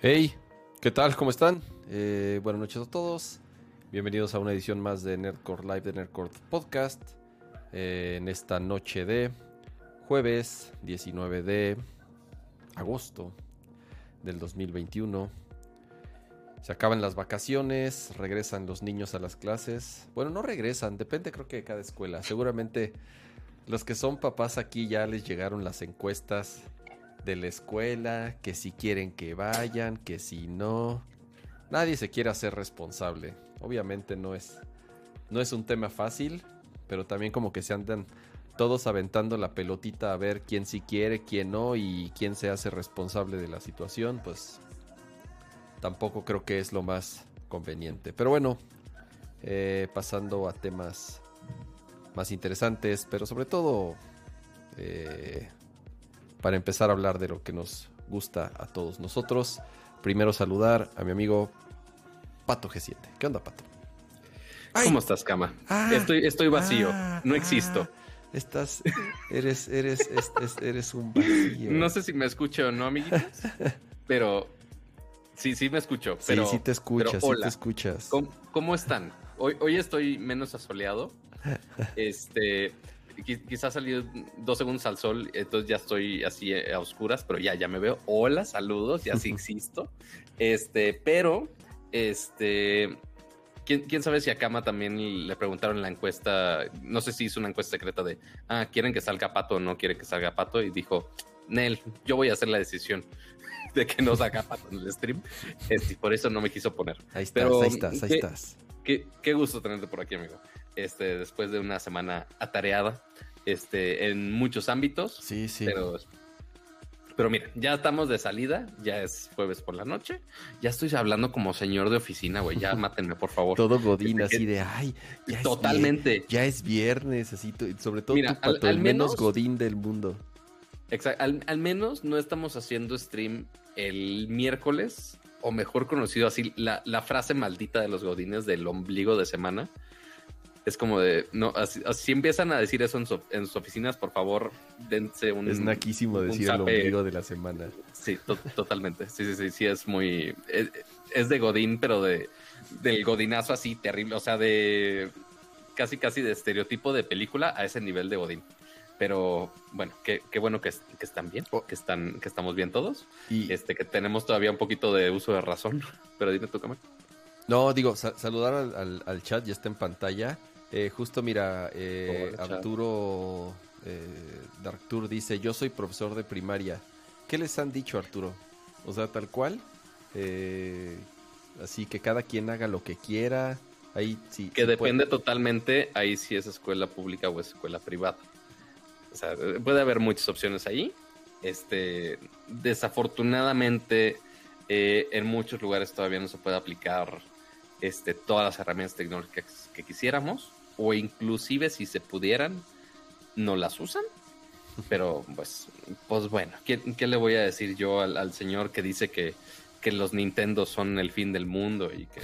Hey, ¿qué tal? ¿Cómo están? Eh, buenas noches a todos. Bienvenidos a una edición más de Nerdcore Live de Nerdcore Podcast. eh, en esta noche de jueves 19 de agosto del 2021. Se acaban las vacaciones, regresan los niños a las clases. Bueno, no regresan, depende creo que de cada escuela. Seguramente los que son papás aquí ya les llegaron las encuestas de la escuela, que si quieren que vayan, que si no. Nadie se quiere hacer responsable. Obviamente no es no es un tema fácil, pero también como que se andan todos aventando la pelotita a ver quién sí quiere, quién no y quién se hace responsable de la situación, pues tampoco creo que es lo más conveniente. Pero bueno, eh, pasando a temas más interesantes, pero sobre todo eh, para empezar a hablar de lo que nos gusta a todos nosotros. Primero saludar a mi amigo Pato G7. ¿Qué onda, Pato? ¿Cómo estás, Cama? Ah, estoy, estoy vacío, ah, no ah, existo. estás, eres, eres, es- es- eres un vacío. No sé si me escucho o no, amiguitos, pero sí, sí me escucho. Pero, sí, sí te escuchas, pero sí hola. te escuchas. ¿Cómo, cómo están? Hoy, hoy estoy menos asoleado. Este, quizás salido dos segundos al sol, entonces ya estoy así eh, a oscuras, pero ya, ya me veo. Hola, saludos, ya sí existo. Este, pero, este, ¿quién, quién sabe si a Kama también le preguntaron en la encuesta, no sé si hizo una encuesta secreta de, ah, ¿quieren que salga Pato o no quieren que salga Pato? Y dijo, Nel, yo voy a hacer la decisión de que no salga Pato en el stream. Este, por eso no me quiso poner. Ahí estás, pero, ahí estás, ahí ¿qué- estás. Qué, qué gusto tenerte por aquí, amigo. Este, después de una semana atareada, este, en muchos ámbitos, Sí, sí. pero, pero mira, ya estamos de salida, ya es jueves por la noche, ya estoy hablando como señor de oficina, güey, ya mátenme, por favor. Todo godín Este, así de, ay, ya Totalmente. ya es viernes, así, sobre todo Mira, tú, Pato, al- el menos menos- godín del mundo. Exacto. Al, al menos no estamos haciendo stream el miércoles, o mejor conocido así, la, la frase maldita de los godines del ombligo de semana. Es como de, no, así, así empiezan a decir eso en, su- en sus oficinas, por favor, dense un... es naquísimo un decir el zape. ombligo de la semana. Sí, to- totalmente. Sí, sí, sí, sí, es muy... Es, es de godín, pero de del godinazo así terrible, o sea, de casi, casi de estereotipo de película a ese nivel de godín. Pero bueno, qué, qué bueno que, que están bien, Oh. que están, que estamos bien todos. Y, Este, que tenemos todavía un poquito de uso de razón. Pero dime tú, Camel. No, digo, sa- saludar al, al- al chat, ya está en pantalla. Eh, justo mira, eh. Arturo eh, Darktour dice, yo soy profesor de primaria. ¿Qué les han dicho, Arturo? O sea, tal cual. eh, así que cada quien haga lo que quiera. Ahí sí. Que depende totalmente ahí si es escuela pública o es escuela privada. O sea, puede haber muchas opciones ahí. Este, desafortunadamente, eh, en muchos lugares todavía no se puede aplicar este, todas las herramientas tecnológicas que quisiéramos, o inclusive si se pudieran, no las usan. Pero pues, pues bueno, ¿qué, qué le voy a decir yo al, al señor que dice que, que los Nintendo son el fin del mundo y que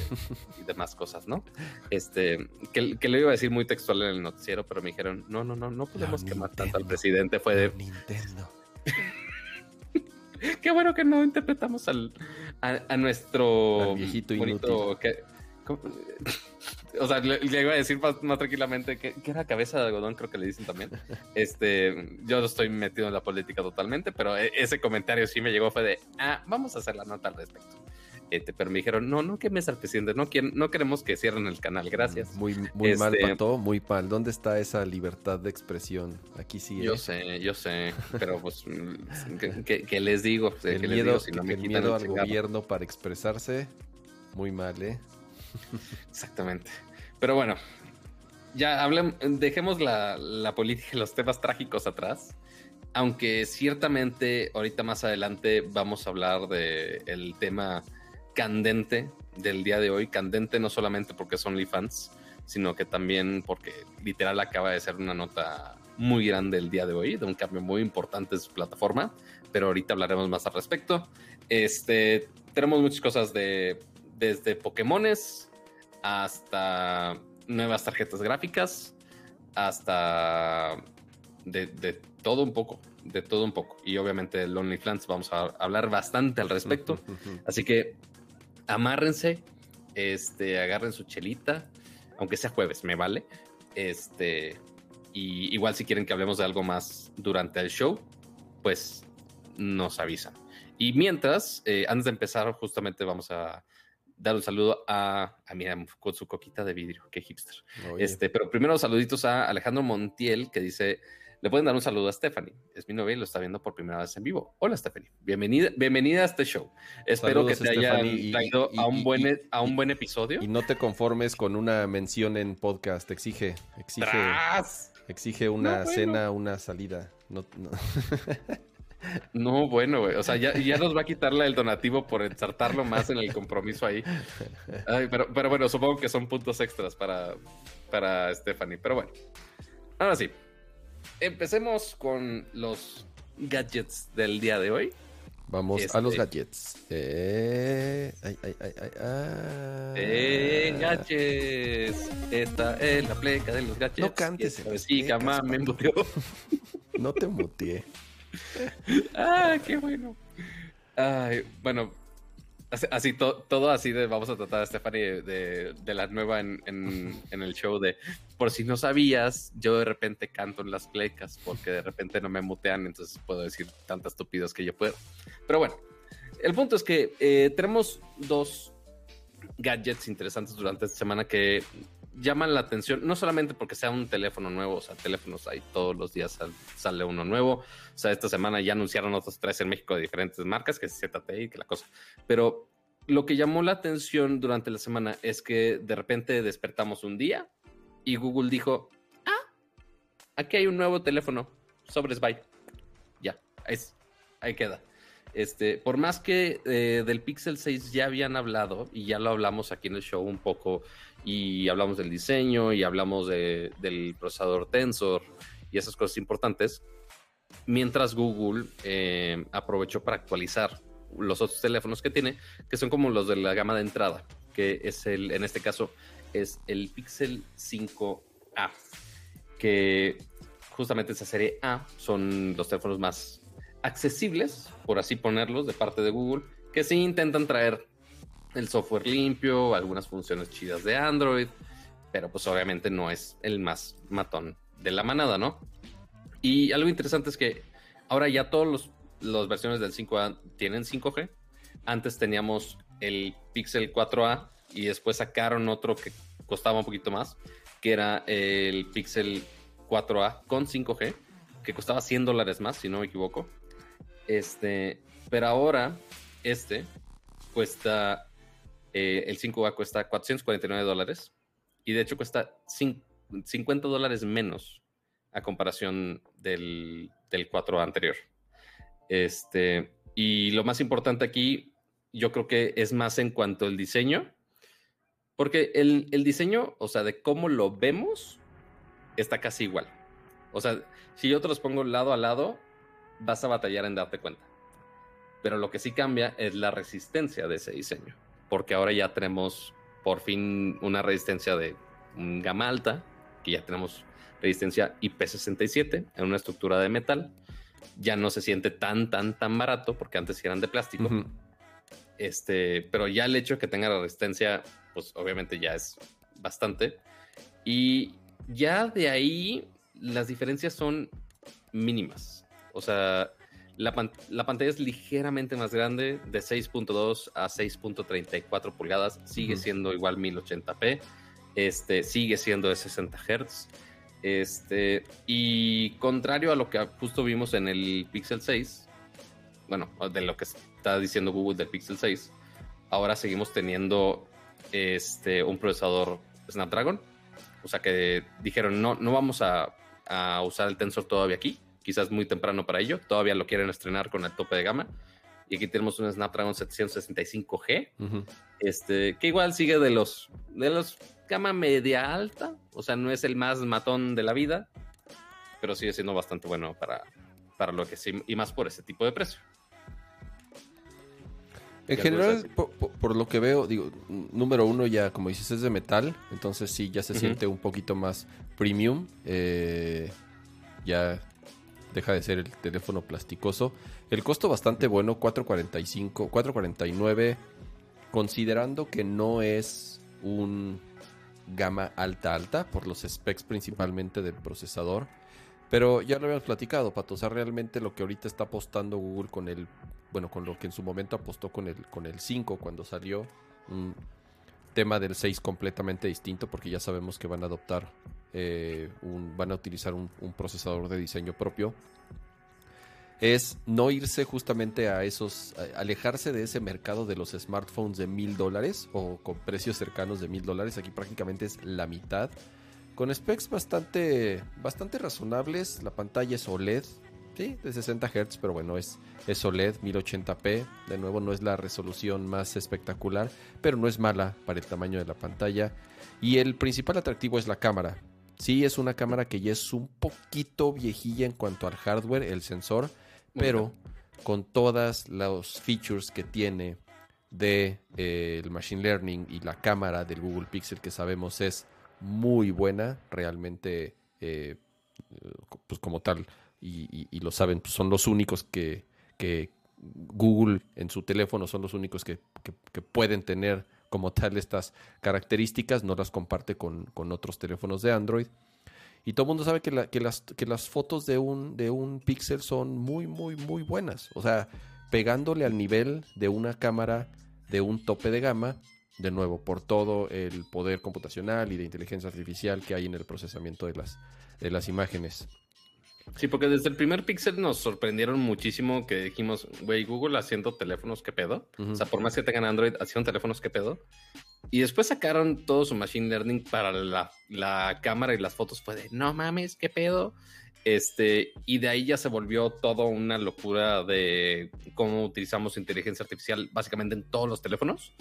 y demás cosas, ¿no? Este, que, que le iba a decir muy textual en el noticiero, pero me dijeron, no, no, no, no podemos No, quemar Nintendo. tanto al presidente. Fue de, Nintendo. qué bueno que no interpretamos al, a, a nuestro Al viejito bonito que- ¿cómo? o sea, le, le iba a decir más, más tranquilamente que, que era cabeza de algodón, creo que le dicen también. Este, yo no estoy metido en la política totalmente, pero e- ese comentario sí me llegó, fue de, ah, vamos a hacer la nota al respecto. Este, pero me dijeron, no, no quemes al presidente, no, quieren, no queremos que cierren el canal, gracias. Muy, muy mal, Este- Pato, muy mal. ¿Dónde está esa libertad de expresión? Aquí sí. Yo sé, yo sé, pero pues, ¿qué, qué- qué les digo? El ¿Qué les miedo, digo si no me el quitan miedo el al chingado? gobierno para expresarse, muy mal, ¿eh? Exactamente. Pero bueno, ya hablem, dejemos la, política y los temas trágicos atrás. Aunque ciertamente ahorita más adelante vamos a hablar de el tema candente del día de hoy. Candente no solamente porque son OnlyFans, sino que también porque literal acaba de ser una nota muy grande el día de hoy, de un cambio muy importante en su plataforma. Pero ahorita hablaremos más al respecto. Este, tenemos muchas cosas de desde Pokémones hasta nuevas tarjetas gráficas, hasta de, de todo un poco. de todo un poco. Y obviamente el OnlyFans vamos a hablar bastante al respecto. Así que amárrense, este, agarren su chelita, aunque sea jueves, me vale. Este, y igual si quieren que hablemos de algo más durante el show, pues nos avisan. Y mientras, eh, antes de empezar, justamente vamos a dar un saludo a, a mira, con su coquita de vidrio, qué hipster. Este, pero primero saluditos a Alejandro Montiel que dice, le pueden dar un saludo a Stephanie, es mi novia y lo está viendo por primera vez en vivo. Hola Stephanie, bienvenida, bienvenida a este show. Espero que te haya traído a un buen e, a un buen episodio. Y no te conformes con una mención en podcast, exige, exige, exige una cena, una salida. No, no. No, bueno, güey. O sea, ya, nos va a quitarle el donativo por ensartarlo más en el compromiso ahí. pero, pero bueno, supongo que son puntos extras para, para Stephanie. Pero bueno, ahora sí. Empecemos con los gadgets del día de hoy. Vamos a los este, gadgets. Eh, ay, ay, ay, ay, ah. eh, gadgets. Esta es la pleca de los gadgets. No cantes. Sí, jamás me muteó. No te muteé. Ah, qué bueno. Ay, bueno, así, todo así de vamos a tratar a Stephanie de, la nueva en, el show de por si no sabías, yo de repente canto en las plecas porque de repente no me mutean, entonces puedo decir tantas estúpidas que yo puedo. Pero bueno, el punto es que eh, tenemos dos gadgets interesantes durante esta semana que llaman la atención, no solamente porque sea un teléfono nuevo, o sea, teléfonos hay todos los días sale uno nuevo. O sea, esta semana ya anunciaron otros tres en México de diferentes marcas, que es ZTE y que la cosa. Pero lo que llamó la atención durante la semana es que de repente despertamos un día y Google dijo, ah, aquí hay un nuevo teléfono, sobres bye. Ya, es, ahí queda. Este, por más que eh, del Pixel 6 ya habían hablado y ya lo hablamos aquí en el show un poco y hablamos del diseño y hablamos del procesador Tensor y esas cosas importantes, mientras Google eh, aprovechó para actualizar los otros teléfonos que tiene, que son como los de la gama de entrada, que es el, en este caso, es el Pixel 5A, que justamente esa serie A son los teléfonos más accesibles, por así ponerlos, de parte de Google, que sí intentan traer el software limpio, algunas funciones chidas de Android, pero pues obviamente no es el más matón de la manada, ¿no? Y algo interesante es que ahora ya todas las versiones del 5A tienen 5G. Antes teníamos el Pixel 4A y después sacaron otro que costaba un poquito más, que era el Pixel 4A con 5G, que costaba 100 dólares más, si no me equivoco. Este, pero ahora este cuesta eh, el 5A cuesta 449 dólares y de hecho cuesta 50 dólares menos a comparación del, 4A anterior. Este, y lo más importante aquí, yo creo que es más en cuanto al diseño, porque el, el diseño, o sea, de cómo lo vemos, está casi igual. O sea, si yo te los pongo lado a lado, vas a batallar en darte cuenta. Pero lo que sí cambia es la resistencia de ese diseño porque ahora ya tenemos por fin una resistencia de gama alta, que ya tenemos resistencia IP67 en una estructura de metal. Ya no se siente tan, tan, tan barato, porque antes eran de plástico. Este, pero ya el hecho de que tenga la resistencia, pues obviamente ya es bastante. Y ya de ahí las diferencias son mínimas. O sea, la, pantalla es ligeramente más grande, de 6.2 a 6.34 pulgadas, sigue siendo igual 1080p, este, sigue siendo de 60 Hz. Este, y contrario a lo que justo vimos en el Pixel 6, bueno, de lo que está diciendo Google del Pixel 6, ahora seguimos teniendo este, un procesador Snapdragon. O sea que dijeron, no, no vamos a, a usar el Tensor todavía aquí quizás muy temprano para ello. Todavía lo quieren estrenar con el tope de gama. Y aquí tenemos un Snapdragon 765G, este, que igual sigue de los, de los gama media alta, o sea, no es el más matón de la vida, pero sigue siendo bastante bueno para, para lo que sí, y más por ese tipo de precio. En general, por, lo que veo, digo, número uno ya, como dices, es de metal, entonces sí, ya se siente un poquito más premium. Eh, ya deja de ser el teléfono plasticoso. El costo bastante bueno, 445, 449, considerando que no es un gama alta alta por los specs principalmente del procesador. Pero ya lo habíamos platicado, Pato. O sea, realmente lo que ahorita está apostando Google con el. Bueno, con lo que en su momento apostó con el, con el 5 cuando salió. Un tema del 6 completamente distinto, porque ya sabemos que van a adoptar. Eh, van a utilizar un, procesador de diseño propio. Es no irse justamente a esos. alejarse de ese mercado de los smartphones de mil dólares o con precios cercanos de mil dólares. Aquí prácticamente es la mitad con specs bastante, bastante razonables. La pantalla es OLED, sí, de 60 Hz, pero bueno, es, es OLED 1080p. De nuevo, no es la resolución más espectacular, pero no es mala para el tamaño de la pantalla. Y el principal atractivo es la cámara. Sí, es una cámara que ya es un poquito viejilla en cuanto al hardware, el sensor, pero con todas los features que tiene de eh, el machine learning y la cámara del Google Pixel que sabemos es muy buena, realmente, eh, pues como tal, y, y- y lo saben, pues son los únicos que, que Google en su teléfono son los únicos que, que- que pueden tener como tal estas características, no las comparte con, con otros teléfonos de Android. Y todo el mundo sabe que, que las, que las fotos de un, de un Pixel son muy, muy, muy buenas. O sea, pegándole al nivel de una cámara de un tope de gama, de nuevo, por todo el poder computacional y de inteligencia artificial que hay en el procesamiento de las, de las imágenes. Sí, porque desde el primer Pixel nos sorprendieron muchísimo que dijimos, güey, Google haciendo teléfonos, ¿qué pedo? Ujú. O sea, por más que tengan Android, haciendo teléfonos, ¿qué pedo? Y después sacaron todo su Machine Learning para la, la cámara y las fotos. Fue de, no mames, ¿qué pedo? Este, y de ahí ya se volvió todo una locura de cómo utilizamos inteligencia artificial básicamente en todos los teléfonos.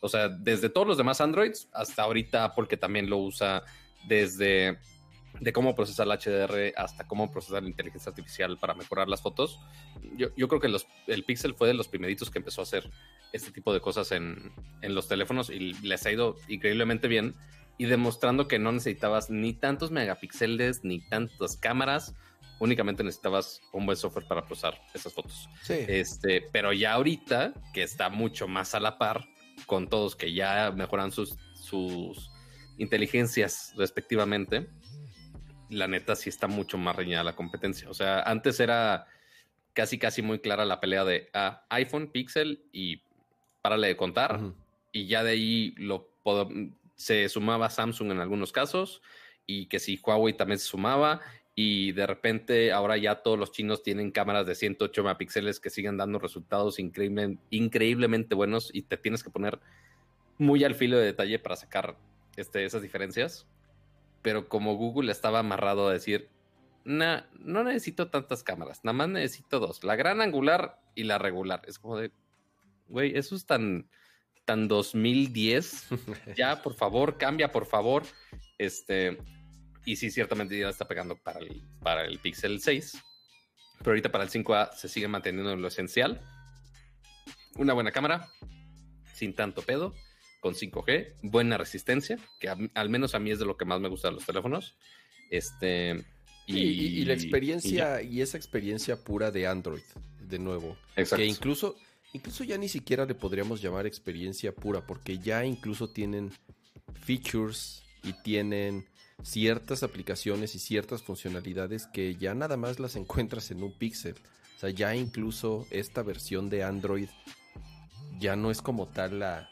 O sea, desde todos los demás Androids hasta ahorita Apple que también lo usa desde de cómo procesar el HDR hasta cómo procesar la inteligencia artificial para mejorar las fotos. Yo, yo creo que los, el Pixel fue de los primeritos que empezó a hacer este tipo de cosas en, en los teléfonos y les ha ido increíblemente bien y demostrando que no necesitabas ni tantos megapíxeles ni tantas cámaras, únicamente necesitabas un buen software para procesar esas fotos. Sí. Este, pero ya ahorita, que está mucho más a la par con todos que ya mejoran sus, sus inteligencias respectivamente, la neta sí está mucho más reñida la competencia. O sea, antes era casi, casi muy clara la pelea de ah, iPhone, Pixel y párale de contar. Y ya de ahí lo se sumaba Samsung en algunos casos y que si Huawei también se sumaba y de repente ahora ya todos los chinos tienen cámaras de 108 megapíxeles que siguen dando resultados increíble- increíblemente buenos y te tienes que poner muy al filo de detalle para sacar este, esas diferencias. Pero como Google estaba amarrado a decir, "Nah, no necesito tantas cámaras, nada más necesito dos, la gran angular y la regular. Es como de, güey, eso es tan, tan 2010 ya, por favor, cambia, por favor. Este, y sí, ciertamente ya está pegando para el, para el Pixel 6. Pero ahorita para el 5A se sigue manteniendo lo esencial. Una buena cámara, sin tanto pedo, con 5G, buena resistencia, que a- al menos a mí es de lo que más me gusta de los teléfonos. Este, Y, y- y la y experiencia, y, esa experiencia pura de Android, de nuevo. Exacto. Que incluso, incluso ya ni siquiera le podríamos llamar experiencia pura, porque ya incluso tienen features y tienen ciertas aplicaciones y ciertas funcionalidades que ya nada más las encuentras en un Pixel. O sea, ya incluso esta versión de Android ya no es como tal la,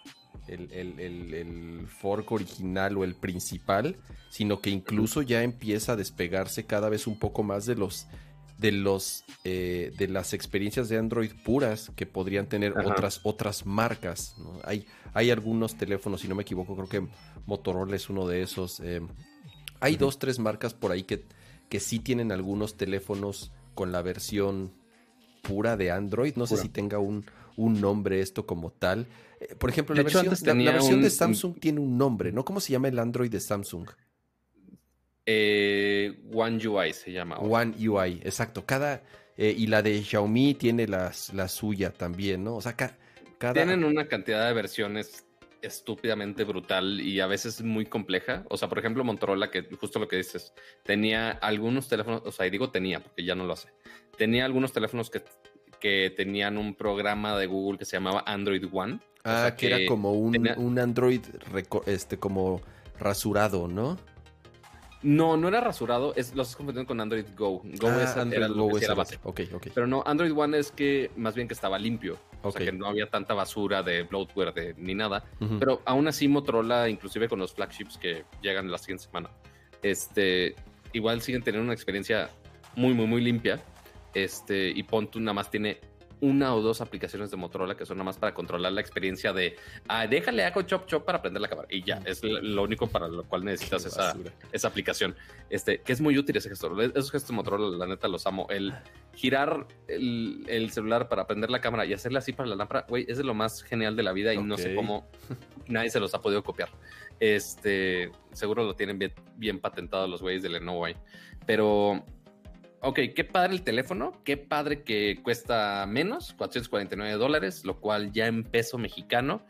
el, el- el- el fork original o el principal, sino que incluso ya empieza a despegarse cada vez un poco más de los de los eh, de las experiencias de Android puras que podrían tener Ajá. otras otras marcas. ¿no? Hay hay algunos teléfonos, si no me equivoco, creo que Motorola es uno de esos. eh, hay dos tres marcas por ahí que que sí tienen algunos teléfonos con la versión pura de Android. No sé si tenga un, un nombre esto como tal. Eh, por ejemplo, la hecho, versión, antes la- la tenía versión un- de Samsung tiene un nombre, ¿no? ¿Cómo se llama el Android de Samsung? Eh, One UI se llama. ahora. One UI, exacto. Cada eh, y la de Xiaomi tiene las, la suya también, ¿no? O sea, ca- cada Tienen una cantidad de versiones estúpidamente brutal y a veces muy compleja. O sea, por ejemplo, Motorola, que justo lo que dices, tenía algunos teléfonos, o sea, y digo tenía porque ya no lo hace, tenía algunos teléfonos que, que tenían un programa de Google que se llamaba Android One. Ah, que, era como un, un Android este, como rasurado, ¿no? No, no era rasurado, es, los confundiendo con Android Go. Go ah, es Android Go es la base. Okay, okay. Pero no, Android One es que más bien que estaba limpio. O sea, que no había tanta basura de bloatware de, ni nada. Pero aún así Motorola, inclusive con los flagships que llegan la siguiente semana, este, igual siguen teniendo una experiencia muy, muy, muy limpia. Este, y Pontu nada más tiene una o dos aplicaciones de Motorola que son nada más para controlar la experiencia de, ah, déjale hago chop chop para prender la cámara. Y ya, es lo único para lo cual necesitas esa, esa, aplicación. Este, que es muy útil ese gestor. Esos gestos de Motorola, la neta, los amo. El girar el, celular para prender la cámara y hacerle así para la lámpara, güey, es de lo más genial de la vida y no sé cómo nadie se los ha podido copiar. Este, seguro lo tienen bien, bien patentado los güeyes de Lenovo ahí. Pero ok, qué padre el teléfono, qué padre que cuesta menos, 449 dólares, lo cual ya en peso mexicano,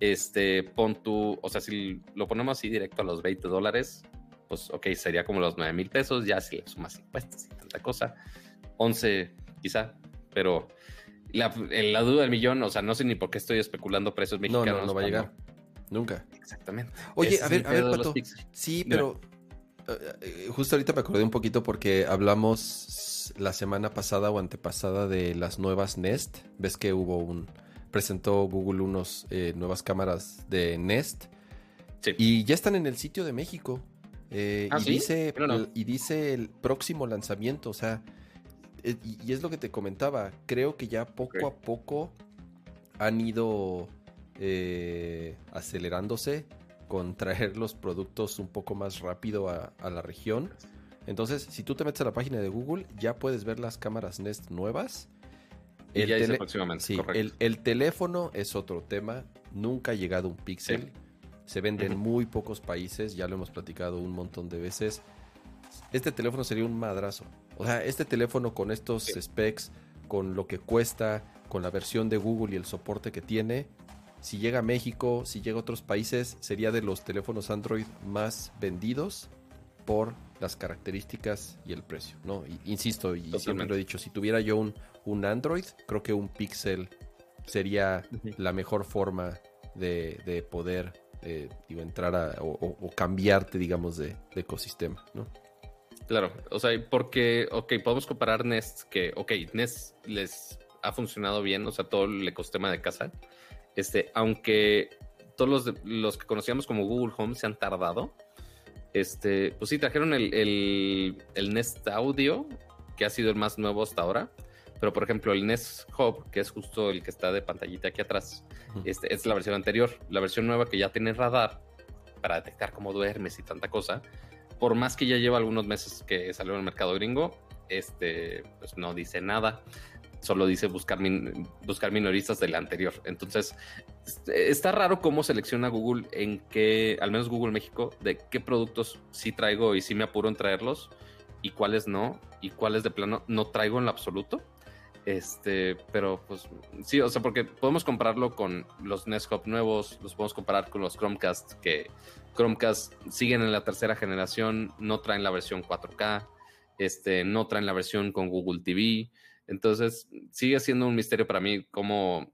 este, pon tu, o sea, si lo ponemos así directo a los 20 dólares, pues ok, sería como los 9 mil pesos, ya si le sumas impuestos y tanta cosa, 11 quizá, pero la, la, duda del millón, o sea, no sé ni por qué estoy especulando precios mexicanos. No, no, no va a llegar. Nunca. Exactamente. Oye, a ver, a ver, Pato. Sí, pero... justo ahorita me acordé un poquito porque hablamos la semana pasada o antepasada de las nuevas Nest. Ves que hubo un. Presentó Google unos eh, nuevas cámaras de Nest. Y ya están en el sitio de México. Eh, ah, y, dice, y dice el próximo lanzamiento. O sea, y, es lo que te comentaba. Creo que ya poco a poco han ido acelerándose con traer los productos un poco más rápido a, la región. Entonces, si tú te metes a la página de Google, ya puedes ver las cámaras Nest nuevas. El, ya próximamente, sí, el, teléfono es otro tema. Nunca ha llegado un Pixel. Se vende en muy pocos países. Ya lo hemos platicado un montón de veces. Este teléfono sería un madrazo. O sea, este teléfono con estos specs, con lo que cuesta, con la versión de Google y el soporte que tiene, si llega a México, si llega a otros países, sería de los teléfonos Android más vendidos por las características y el precio, ¿no? insisto, y siempre lo he dicho, si tuviera yo un, un Android, creo que un Pixel sería la mejor forma de, poder eh, entrar o, cambiarte, digamos, de, ecosistema, ¿no? Claro, o sea, porque, ok, podemos comparar Nest, que, ok, Nest les ha funcionado bien, o sea, todo el ecosistema de casa, este, aunque todos los, los que conocíamos como Google Home se han tardado, este, pues sí, trajeron el, el, Nest Audio, que ha sido el más nuevo hasta ahora. Pero, por ejemplo, el Nest Hub, que es justo el que está de pantallita aquí atrás, este, es la versión anterior. La versión nueva que ya tiene radar para detectar cómo duermes y tanta cosa. Por más que ya lleva algunos meses que salió en el mercado gringo, este, pues no dice nada solo dice buscar, buscar minoristas del anterior. Entonces, está raro cómo selecciona Google en qué, al menos Google México, de qué productos sí traigo y sí me apuro en traerlos y cuáles no, y cuáles de plano no traigo en lo absoluto. Este, pero pues sí, o sea, porque podemos compararlo con los Nest Hub nuevos, los podemos comparar con los Chromecast, que Chromecast siguen en la tercera generación, no traen la versión 4K, este, no traen la versión con Google TV. Entonces, sigue siendo un misterio para mí cómo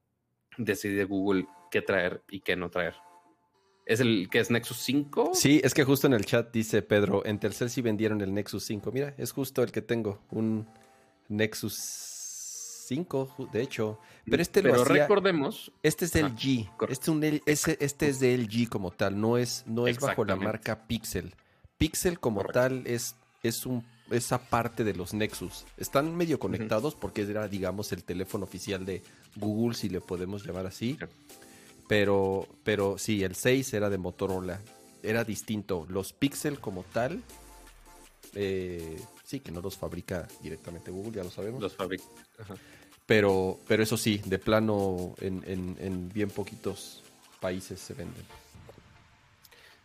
decide Google qué traer y qué no traer. ¿Es el que es Nexus 5? Sí, es que justo en el chat dice Pedro, en Telcel sí vendieron el Nexus 5. Mira, es justo el que tengo, un Nexus 5, de hecho. Pero este lo hacía, recordemos. Este es del G. Este, este, es del G como tal, no es, no es bajo la marca Pixel. Pixel como tal es, es un esa parte de los Nexus. Están medio conectados porque era, digamos, el teléfono oficial de Google, si le podemos llamar así. Pero, pero sí, el 6 era de Motorola. Era distinto. Los Pixel como tal, eh, sí, que no los fabrica directamente Google, ya lo sabemos. Los fabrica. Pero, pero eso sí, de plano, en, en bien poquitos países se venden.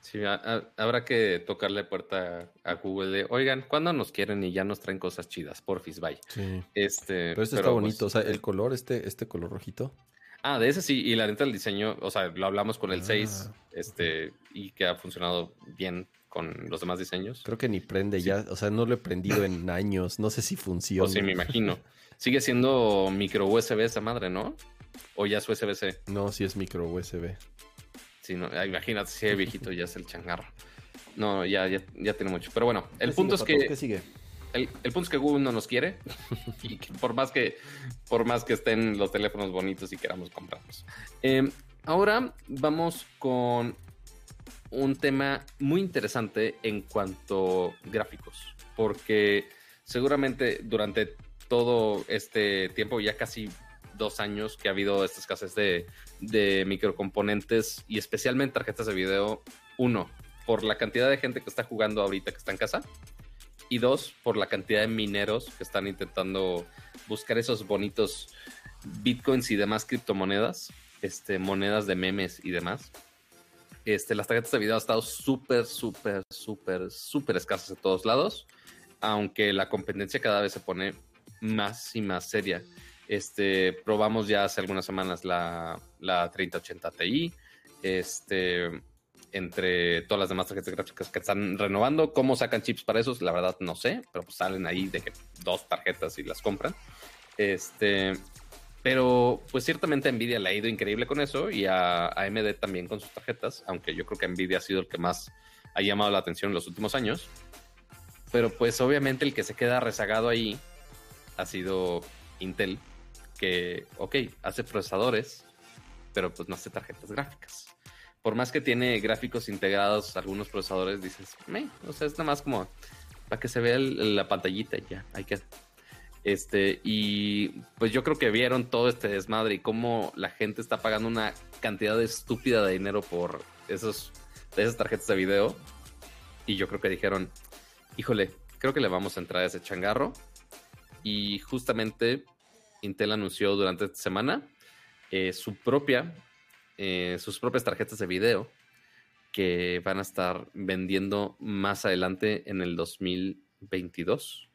Sí, habrá que tocarle puerta a Google de, oigan, ¿cuándo nos quieren y ya nos traen cosas chidas? Porfis, bye. Sí. Este, pero este está bonito, o sea, pues, el color, este, este color rojito. Ah, de ese sí, y la neta el diseño, o sea, lo hablamos con el 6, Ah, este, y que ha funcionado bien con los demás diseños. Creo que ni prende ya, o sea, no lo he prendido en años, no sé si O funciona. sí, me imagino. Sigue siendo micro USB esa madre, ¿no? O ya es USB-C. No, sí es micro USB. Sí, no, ah, imagínate si es viejito ya es el changarro. No, ya, ya, ya tiene mucho. Pero bueno, el ¿Qué punto sigue, es que ¿Qué sigue? el, el punto es que Google no nos quiere y que por más que por más que estén los teléfonos bonitos y queramos comprarlos. Eh, ahora vamos con un tema muy interesante en cuanto gráficos, porque seguramente durante todo este tiempo, ya casi dos años que ha habido esta escasez de, de microcomponentes y especialmente tarjetas de video, uno, por la cantidad de gente que está jugando ahorita que está en casa, y dos, por la cantidad de mineros que están intentando buscar esos bonitos bitcoins y demás criptomonedas, este, monedas de memes y demás. Este, las tarjetas de video han estado súper, súper, súper, súper escasas en todos lados, aunque la competencia cada vez se pone más y más seria. Este, probamos ya hace algunas semanas la, la 3080 Ti, este, entre todas las demás tarjetas gráficas que están renovando. ¿Cómo sacan chips para esos? La verdad no sé, pero pues salen ahí de que dos tarjetas y las compran. Este, pero pues ciertamente Nvidia le ha ido increíble con eso y a, AMD también con sus tarjetas, aunque yo creo que Nvidia ha sido el que más ha llamado la atención en los últimos años. Pero pues obviamente el que se queda rezagado ahí ha sido Intel, que, ok, hace procesadores, pero pues no hace tarjetas gráficas. Por más que tiene gráficos integrados algunos procesadores, dices, "Meh", o sea, es nada más como para que se vea el- la pantallita y ya, hay que... Este, y pues yo creo que vieron todo este desmadre y cómo la gente está pagando una cantidad estúpida de dinero por esos, esas tarjetas de video. Y yo creo que dijeron, híjole, creo que le vamos a entrar a ese changarro. Y justamente Intel anunció durante esta semana eh, su propia, eh, sus propias tarjetas de video que van a estar vendiendo más adelante en el 2022.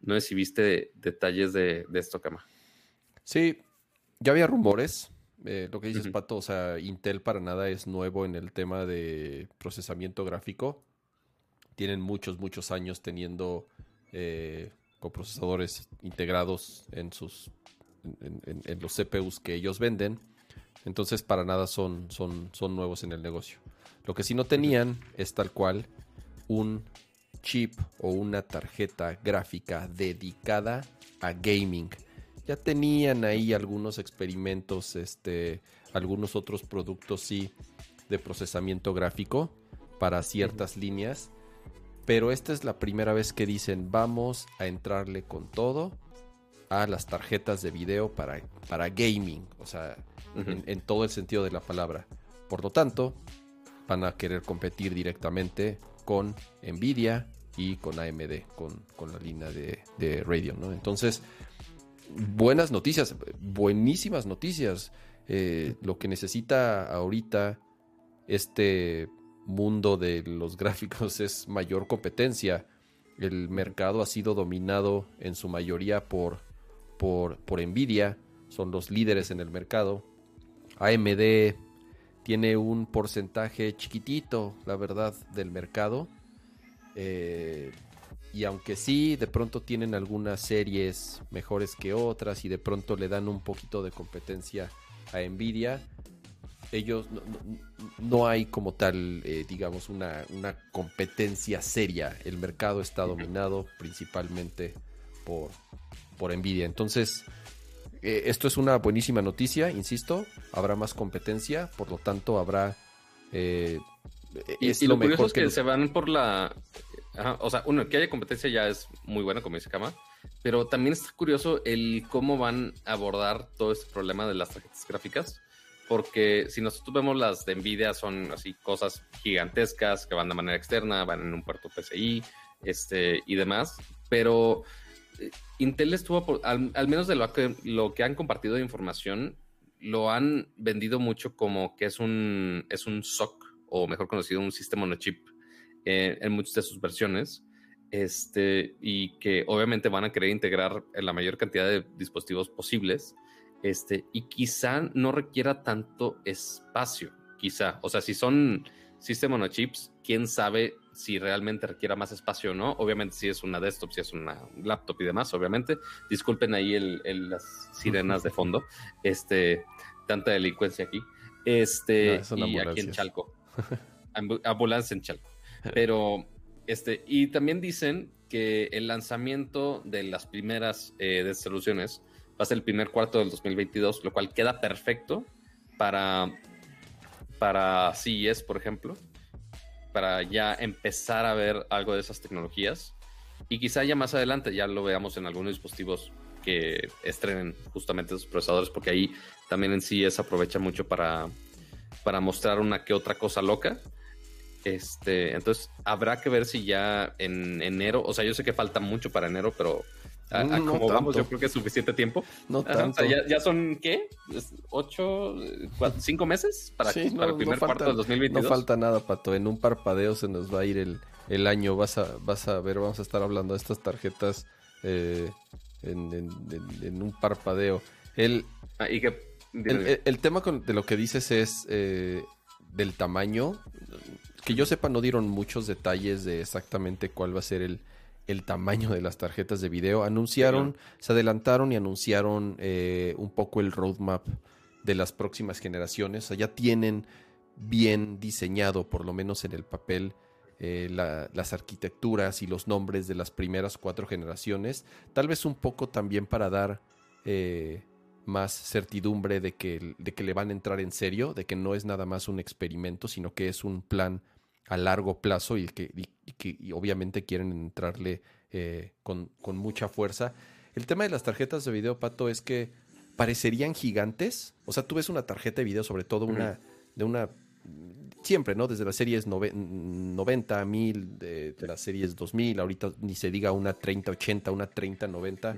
No sé si viste detalles de, de esto, Kama. Sí, ya había rumores. eh, lo que dices, Ujú. Pato, o sea, Intel para nada es nuevo en el tema de procesamiento gráfico. Tienen muchos, muchos años teniendo eh, coprocesadores integrados en sus en, en- en los CPUs que ellos venden. Entonces, para nada son, son, son nuevos en el negocio. Lo que sí no tenían es tal cual un chip o una tarjeta gráfica dedicada a gaming. Ya tenían ahí algunos experimentos, este, algunos otros productos sí de procesamiento gráfico para ciertas líneas, pero esta es la primera vez que dicen vamos a entrarle con todo a las tarjetas de video para, para gaming, o sea, en todo el sentido de la palabra. Por lo tanto, van a querer competir directamente con Nvidia y con AMD, con, con la línea de, de Radeon, ¿no? Entonces, buenas noticias, buenísimas noticias. Eh, lo que necesita ahorita este mundo de los gráficos es mayor competencia. El mercado ha sido dominado en su mayoría por, por, por Nvidia, son los líderes en el mercado. AMD tiene un porcentaje chiquitito, la verdad, del mercado. Eh, y aunque sí, de pronto tienen algunas series mejores que otras y de pronto le dan un poquito de competencia a Nvidia, ellos no, no- no hay como tal, eh, digamos, una, una competencia seria. El mercado está dominado principalmente por, por Nvidia. Entonces, eh, esto es una buenísima noticia, insisto. Habrá más competencia, por lo tanto, habrá. eh, Y, es y lo, lo mejor curioso es que, que se van por la... ajá, o sea, uno, que haya competencia ya es muy bueno, como dice Kama, pero también está curioso el cómo van a abordar todo este problema de las tarjetas gráficas, porque si nosotros vemos las de Nvidia son así cosas gigantescas que van de manera externa, van en un puerto PCI este, y demás, pero Intel estuvo, al, al menos de lo que, lo que han compartido de información, lo han vendido mucho como que es un, es un SOC, o mejor conocido, un sistema on chip, eh, en muchas de sus versiones. Este, y que obviamente van a querer integrar la mayor cantidad de dispositivos posibles. Este, y quizá no requiera tanto espacio, quizá. O sea, si son System on Chips, quién sabe si realmente requiera más espacio o no. Obviamente, si es una desktop, si es una laptop y demás, obviamente. Disculpen ahí el, las sirenas de fondo. Este, tanta delincuencia aquí. Este, y aquí en Chalco. ambulancia en Chalco. Pero, este, y también dicen que el lanzamiento de las primeras eh, soluciones va a ser el primer cuarto del 2022, lo cual queda perfecto para, para CES, por ejemplo, para ya empezar a ver algo de esas tecnologías. Y quizá ya más adelante ya lo veamos en algunos dispositivos que estrenen justamente esos procesadores, porque ahí también en CES aprovecha mucho para, para mostrar una que otra cosa loca. Este, entonces habrá que ver si ya en enero, o sea, yo sé que falta mucho para enero, pero como vamos, yo creo que es suficiente tiempo. No tanto. ya, son, ¿qué? ¿Ocho, cinco meses para, el primer cuarto del 2022? No falta nada, Pato. En un parpadeo se nos va a ir el, el año. Vas a, vas a ver, vamos a estar hablando de estas tarjetas eh, en, un parpadeo. El, ah, ¿y que, el, tema de lo que dices es eh, del tamaño. Que yo sepa, no dieron muchos detalles de exactamente cuál va a ser el el tamaño de las tarjetas de video. Anunciaron, se adelantaron y anunciaron eh, un poco el roadmap de las próximas generaciones. O ya tienen bien diseñado, por lo menos en el papel, eh, las arquitecturas y los nombres de las primeras cuatro generaciones. Tal vez un poco también para dar eh, más certidumbre de que, de que le van a entrar en serio, de que no es nada más un experimento, sino que es un plan a largo plazo y que, que obviamente quieren entrarle eh, con, mucha fuerza. El tema de las tarjetas de video, Pato, es que parecerían gigantes. O sea, tú ves una tarjeta de video, sobre todo una de una siempre, ¿no? Desde las series 90, 1000, de, las series 2000, ahorita ni se diga una 3080, una 3090.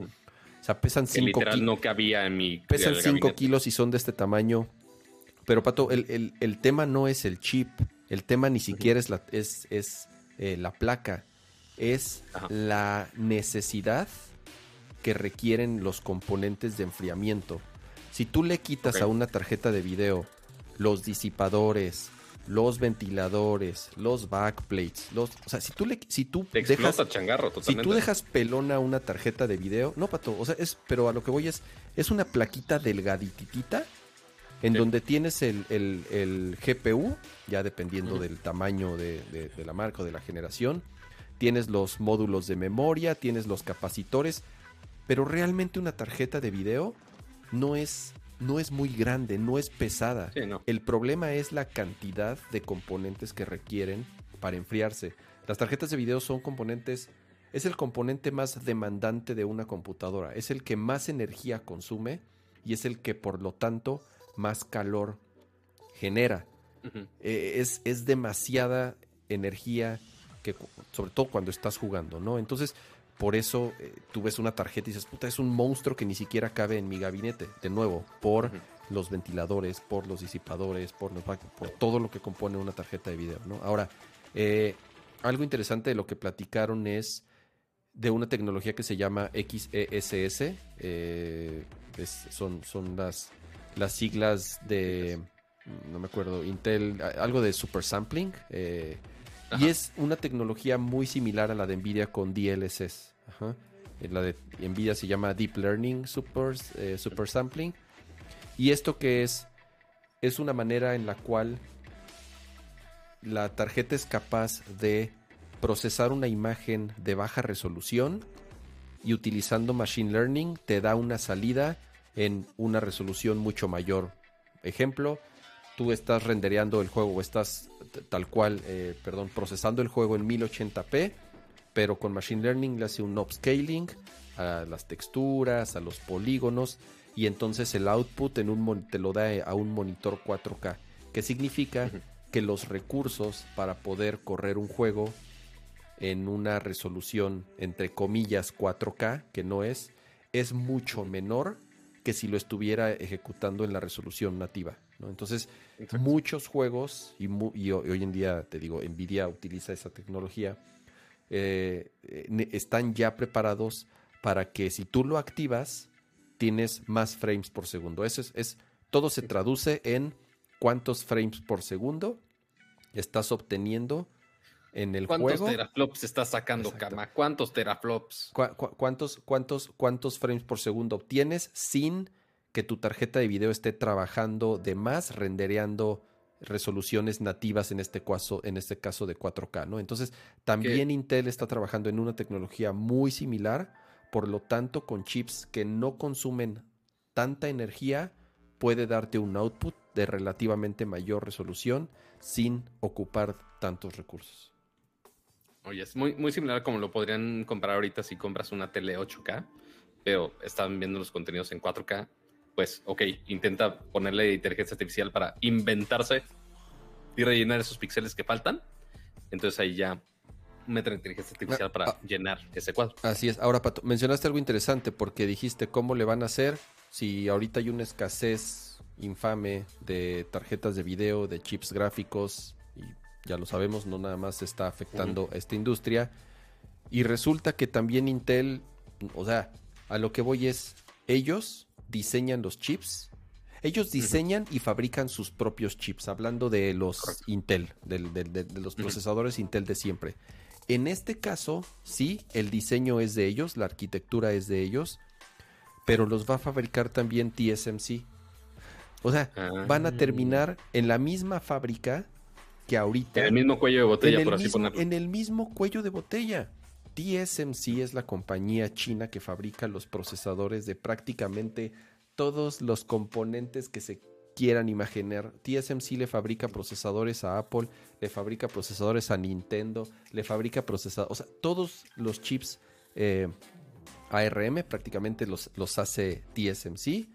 O sea, pesan 5 kilos. no cabía en mi. Pesan 5 kilos y son de este tamaño. Pero, Pato, el, el, tema no es el chip. El tema ni siquiera es la, es, es, eh, la placa. Es la necesidad que requieren los componentes de enfriamiento. Si tú le quitas a una tarjeta de video los disipadores, los ventiladores, los backplates, los, o sea, si tú le, si tú dejas, changarro, si tú dejas pelona una tarjeta de video, no pato, o sea, es, pero a lo que voy es, es una plaquita delgaditita en donde tienes el, GPU, ya dependiendo del tamaño de, la marca o de la generación, tienes los módulos de memoria, tienes los capacitores, pero realmente una tarjeta de video no es, no es muy grande, no es pesada. El problema es la cantidad de componentes que requieren para enfriarse. Las tarjetas de video son componentes, es el componente más demandante de una computadora, es el que más energía consume y es el que por lo tanto más calor genera. Eh, es, es, demasiada energía, que, sobre todo cuando estás jugando, ¿no? Entonces, por eso eh, tú ves una tarjeta y dices, puta, es un monstruo que ni siquiera cabe en mi gabinete. De nuevo, por los ventiladores, por los disipadores, por, por todo lo que compone una tarjeta de video, ¿no? Ahora, eh, algo interesante de lo que platicaron es de una tecnología que se llama XESS. son, son las las siglas de, no me acuerdo, Intel, algo de super sampling. Eh, y es una tecnología muy similar a la de Nvidia con DLSS. Eh, la de Nvidia se llama Deep Learning Super, eh, super Sampling. Y esto que es, es una manera en la cual la tarjeta es capaz de procesar una imagen de baja resolución y utilizando Machine Learning te da una salida en una resolución mucho mayor. Ejemplo, tú estás rendereando el juego o estás tal cual, eh, perdón, procesando el juego en 1080p, pero con Machine Learning le hace un upscaling a las texturas, a los polígonos, y entonces el output en un te lo da a un monitor 4K, que significa que los recursos para poder correr un juego en una resolución entre comillas 4K, que no es, es mucho menor que si lo estuviera ejecutando en la resolución nativa. Entonces, muchos juegos, y, hoy en día, te digo, Nvidia utiliza esa tecnología, eh, están ya preparados para que si tú lo activas, tienes más frames por segundo. Eso es, es todo se traduce en cuántos frames por segundo estás obteniendo en el ¿Cuántos juego. teraflops estás sacando, Exacto. Kama? ¿Cuántos teraflops? cuántos, cuántos, cuántos frames por segundo obtienes sin que tu tarjeta de video esté trabajando de más, rendereando resoluciones nativas en este caso, en este caso de 4K, ¿no? Entonces, también Intel está trabajando en una tecnología muy similar, por lo tanto, con chips que no consumen tanta energía, puede darte un output de relativamente mayor resolución sin ocupar tantos recursos. Oye, es muy, muy similar como lo podrían comprar ahorita si compras una tele 8K, pero están viendo los contenidos en 4K. Pues, ok, intenta ponerle inteligencia artificial para inventarse y rellenar esos píxeles que faltan. Entonces ahí ya meten inteligencia artificial Ah, para ah. llenar ese cuadro. Así es. Ahora, Pato, mencionaste algo interesante porque dijiste cómo le van a hacer si ahorita hay una escasez infame de tarjetas de video, de chips gráficos, y ya lo sabemos, no nada más está afectando a esta industria. Y resulta que también Intel, o sea, a lo que voy es, ellos diseñan los chips. Ellos diseñan y fabrican sus propios chips, hablando de los Correcto. Intel, de, de los procesadores Intel de siempre. En este caso, sí, el diseño es de ellos, la arquitectura es de ellos, pero los va a fabricar también TSMC. O sea, van a Ah. terminar en la misma fábrica que ahorita. En el mismo cuello de botella, por así mismo- ponerlo. en el mismo cuello de botella. TSMC es la compañía china que fabrica los procesadores de prácticamente todos los componentes que se quieran imaginar. TSMC le fabrica procesadores a Apple, le fabrica procesadores a Nintendo, le fabrica procesadores, o sea, todos los chips eh, ARM prácticamente los, los hace TSMC.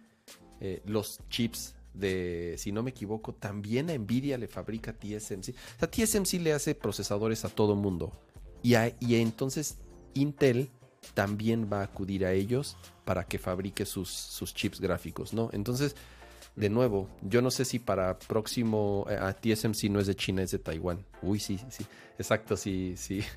Eh, los chips de, si no me equivoco, también a Nvidia le fabrica TSMC. O sea, TSMC le hace procesadores a todo mundo. Y, a- y entonces Intel también va a acudir a ellos para que fabrique sus, sus chips gráficos, ¿no? Entonces, de nuevo, yo no sé si para próximo, eh, a TSMC no es de China, es de Taiwán. Uy, sí, sí, exacto, sí, sí.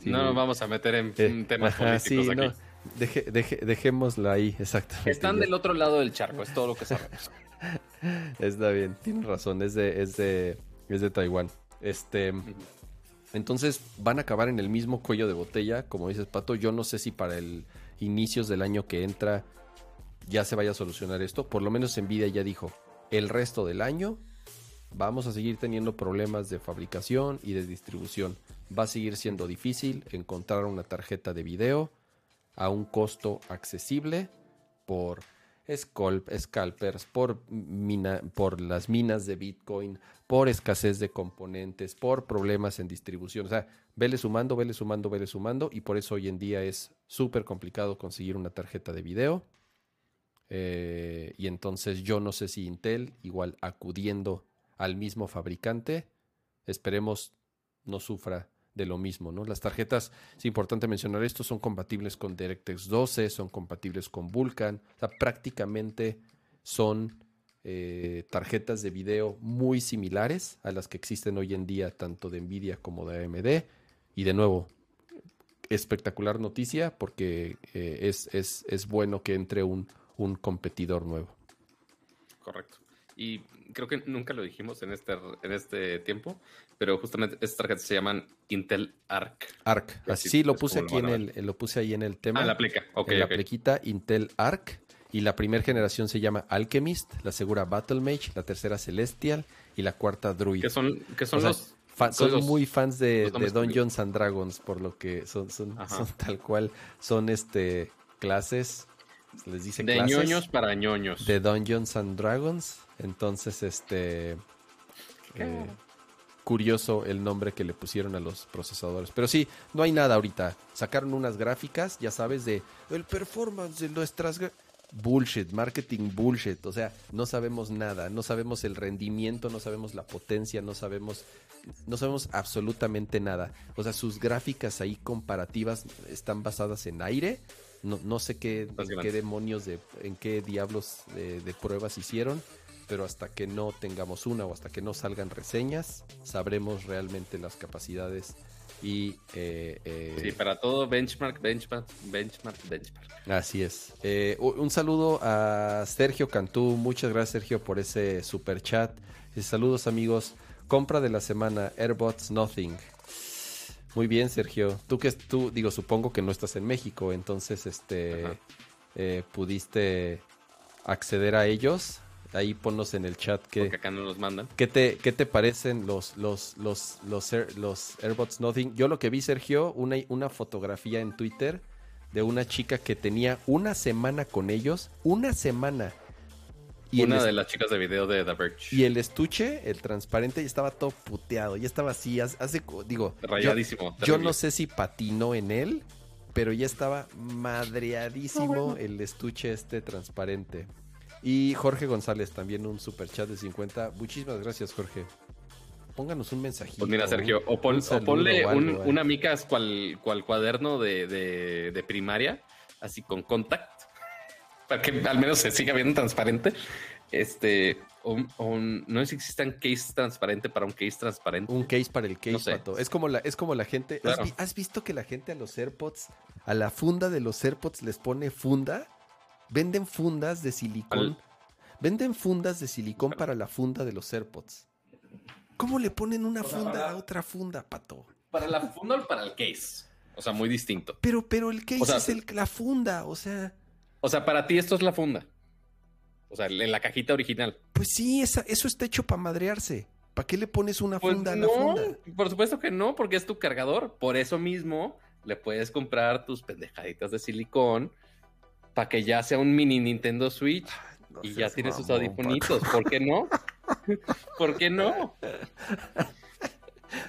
Sí, no nos vamos a meter en eh, temas ajá, sí, políticos aquí. no, deje- deje- dejémosla ahí, exactamente. Están ya. del otro lado del charco, es todo lo que sabemos. Está bien, tienes razón, es de, es de, es de Taiwán. Este, entonces van a acabar en el mismo cuello de botella, como dices Pato. Yo no sé si para el inicios del año que entra ya se vaya a solucionar esto. Por lo menos Nvidia ya dijo, el resto del año vamos a seguir teniendo problemas de fabricación y de distribución. Va a seguir siendo difícil encontrar una tarjeta de video a un costo accesible por scalp- scalpers, por, mina- por las minas de Bitcoin, por escasez de componentes, por problemas en distribución. O sea, vele sumando, vele sumando, vele sumando, y por eso hoy en día es súper complicado conseguir una tarjeta de video. Eh, y entonces yo no sé si Intel, igual acudiendo al mismo fabricante, esperemos no sufra de lo mismo, ¿no? Las tarjetas, es importante mencionar esto, son compatibles con DirectX 12, son compatibles con Vulkan, o sea, prácticamente son eh, tarjetas de video muy similares a las que existen hoy en día, tanto de Nvidia como de AMD. Y de nuevo, espectacular noticia porque eh, es, es, es bueno que entre un, un competidor nuevo. Correcto. Y creo que nunca lo dijimos en este, en este tiempo, pero justamente estas tarjetas se llaman Intel Arc. Arc, Así así lo puse aquí lo en el, lo puse ahí en el tema. Ah, la pleca. Ok, en la ok. plequita Intel Arc. Y la primera generación se llama Alchemist, la segunda Battle Mage, la tercera Celestial y la cuarta Druid. Que son, que son O sea, los. fa- son los- muy fans de, de Dungeons and Dragons, por lo que son, son, son tal cual, son este clases, les dicen de clases ñoños para ñoños. de Dungeons and Dragons. Entonces, este eh, curioso el nombre que le pusieron a los procesadores. Pero sí, no hay nada ahorita. Sacaron unas gráficas, ya sabes, de el performance de nuestras bullshit, marketing bullshit. O sea, no sabemos nada, no sabemos el rendimiento, no sabemos la potencia, no sabemos, no sabemos absolutamente nada. O sea, sus gráficas ahí comparativas están basadas en aire. No, no sé qué, en qué demonios de, en qué diablos de, de pruebas hicieron, pero hasta que no tengamos una o hasta que no salgan reseñas, sabremos realmente las capacidades Y, eh, eh, Sí, para todo benchmark, benchmark, benchmark, benchmark. Así es. Eh, un saludo a Sergio Cantú. Muchas gracias, Sergio, por ese super chat. Saludos, amigos. Compra de la semana: Airbots Nothing. Muy bien, Sergio. Tú que tú, digo, supongo que no estás en México, entonces, este, eh, pudiste acceder a ellos. Ahí ponnos en el chat que. Porque acá no los mandan. ¿Qué te, qué te parecen los, los, los, los, Air- los AirBots Nothing? Yo lo que vi, Sergio, una, una fotografía en Twitter de una chica que tenía una semana con ellos, una semana. Y, Una de las chicas de video de The Verge. y el estuche, el transparente, ya estaba todo puteado, ya estaba así, hace, digo, Rayadísimo. yo no sé si patinó en él, pero ya estaba madreadísimo el estuche este transparente. Y Jorge González, también un super chat de 50. Muchísimas gracias, Jorge. Pónganos un mensajito. Pues mira, Sergio, un- o, pon- un o saludo ponle o algo, un- eh. una micas cual, cual cuaderno de, de- de primaria, así con contact, para que al menos se siga viendo transparente. Este, un- no sé si existan case transparente para un case transparente. Un case para el case, No sé. pato. Es como la, es como la gente. ¿has, Claro. vi- has visto que la gente a los AirPods, a la funda de los AirPods les pone funda? Venden fundas de silicón. Al- Venden fundas de silicón para la funda de los AirPods. ¿Cómo le ponen una funda para- a otra funda, pato? Para la funda o para el case. O sea, muy distinto. Pero, pero el case O sea, es el- la funda, o sea. O sea, para ti esto es la funda. O sea, en la cajita original. Pues sí, esa- eso está hecho para madrearse. ¿Para qué le pones una Pues funda a la funda? por supuesto que no, porque es tu cargador. Por eso mismo le puedes comprar tus pendejaditas de silicón para que ya sea un mini Nintendo Switch No y ya seas tienes sus audifonitos. ¿Por qué no? ¿Por qué no?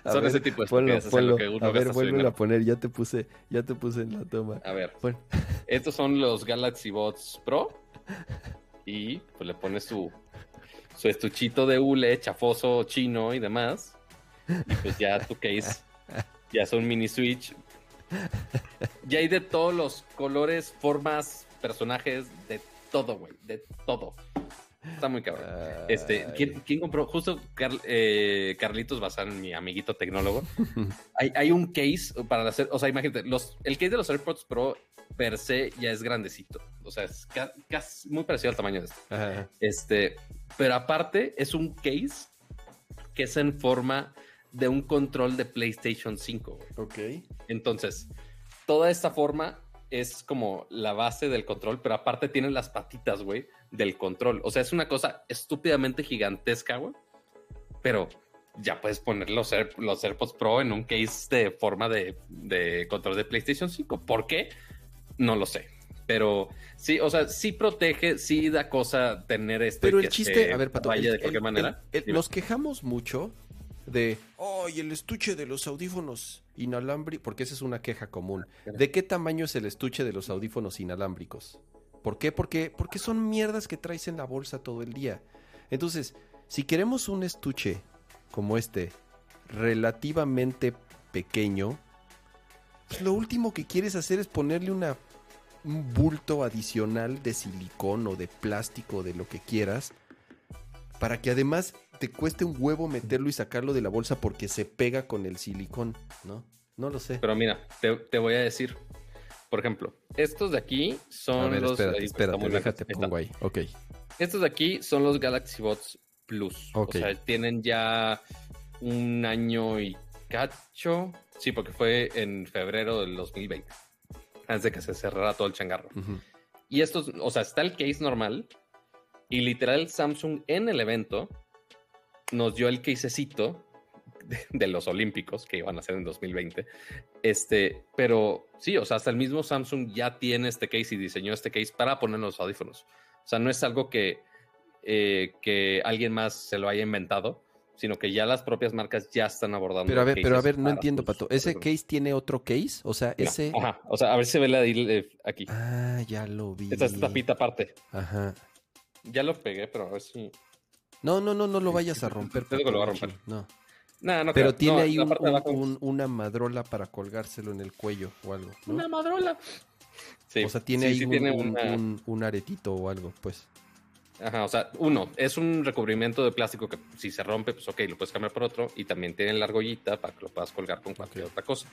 A Son ver, ese tipo de ponlo, ponlo. que uno A ver, dinero. a poner. Ya te puse, ya te puse en la toma. A ver, Bueno, estos son los Galaxy Bots Pro y pues le pones su, su estuchito de hule chafoso chino y demás. Y pues ya tu case ya es un mini Switch. Ya hay de todos los colores, formas, personajes, de todo, güey, de todo. Está muy cabrón. Este. ¿quién, quién compró? Justo Carl- eh, Carlitos Bazán, mi amiguito tecnólogo. hay, hay un case para hacer, o sea, imagínate, los, el case de los AirPods Pro per se ya es grandecito. O sea, es ca- casi muy parecido al tamaño de este. Ajá. Este, pero aparte es un case que es en forma de un control de PlayStation 5. güey. Ok. Entonces, toda esta forma es como la base del control, pero aparte tiene las patitas, güey, del control. O sea, es una cosa estúpidamente gigantesca, güey. Pero ya puedes poner los, Air- los AirPods Pro en un case de forma de, de control de PlayStation 5. ¿Por qué? No lo sé. Pero sí, o sea, sí protege, sí da cosa tener esto. y Pero el que chiste, se a ver, Pato, vaya el- de cualquier el- manera. el- nos quejamos mucho de, ¡ay, el estuche de los audífonos inalámbricos! Porque esa es una queja común. ¿De qué tamaño es el estuche de los audífonos inalámbricos? ¿Por qué? Porque, porque son mierdas que traes en la bolsa todo el día. Entonces, si queremos un estuche como este, relativamente pequeño, pues lo último que quieres hacer es ponerle una, un bulto adicional de silicón o de plástico, de lo que quieras, para que además te cueste un huevo meterlo y sacarlo de la bolsa porque se pega con el silicón, ¿no? No lo sé. Pero mira, te, te voy a decir. Por ejemplo, estos de aquí son A ver, los. espérate, ahí, espérate, está muy déjate pongo ahí. Ok. Estos de aquí son los Galaxy Bots Plus. Ok. O sea, tienen ya un año y cacho. Sí, porque fue en febrero del 2020. Antes de que se cerrara todo el changarro. Y estos, o sea, está el case normal. Y literal, Samsung en el evento nos dio el casecito de, de los Olímpicos que iban a hacer en 2020. Este, pero sí, o sea, hasta el mismo Samsung ya tiene este case y diseñó este case para poner los audífonos. O sea, no es algo que, eh, que alguien más se lo haya inventado, sino que ya las propias marcas ya están abordando. Pero a ver, pero a ver, no entiendo, Pato. ¿Ese case tiene otro case? O sea, ese... Ajá, o sea, a ver si se ve la de aquí. Ah, ya lo vi. Esta es tapita aparte. Ajá. Ya lo pegué, pero a ver si. No, no, no, no lo vayas a romper. Te digo que lo voy a romper. No. No, no Pero creo. tiene No, ahí un- un- una madrola para colgárselo en el cuello o algo. ¿no? Una madrola. Sí, o sea, tiene sí, ahí sí un, tiene un- una- un- un aretito o algo, pues. Ajá, o sea, uno, es un recubrimiento de plástico que si se rompe, pues ok, lo puedes cambiar por otro. Y también tiene la argollita para que lo puedas colgar con cualquier otra cosa.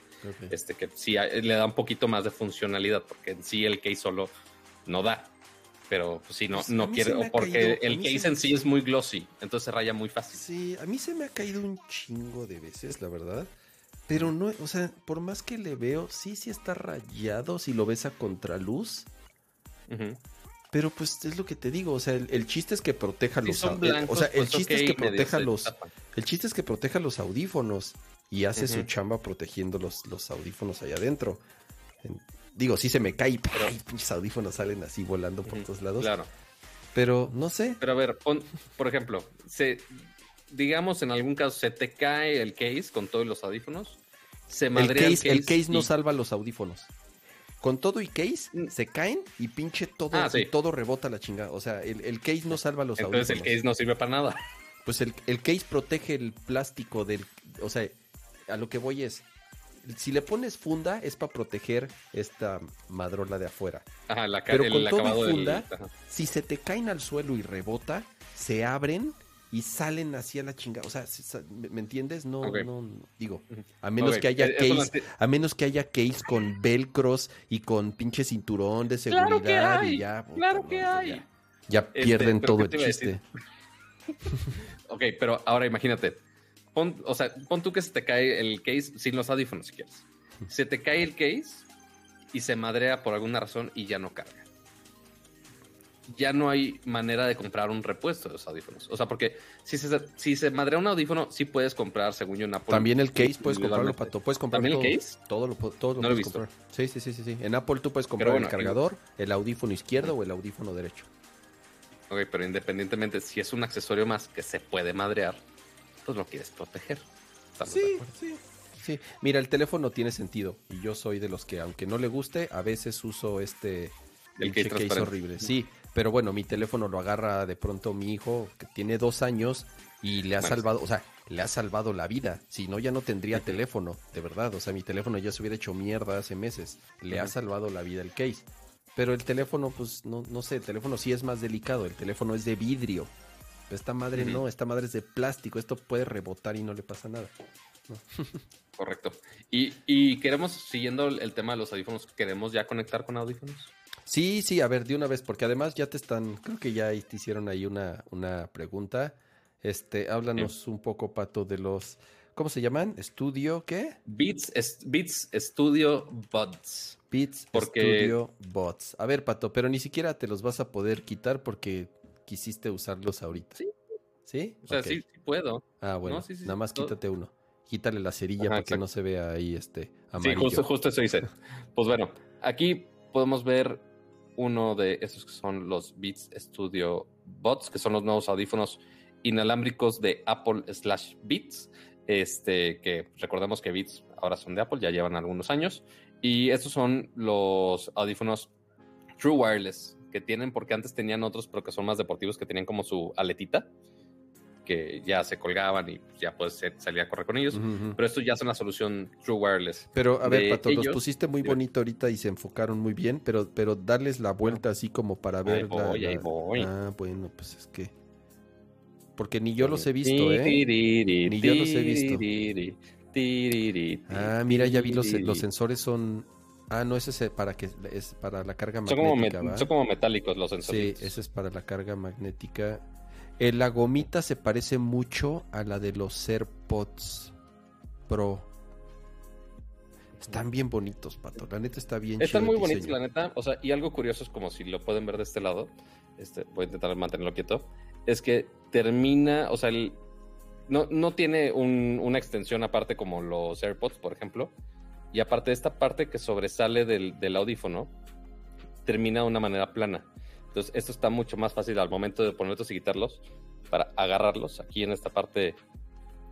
Este que sí le da un poquito más de funcionalidad, porque en sí el case solo no da. Pero pues, sí, no, Pues, no quiere, o porque caído- el case se- en sí es muy glossy, entonces se raya muy fácil. Sí, a mí se me ha caído un chingo de veces, la verdad. Pero no, o sea, por más que le veo, sí, sí está rayado si lo ves a contraluz. Pero pues es lo que te digo, o sea, el, el chiste es que proteja los son au- el- blancos, O sea, el pues, chiste es que proteja los. El chiste es que proteja los audífonos y hace su chamba protegiendo los, los audífonos allá adentro. Digo, sí se me cae y Pero- pinches audífonos salen así volando por todos lados. Claro. Pero no sé. Pero a ver, pon- por ejemplo, se, digamos en algún caso se te cae el case con todos los audífonos, se El madrea case, el case no salva los audífonos. Con todo y case, Mm. se caen y pinche todo, Ah, y todo rebota la chingada. O sea, el, el case no salva los Entonces el audífonos. case no sirve para nada. Pues el, el case protege el plástico del. O sea, a lo que voy es. Si le pones funda, es para proteger esta madrola de afuera. Ajá, la Pero el con todo y acabado del- funda. Si se te caen al suelo y rebota, se abren y salen así a la chingada. O sea, ¿me, entiendes? No, no, digo, a menos que haya eh, case, a menos que haya case con velcros y con pinche cinturón de seguridad Claro que hay, y ya. claro no, que hay. Ya, ya Este, pierden todo ¿qué el chiste. Ok, pero ahora imagínate. Pon, o sea, pon tú que se te cae el case sin los audífonos si quieres. Se te cae el case y se madrea por alguna razón y ya no carga. Ya no hay manera de comprar un repuesto de los audífonos. O sea, porque si se, si se madrea un audífono, sí puedes comprar, según yo, en Apple. También el case puedes comprarlo. Pato. Puedes comprar ¿También todo. el case? Todo lo, pu- todo lo No lo he puedes visto. comprar. Sí, sí, sí, sí, sí. En Apple tú puedes comprar bueno, el cargador, el audífono izquierdo o el audífono derecho. Ok, pero independientemente, si es un accesorio más que se puede madrear, pues lo quieres proteger. ¿Estamos de Sí, acuerdo? sí. Sí, mira, el teléfono tiene sentido y yo soy de los que, aunque no le guste, a veces uso este El case transparente. horrible. Sí, pero bueno, mi teléfono lo agarra de pronto mi hijo que tiene dos años y le ha Bueno. salvado, o sea, le ha salvado la vida. Si no, ya no tendría teléfono, de verdad. O sea, mi teléfono ya se hubiera hecho mierda hace meses. Le ha salvado la vida el case. Pero el teléfono, pues, no, no sé, el teléfono sí es más delicado. El teléfono es de vidrio. Esta madre no, esta madre es de plástico. Esto puede rebotar y no le pasa nada. Correcto. Y, y queremos, siguiendo el, tema de los audífonos, ¿queremos ya conectar con audífonos? Sí, sí, a ver, de una vez, porque además ya te están, creo que ya te hicieron ahí una, una pregunta. Este, háblanos un poco, Pato, de los, ¿cómo se llaman? ¿Estudio qué? Beats, es- Beats Studio Buds. Beats Porque- Studio Bots. A ver, Pato, pero ni siquiera te los vas a poder quitar porque quisiste usarlos ahorita. Sí. ¿Sí? O sea, sí, sí puedo. Ah, bueno, No, sí, sí, nada más todo- quítate uno. Quítale la cerilla Ajá, para que no se vea ahí este Sí, amarillo. justo, justo eso hice. Pues bueno, aquí podemos ver uno de esos que son los Beats Studio Buds, que son los nuevos audífonos inalámbricos de Apple slash Beats. Este, que recordemos que Beats ahora son de Apple, ya llevan algunos años. Y estos son los audífonos True Wireless que tienen, porque antes tenían otros, pero que son más deportivos, que tenían como su aletita, que ya se colgaban y ya puedes salir a correr con ellos. Pero estos ya son la solución True Wireless. Pero a ver, Pato, los pusiste muy bonito ahorita y se enfocaron muy bien, pero, pero darles la vuelta así como para ver. la- voy, ahí la- voy. Ah, bueno, pues es que. Porque ni yo los he visto, ¿eh? Ni yo los he visto. Ah, mira, ya vi los, los sensores son. Ah, no, ese es para que es para la carga Son como, magnética, son como metálicos los Sí, sensores. ese es para la carga magnética. Eh, la gomita se parece mucho a la de los AirPods Pro. Están bien bonitos, pato. La neta está bien Están muy bonitos, la neta. O sea, y algo curioso es como si lo pueden ver de este lado. Este, voy a intentar mantenerlo quieto. Es que termina, o sea, el, no, no tiene un- una extensión aparte como los AirPods, por ejemplo. Y aparte de esta parte que sobresale del, del audífono, termina de una manera plana. Entonces, esto está mucho más fácil al momento de ponerlos y quitarlos para agarrarlos aquí en esta parte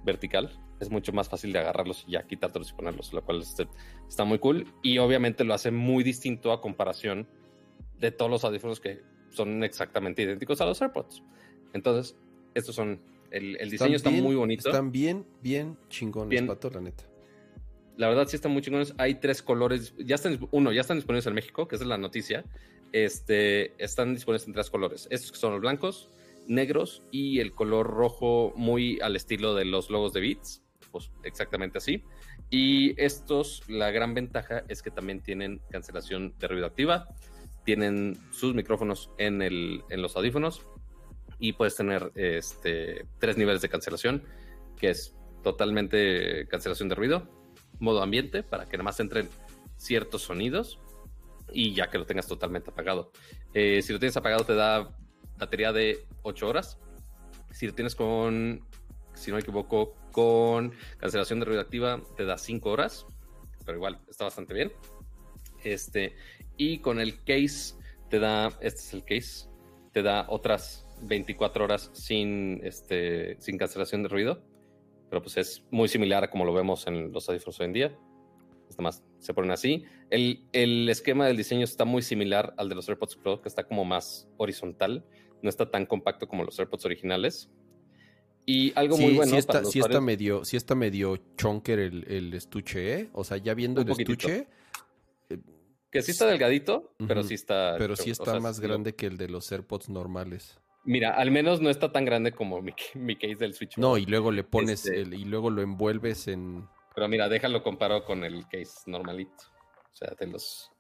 vertical. Es mucho más fácil de agarrarlos y ya quitártelos y ponerlos, lo cual este, está muy cool. Y obviamente lo hace muy distinto a comparación de todos los audífonos que son exactamente idénticos a los AirPods. Entonces, estos son. El, el diseño está bien- muy bonito. Están bien, bien chingones, Bien. pato, la neta. La verdad sí están muy chingones. Hay tres colores. Ya están, uno, ya están disponibles en México, que esa es la noticia. este, están disponibles en tres colores. Estos que son los blancos, negros y el color rojo muy al estilo de los logos de Beats, pues exactamente así. Y estos, la gran ventaja es que también tienen cancelación de ruido activa, tienen sus micrófonos en, el, en los audífonos y puedes tener este, tres niveles de cancelación, que es totalmente cancelación de ruido, modo ambiente para que nada más entren ciertos sonidos y ya que lo tengas totalmente apagado. Eh, si lo tienes apagado te da batería de 8 horas. Si lo tienes con, si no me equivoco, con cancelación de ruido activa te da 5 horas, pero igual está bastante bien. Este, y con el case te da, este es el case, te da otras 24 horas sin, este, sin cancelación de ruido, pero pues es muy similar a como lo vemos en los audífonos hoy en día. Nada más se ponen así. El, el, esquema del diseño está muy similar al de los AirPods Pro, que está como más horizontal. No está tan compacto como los AirPods originales. Y algo muy bueno. Sí está, sí está medio, sí está medio chonker el, el, estuche, ¿eh? O sea, ya viendo el estuche. Eh, que sí está delgadito, pero sí está. Pero sí está más grande que el de los AirPods normales. Mira, al menos no está tan grande como mi, mi case del Switch. No, y luego le pones este el, y luego lo envuelves en pero mira, déjalo comparo con el case normalito. O sea, de los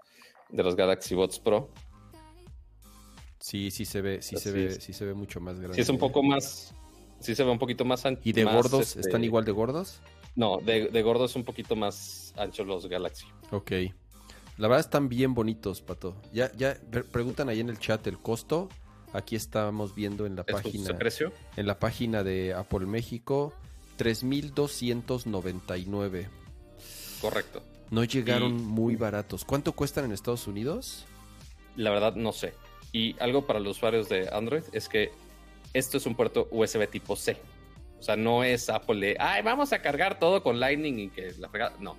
de los Galaxy Buds Pro. Sí, sí se ve, sí se ve, sí se ve mucho más grande. Sí es un poco más, sí se ve un poquito más ancho. ¿Y de gordos este, están igual de gordos? No, de, de gordos un poquito más anchos los Galaxy. Ok. La verdad están bien bonitos, Pato. Ya, ya preguntan ahí en el chat el costo. Aquí estamos viendo en la página. precio? En la página de Apple México. 3.299. Correcto. No llegaron muy baratos. ¿Cuánto cuestan en Estados Unidos? La verdad no sé. Y algo para los usuarios de Android es que esto es un puerto USB tipo C. O sea, no es Apple ay, vamos a cargar todo con Lightning y que la fregada. No.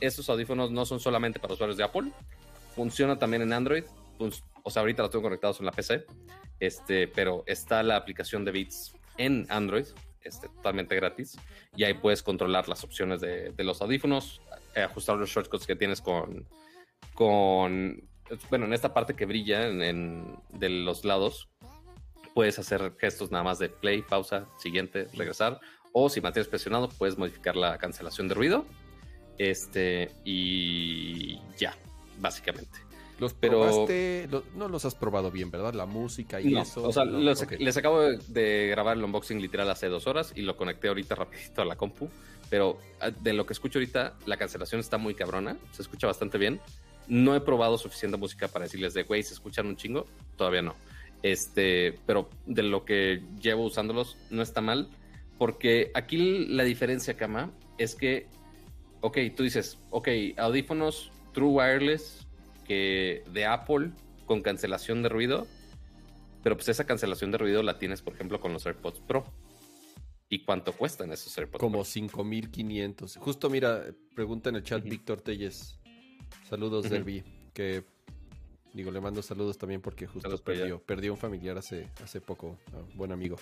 Estos audífonos no son solamente para usuarios de Apple. Funciona también en Android. O sea, ahorita los tengo conectados en la PC. Este, pero está la aplicación de Beats en Android este, totalmente gratis. Y ahí puedes controlar las opciones de, los audífonos, eh, ajustar los shortcuts que tienes con, con, bueno, en esta parte que brilla en, de los lados, puedes hacer gestos nada más de play, pausa, siguiente, regresar. O si mantienes presionado, puedes modificar la cancelación de ruido. Este, y ya, básicamente. ¿Los pero no los has probado bien, ¿verdad? La música y eso. O sea, les acabo de grabar el unboxing literal hace dos horas y lo conecté ahorita rapidito a la compu. Pero ah, de lo que escucho ahorita, la cancelación está muy cabrona. Se escucha bastante bien. No he probado suficiente música para decirles de, güey, ¿se escuchan un chingo? Todavía no. Este, pero de lo que llevo usándolos, no está mal. Porque aquí la diferencia, Kama, es que, ok, tú dices, ok, audífonos True Wireless que de Apple con cancelación de ruido, pero pues esa cancelación de ruido la tienes, por ejemplo, con los AirPods Pro. ¿Y cuánto cuestan esos AirPods Como 5500. Justo mira, pregunta en el chat Víctor Telles. Saludos, Derby. Que digo, le mando saludos también porque justo perdió, perdió un familiar hace, hace poco, buen amigo.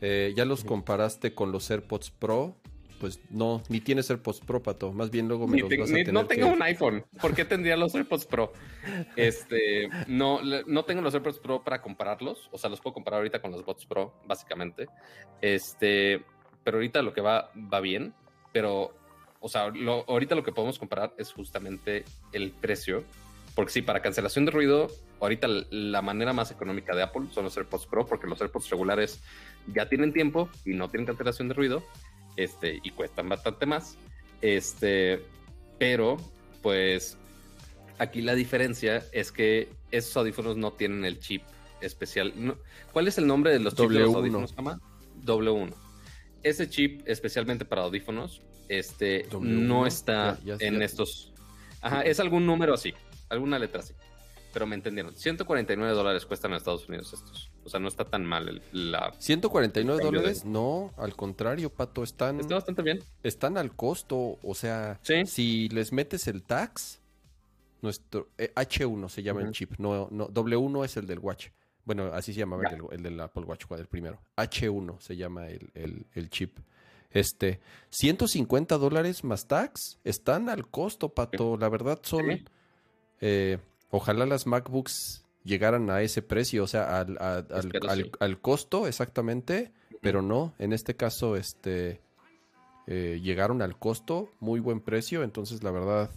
Eh, ¿Ya los comparaste con los AirPods Pro? Pues no, ni tienes AirPods Pro, Pato. Más bien luego me los vas a tener No tengo un iPhone. ¿Por qué tendría los AirPods Pro? Este, no, no tengo los AirPods Pro para compararlos. O sea, los puedo comparar ahorita con los Bots Pro, básicamente. Este, pero ahorita lo que va, va bien. Pero, o sea, ahorita lo que podemos comparar es justamente el precio. Porque sí, para cancelación de ruido, ahorita la manera más económica de Apple son los AirPods Pro, porque los AirPods regulares ya tienen tiempo y no tienen cancelación de ruido este, y cuestan bastante más. Este, pero, pues, aquí la diferencia es que esos audífonos no tienen el chip especial. ¿Cuál es el nombre de los chips de los audífonos, W1. Ese chip, especialmente para audífonos, este, no está en estos. Ajá, es algún número así, alguna letra así. Pero me entendieron. 149 dólares cuestan en Estados Unidos estos. O sea, no está tan mal la... 149 dólares, no, al contrario, Pato, están... Está bastante bien. Están al costo, o sea, si les metes el tax, nuestro eh, H1 se llama el chip, no, no, W1 es el del Watch. Bueno, así se llamaba el, del Apple Watch, el primero. H1 se llama el, chip. Este, 150 dólares más tax, están al costo, Pato. La verdad son... Eh, ojalá las MacBooks llegaran a ese precio, o sea, al, al, al, Espero al- sí. al costo exactamente, pero no, en este caso, este, eh, llegaron al costo, muy buen precio, entonces la verdad,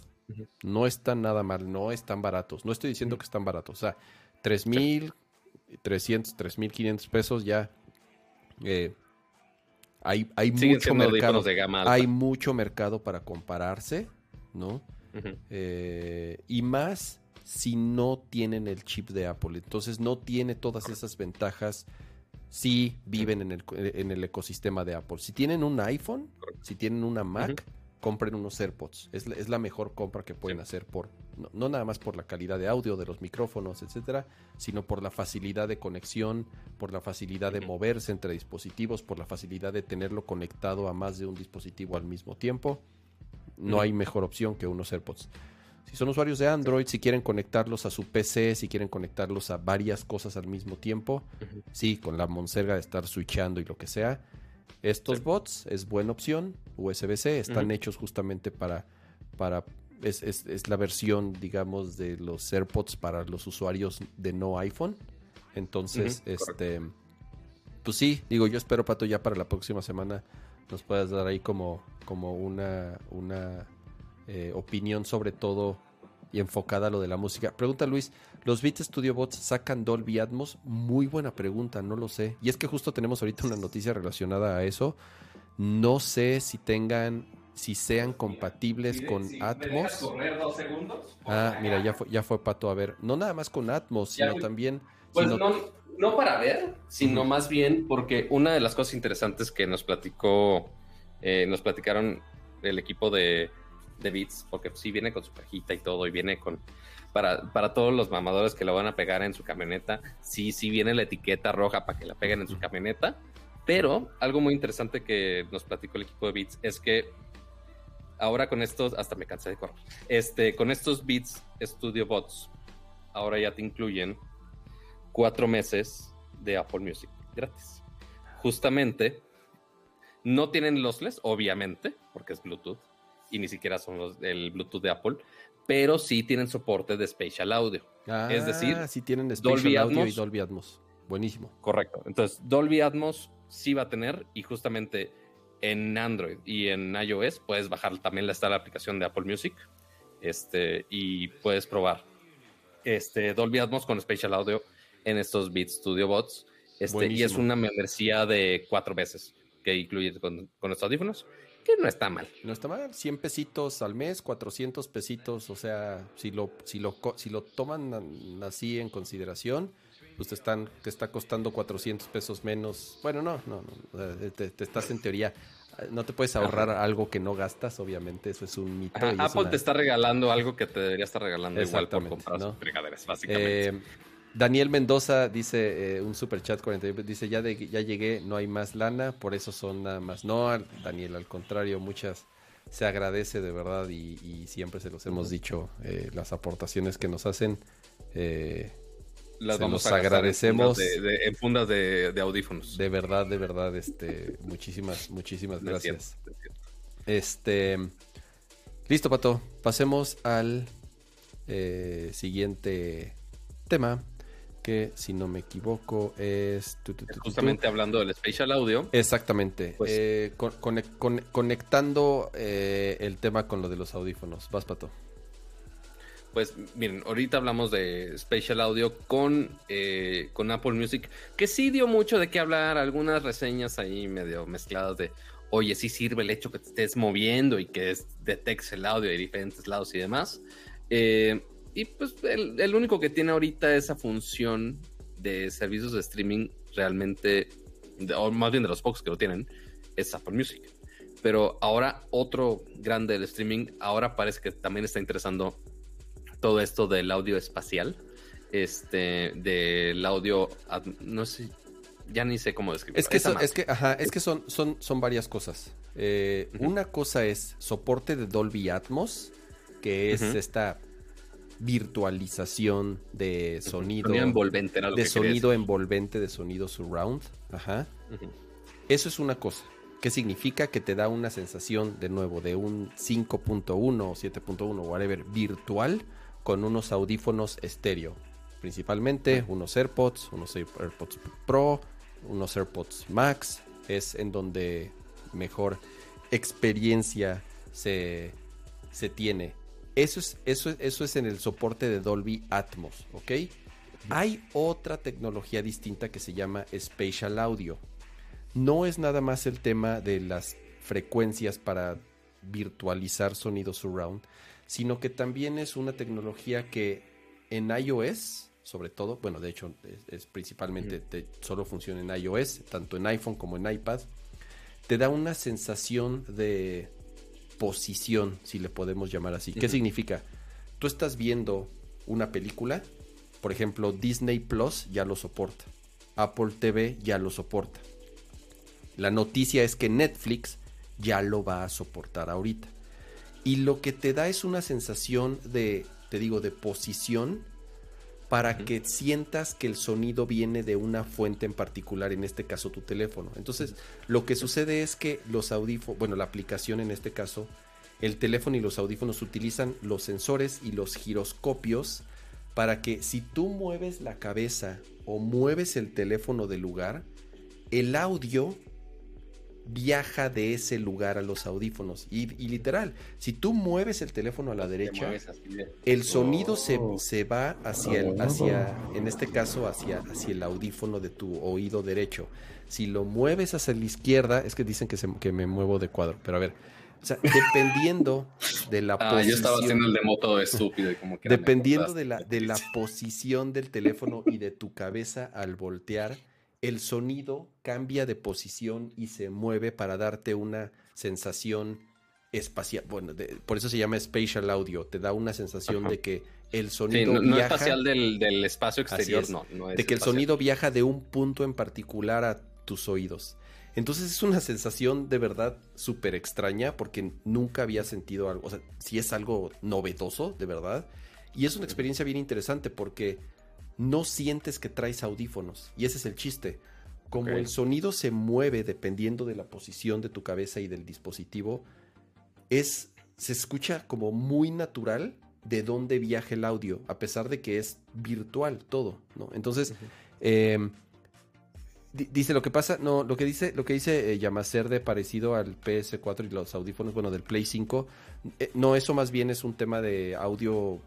no están nada mal, no están baratos, no estoy diciendo que están baratos, o sea, 3.300, 3.500 pesos ya, eh, hay, hay mucho mercado, audífonos de gama alta. hay mucho mercado para compararse, ¿no? Eh, y más si no tienen el chip de Apple. Entonces no tiene todas esas ventajas si viven en el, en el ecosistema de Apple. Si tienen un iPhone, si tienen una Mac, compren unos AirPods. Es la, es la mejor compra que pueden Sí. hacer por no, no nada más por la calidad de audio de los micrófonos, etcétera, sino por la facilidad de conexión, por la facilidad de moverse entre dispositivos, por la facilidad de tenerlo conectado a más de un dispositivo al mismo tiempo. No hay mejor opción que unos AirPods. Si son usuarios de Android, si quieren conectarlos a su PC, si quieren conectarlos a varias cosas al mismo tiempo, sí, con la monserga de estar switchando y lo que sea, estos Sí. bots es buena opción. USB-C están hechos justamente para, para es, es- es la versión, digamos, de los AirPods para los usuarios de no iPhone. Entonces, este, pues sí, digo, yo espero, Pato, ya para la próxima semana nos puedas dar ahí como, como una, una eh, opinión sobre todo y enfocada a lo de la música. Pregunta Luis, ¿los Beats Studio Bots sacan Dolby Atmos? Muy buena pregunta, no lo sé. Y es que justo tenemos ahorita una noticia relacionada a eso. No sé si tengan, si sean compatibles con Atmos. Ah, mira, ya fue, ya fue Pato a ver. No nada más con Atmos, sino también... Pues sino- no, no para ver, sino más bien porque una de las cosas interesantes que nos platicó, eh, nos platicaron el equipo de, de Beats, porque sí viene con su cajita y todo, y viene con, para, para todos los mamadores que lo van a pegar en su camioneta, sí, sí viene la etiqueta roja para que la peguen en su camioneta, pero algo muy interesante que nos platicó el equipo de Beats es que ahora con estos, hasta me cansé de correr, este, con estos Beats Studio Bots, ahora ya te incluyen cuatro meses de Apple Music gratis. Justamente, no tienen lossless, obviamente, porque es Bluetooth, y ni siquiera son los el Bluetooth de Apple, pero sí tienen soporte de Spatial Audio. es decir, Ah, sí tienen Spatial Dolby Audio y Atmos. Dolby Atmos. Buenísimo. Correcto. Entonces, Dolby Atmos sí va a tener, y justamente en Android y en iOS puedes bajar también está la aplicación de Apple Music. Este, y puedes probar este Dolby Atmos con Spatial Audio en estos Beats Studio Bots. Este, y es una membresía de cuatro veces que incluye con, con estos audífonos, que no está mal. No está mal, 100 pesitos al mes, 400 pesitos, o sea, si lo, si lo, si lo toman así en consideración, pues te, están, te está costando 400 pesos menos. Bueno, no, no, no, te, te estás en teoría, no te puedes ahorrar algo que no gastas, obviamente, eso es un mito. Ajá, y es Apple una- te está regalando algo que te debería estar regalando igual por comprar ¿no? básicamente. Eh, Daniel Mendoza dice, eh, un super chat 40, dice, ya, de- ya llegué, no hay más lana, por eso son nada más. No, Daniel, al contrario, muchas se agradece de verdad y, y siempre se los hemos dicho, eh, las aportaciones que nos hacen. eh, Las se vamos los a en agradecemos. fundas de, de- en fundas de, de audífonos. de verdad, de verdad, este, muchísimas, muchísimas gracias. cierto. Este, listo, Pato. Pasemos al siguiente tema, que si no me equivoco es... tu, tu, tu, tu, tu. Justamente hablando del Spatial Audio, Exactamente. Pues- Eh, con- conec- con- conectando eh, el tema con lo de los audífonos. Vas, Pato. pues miren, ahorita hablamos de Spatial Audio con, eh, con Apple Music, que sí dio mucho de qué hablar, algunas reseñas ahí medio mezcladas de, oye, sí sirve el hecho que te estés moviendo y que es- detectes el audio de diferentes lados y demás. Eh, y pues el, el único que tiene ahorita esa función de servicios de streaming realmente, de- o más bien de los pocos que lo tienen, es Apple Music. Pero ahora otro grande del streaming, ahora parece que también está interesando todo esto del audio espacial, este, del audio, no sé, ya ni sé cómo describirlo. Es que, son, es que, ajá, es que son, son, son varias cosas. Eh. Una cosa es soporte de Dolby Atmos, que es esta virtualización de sonido, Sonido envolvente era lo de que sonido envolvente, de sonido surround. Ajá. Eso es una cosa. ¿Qué significa? Que te da una sensación, de nuevo, de un 5.1 o 7.1, whatever, virtual, con unos audífonos estéreo. principalmente, unos AirPods, unos AirPods Pro, unos AirPods Max, es en donde mejor experiencia se, se tiene. Eso es, eso, eso es en el soporte de Dolby Atmos, ¿ok? Hay otra tecnología distinta que se llama Spatial Audio. No es nada más el tema de las frecuencias para virtualizar sonido surround, sino que también es una tecnología que en iOS, sobre todo, bueno, de hecho es, principalmente, solo funciona en iOS, tanto en iPhone como en iPad, te da una sensación de posición, si le podemos llamar así. ¿Qué significa? Tú estás viendo una película, por ejemplo, Disney Plus ya lo soporta, Apple TV ya lo soporta. La noticia es que Netflix ya lo va a soportar ahorita. Y lo que te da es una sensación de, te digo, de posición para que sientas que el sonido viene de una fuente en particular, en este caso tu teléfono. Entonces, lo que sucede es que los audífonos, bueno, la aplicación en este caso, el teléfono y los audífonos utilizan los sensores y los giroscopios para que si tú mueves la cabeza o mueves el teléfono del lugar, el audio viaja de ese lugar a los audífonos. Y, literal, si tú mueves el teléfono a la derecha, el sonido se, oh. se, va hacia, el, hacia, en este caso, hacia, hacia el audífono de tu oído derecho. Si lo mueves hacia la izquierda, es que dicen que, se, que me muevo de cuadro, pero a ver, o sea, dependiendo de la ah, Yo estaba haciendo el demo todo estúpido. como que dependiendo de la, de la posición del teléfono y de tu cabeza al voltear, el sonido cambia de posición y se mueve para darte una sensación espacial. Bueno, por eso se llama spatial audio. Te da una sensación de que el sonido no, viaja. espacial del, espacio exterior, no, De que el sonido viaja de un punto en particular a tus oídos. Entonces es una sensación de verdad súper extraña porque nunca había sentido algo. O sea, si es algo novedoso, de verdad. Y es una experiencia bien interesante porque no sientes que traes audífonos. Y ese es el chiste. Como el sonido se mueve dependiendo de la posición de tu cabeza y del dispositivo, es, se escucha como muy natural de dónde viaja el audio, a pesar de que es virtual todo, ¿no? Entonces, em, dice lo que pasa, no, lo que dice, lo que dice eh, de parecido al PS4 y los audífonos, bueno, del Play 5, eh, no, eso más bien es un tema de audio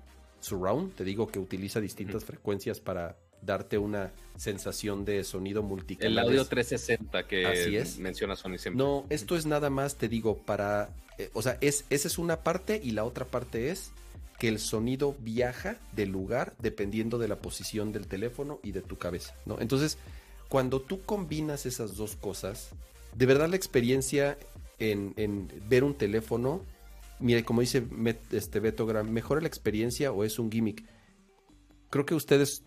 surround, te digo que utiliza distintas frecuencias para darte una sensación de sonido multicanal. El audio 360 que menciona Sony siempre. No, esto es nada más, te digo, para, eh, o sea, es, esa es una parte y la otra parte es que el sonido viaja del lugar dependiendo de la posición del teléfono y de tu cabeza, ¿no? Entonces, cuando tú combinas esas dos cosas, de verdad la experiencia en, en ver un teléfono mire, como dice este Beto ¿mejora la experiencia o es un gimmick? Creo que ustedes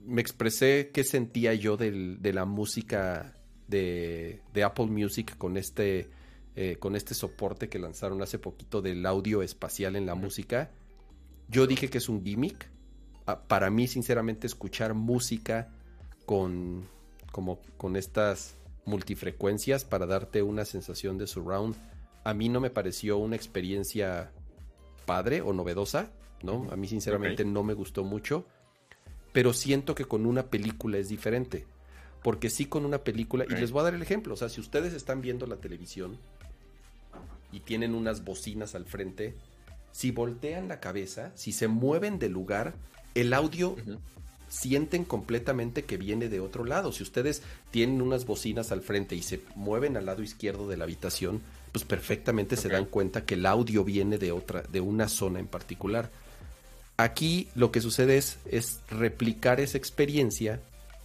me expresé qué sentía yo de la música de, Apple Music con este, eh, con este soporte que lanzaron hace poquito del audio espacial en la música. Yo dije que es un gimmick. Ah, para mí, sinceramente, escuchar música con, como, con estas multifrecuencias para darte una sensación de surround a mí no me pareció una experiencia padre o novedosa, ¿no? A mí sinceramente no me gustó mucho, pero siento que con una película es diferente. Porque sí con una película, y les voy a dar el ejemplo, o sea, si ustedes están viendo la televisión y tienen unas bocinas al frente, si voltean la cabeza, si se mueven de lugar, el audio sienten completamente que viene de otro lado. Si ustedes tienen unas bocinas al frente y se mueven al lado izquierdo de la habitación, pues perfectamente se dan cuenta que el audio viene de otra, de una zona en particular. Aquí lo que sucede es, es replicar esa experiencia,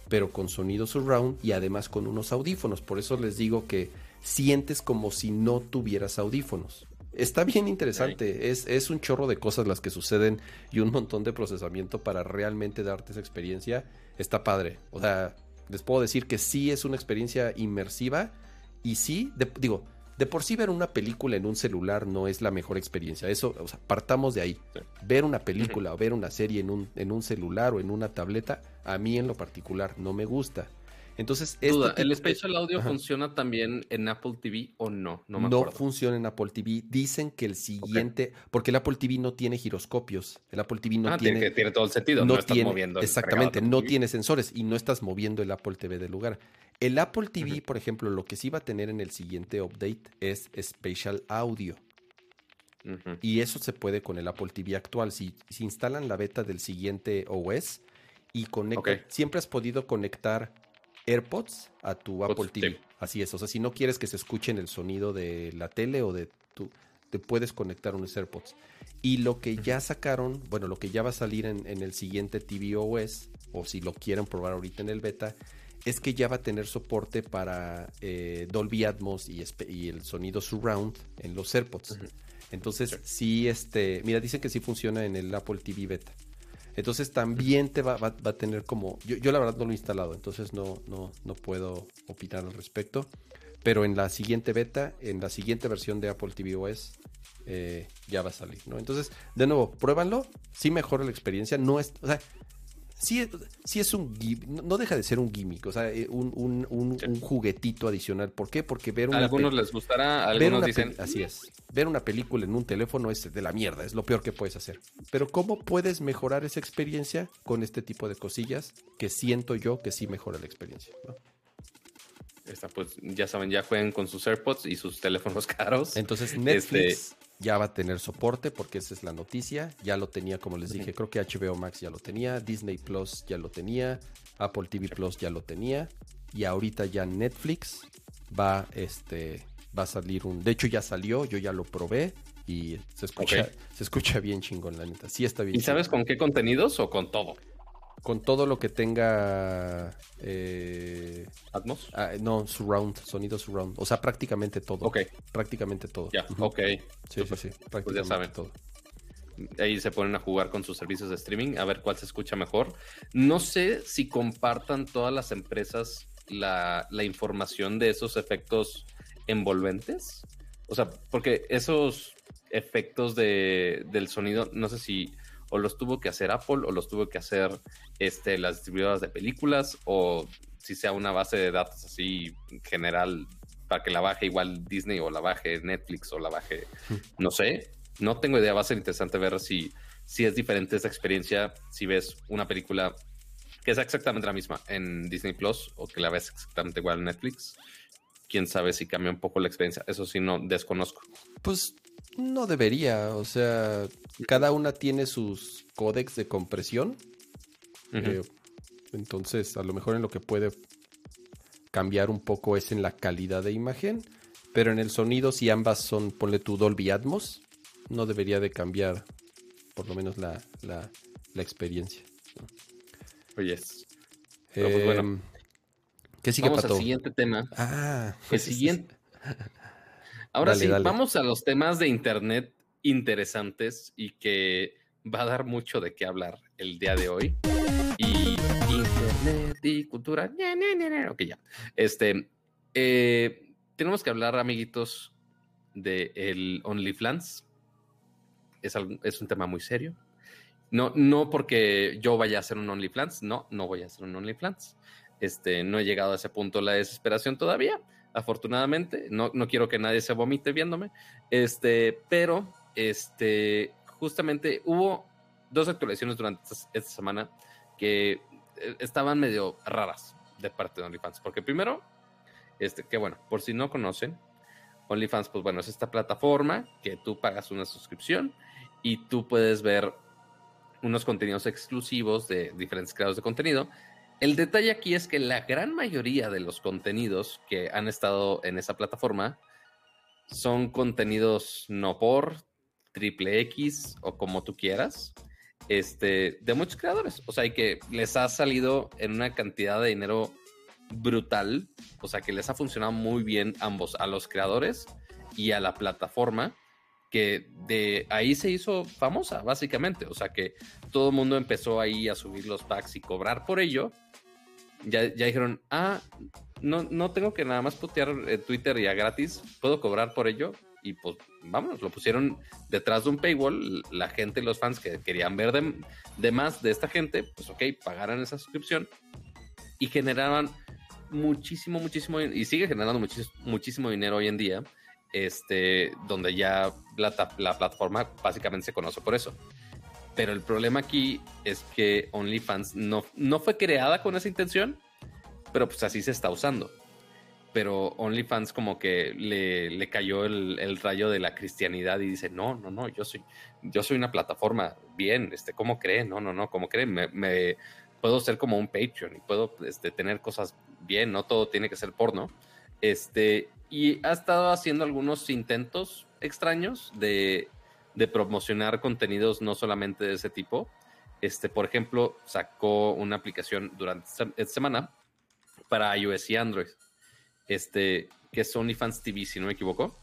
pero con sonido surround y además con unos audífonos. Por eso les digo que sientes como si no tuvieras audífonos. Está bien interesante, es, es, un chorro de cosas las que suceden y un montón de procesamiento para realmente darte esa experiencia. Está padre. O sea, les puedo decir que sí es una experiencia inmersiva y sí, digo, de por sí ver una película en un celular no es la mejor experiencia. Eso, o sea, partamos de ahí. Ver una película o ver una serie en un, en un celular o en una tableta, a mí en lo particular no me gusta. Entonces, Duda, este ¿el tipo- Spatial Audio Ajá. funciona también en Apple TV o no? No me no funciona en Apple TV. Dicen que el siguiente, porque el Apple TV no tiene giroscopios. El Apple TV no ah, tiene, tiene, todo el sentido. No, no estás tiene- moviendo. exactamente, no tiene sensores y no estás moviendo el Apple TV del lugar. El Apple TV, por ejemplo, lo que sí va a tener en el siguiente update es Spatial Audio. Y eso se puede con el Apple TV actual. Si, si instalan la beta del siguiente OS y conectan, siempre has podido conectar AirPods a tu Apple TV. sí. Así es. O sea, si no quieres que se escuchen el sonido de la tele o de tu, te puedes conectar unos AirPods. Y lo que ya sacaron, bueno, lo que ya va a salir en, en el siguiente TV OS, o si lo quieren probar ahorita en el beta, es que ya va a tener soporte para eh, Dolby Atmos y, el sonido surround en los AirPods. Entonces, Sí. sí, este, mira, dicen que sí funciona en el Apple TV beta. Entonces también te va, va- va a tener como, yo, yo la verdad no lo he instalado, entonces no, no, no puedo opinar al respecto. Pero en la siguiente beta, en la siguiente versión de Apple TV OS, eh, ya va a salir, ¿no? Entonces, de nuevo, pruébanlo, sí mejora la experiencia, no es, o sea, sí, es- sí es un no deja de ser un gimmick, o sea, eh, un, un- un- Sí. un juguetito adicional. ¿Por qué? Porque ver A una algunos pe- les gustará, a algunos dicen. así es. Ver una película en un teléfono es de la mierda, es lo peor que puedes hacer. Pero ¿cómo puedes mejorar esa experiencia con este tipo de cosillas que siento yo que sí mejora la experiencia? ¿no? Esta, pues ya saben, ya jueguen con sus AirPods y sus teléfonos caros. Entonces Netflix ya va a tener soporte porque esa es la noticia. Ya lo tenía, como les dije, creo que HBO Max ya lo tenía, Disney Plus ya lo tenía, Apple TV Plus ya lo tenía y ahorita ya Netflix va, este, va a salir un. De hecho ya salió, yo ya lo probé y se escucha, se escucha bien chingón la neta. Sí está bien. ¿Y sabes con qué contenidos o con todo? Con todo lo que tenga. eh, Atmos. ah, no, surround, sonido surround. O sea, prácticamente todo. Ok, Prácticamente todo. ya, ok. Sí, sí, sí. Prácticamente saben. todo. Ahí se ponen a jugar con sus servicios de streaming a ver cuál se escucha mejor. No sé si compartan todas las empresas la, la información de esos efectos envolventes. O sea, porque esos efectos de, del sonido, no sé si o los tuvo que hacer Apple o los tuvo que hacer este, las distribuidoras de películas o si sea una base de datos así general para que la baje igual Disney o la baje Netflix o la baje, no sé. No tengo idea, va a ser interesante ver si, si es diferente esa experiencia, si ves una película que es exactamente la misma en Disney Plus o que la ves exactamente igual en Netflix. Quién sabe si cambia un poco la experiencia. Eso sí, no desconozco. Pues no debería. O sea, cada una tiene sus códex de compresión. Eh, entonces, a lo mejor en lo que puede cambiar un poco es en la calidad de imagen. Pero en el sonido, si ambas son, ponle tu Dolby Atmos, no debería de cambiar por lo menos la, la- la experiencia. Oye, pues, bueno. ¿Qué sigue, vamos Pato? al siguiente tema. Ah, El siguiente. Ahora Dale, sí, dale. vamos a los temas de internet interesantes y que va a dar mucho de qué hablar el día de hoy. Y internet y cultura. Ok, ya. Este, eh, tenemos que hablar, amiguitos, de el OnlyFans. Es, algo- es un tema muy serio. No, no porque yo vaya a hacer un OnlyFans, no, no voy a hacer un OnlyFans. Este, no he llegado a ese punto de la desesperación todavía, afortunadamente. No, no quiero que nadie se vomite viéndome. Este, pero, este, justamente hubo dos actualizaciones durante esta, esta semana que eh, estaban medio raras de parte de OnlyFans. Porque primero, este, que bueno, por si no conocen, OnlyFans, pues bueno, es esta plataforma que tú pagas una suscripción y tú puedes ver unos contenidos exclusivos de diferentes creadores de contenido. El detalle aquí es que la gran mayoría de los contenidos que han estado en esa plataforma son contenidos no por triple X o como tú quieras, este, de muchos creadores. O sea, y que les ha salido en una cantidad de dinero brutal. O sea, que les ha funcionado muy bien ambos, a los creadores y a la plataforma, que de ahí se hizo famosa, básicamente. O sea, que todo el mundo empezó ahí a subir los packs y cobrar por ello. Ya, ya dijeron, ah, no, no tengo que nada más putear eh, Twitter ya gratis, puedo cobrar por ello. Y pues vámonos, lo pusieron detrás de un paywall. La gente, los fans que querían ver de, de más de esta gente, pues ok, pagaran esa suscripción y generaban muchísimo, muchísimo, y sigue generando muchísimo, muchísimo dinero hoy en día, este, donde ya la, la plataforma básicamente se conoce por eso. Pero el problema aquí es que OnlyFans no, no fue creada con esa intención, pero pues así se está usando. Pero OnlyFans como que le, le cayó el, el, rayo de la cristianidad y dice, no, no, no, yo soy, yo soy una plataforma bien, este, ¿cómo creen? No, no, no, ¿cómo creen? Me, me puedo ser como un Patreon y puedo este, tener cosas bien, no todo tiene que ser porno. Este, y ha estado haciendo algunos intentos extraños de de promocionar contenidos no solamente de ese tipo. Este, por ejemplo, sacó una aplicación durante esta semana para iOS y Android, este, que es OnlyFans TV, si no me equivoco.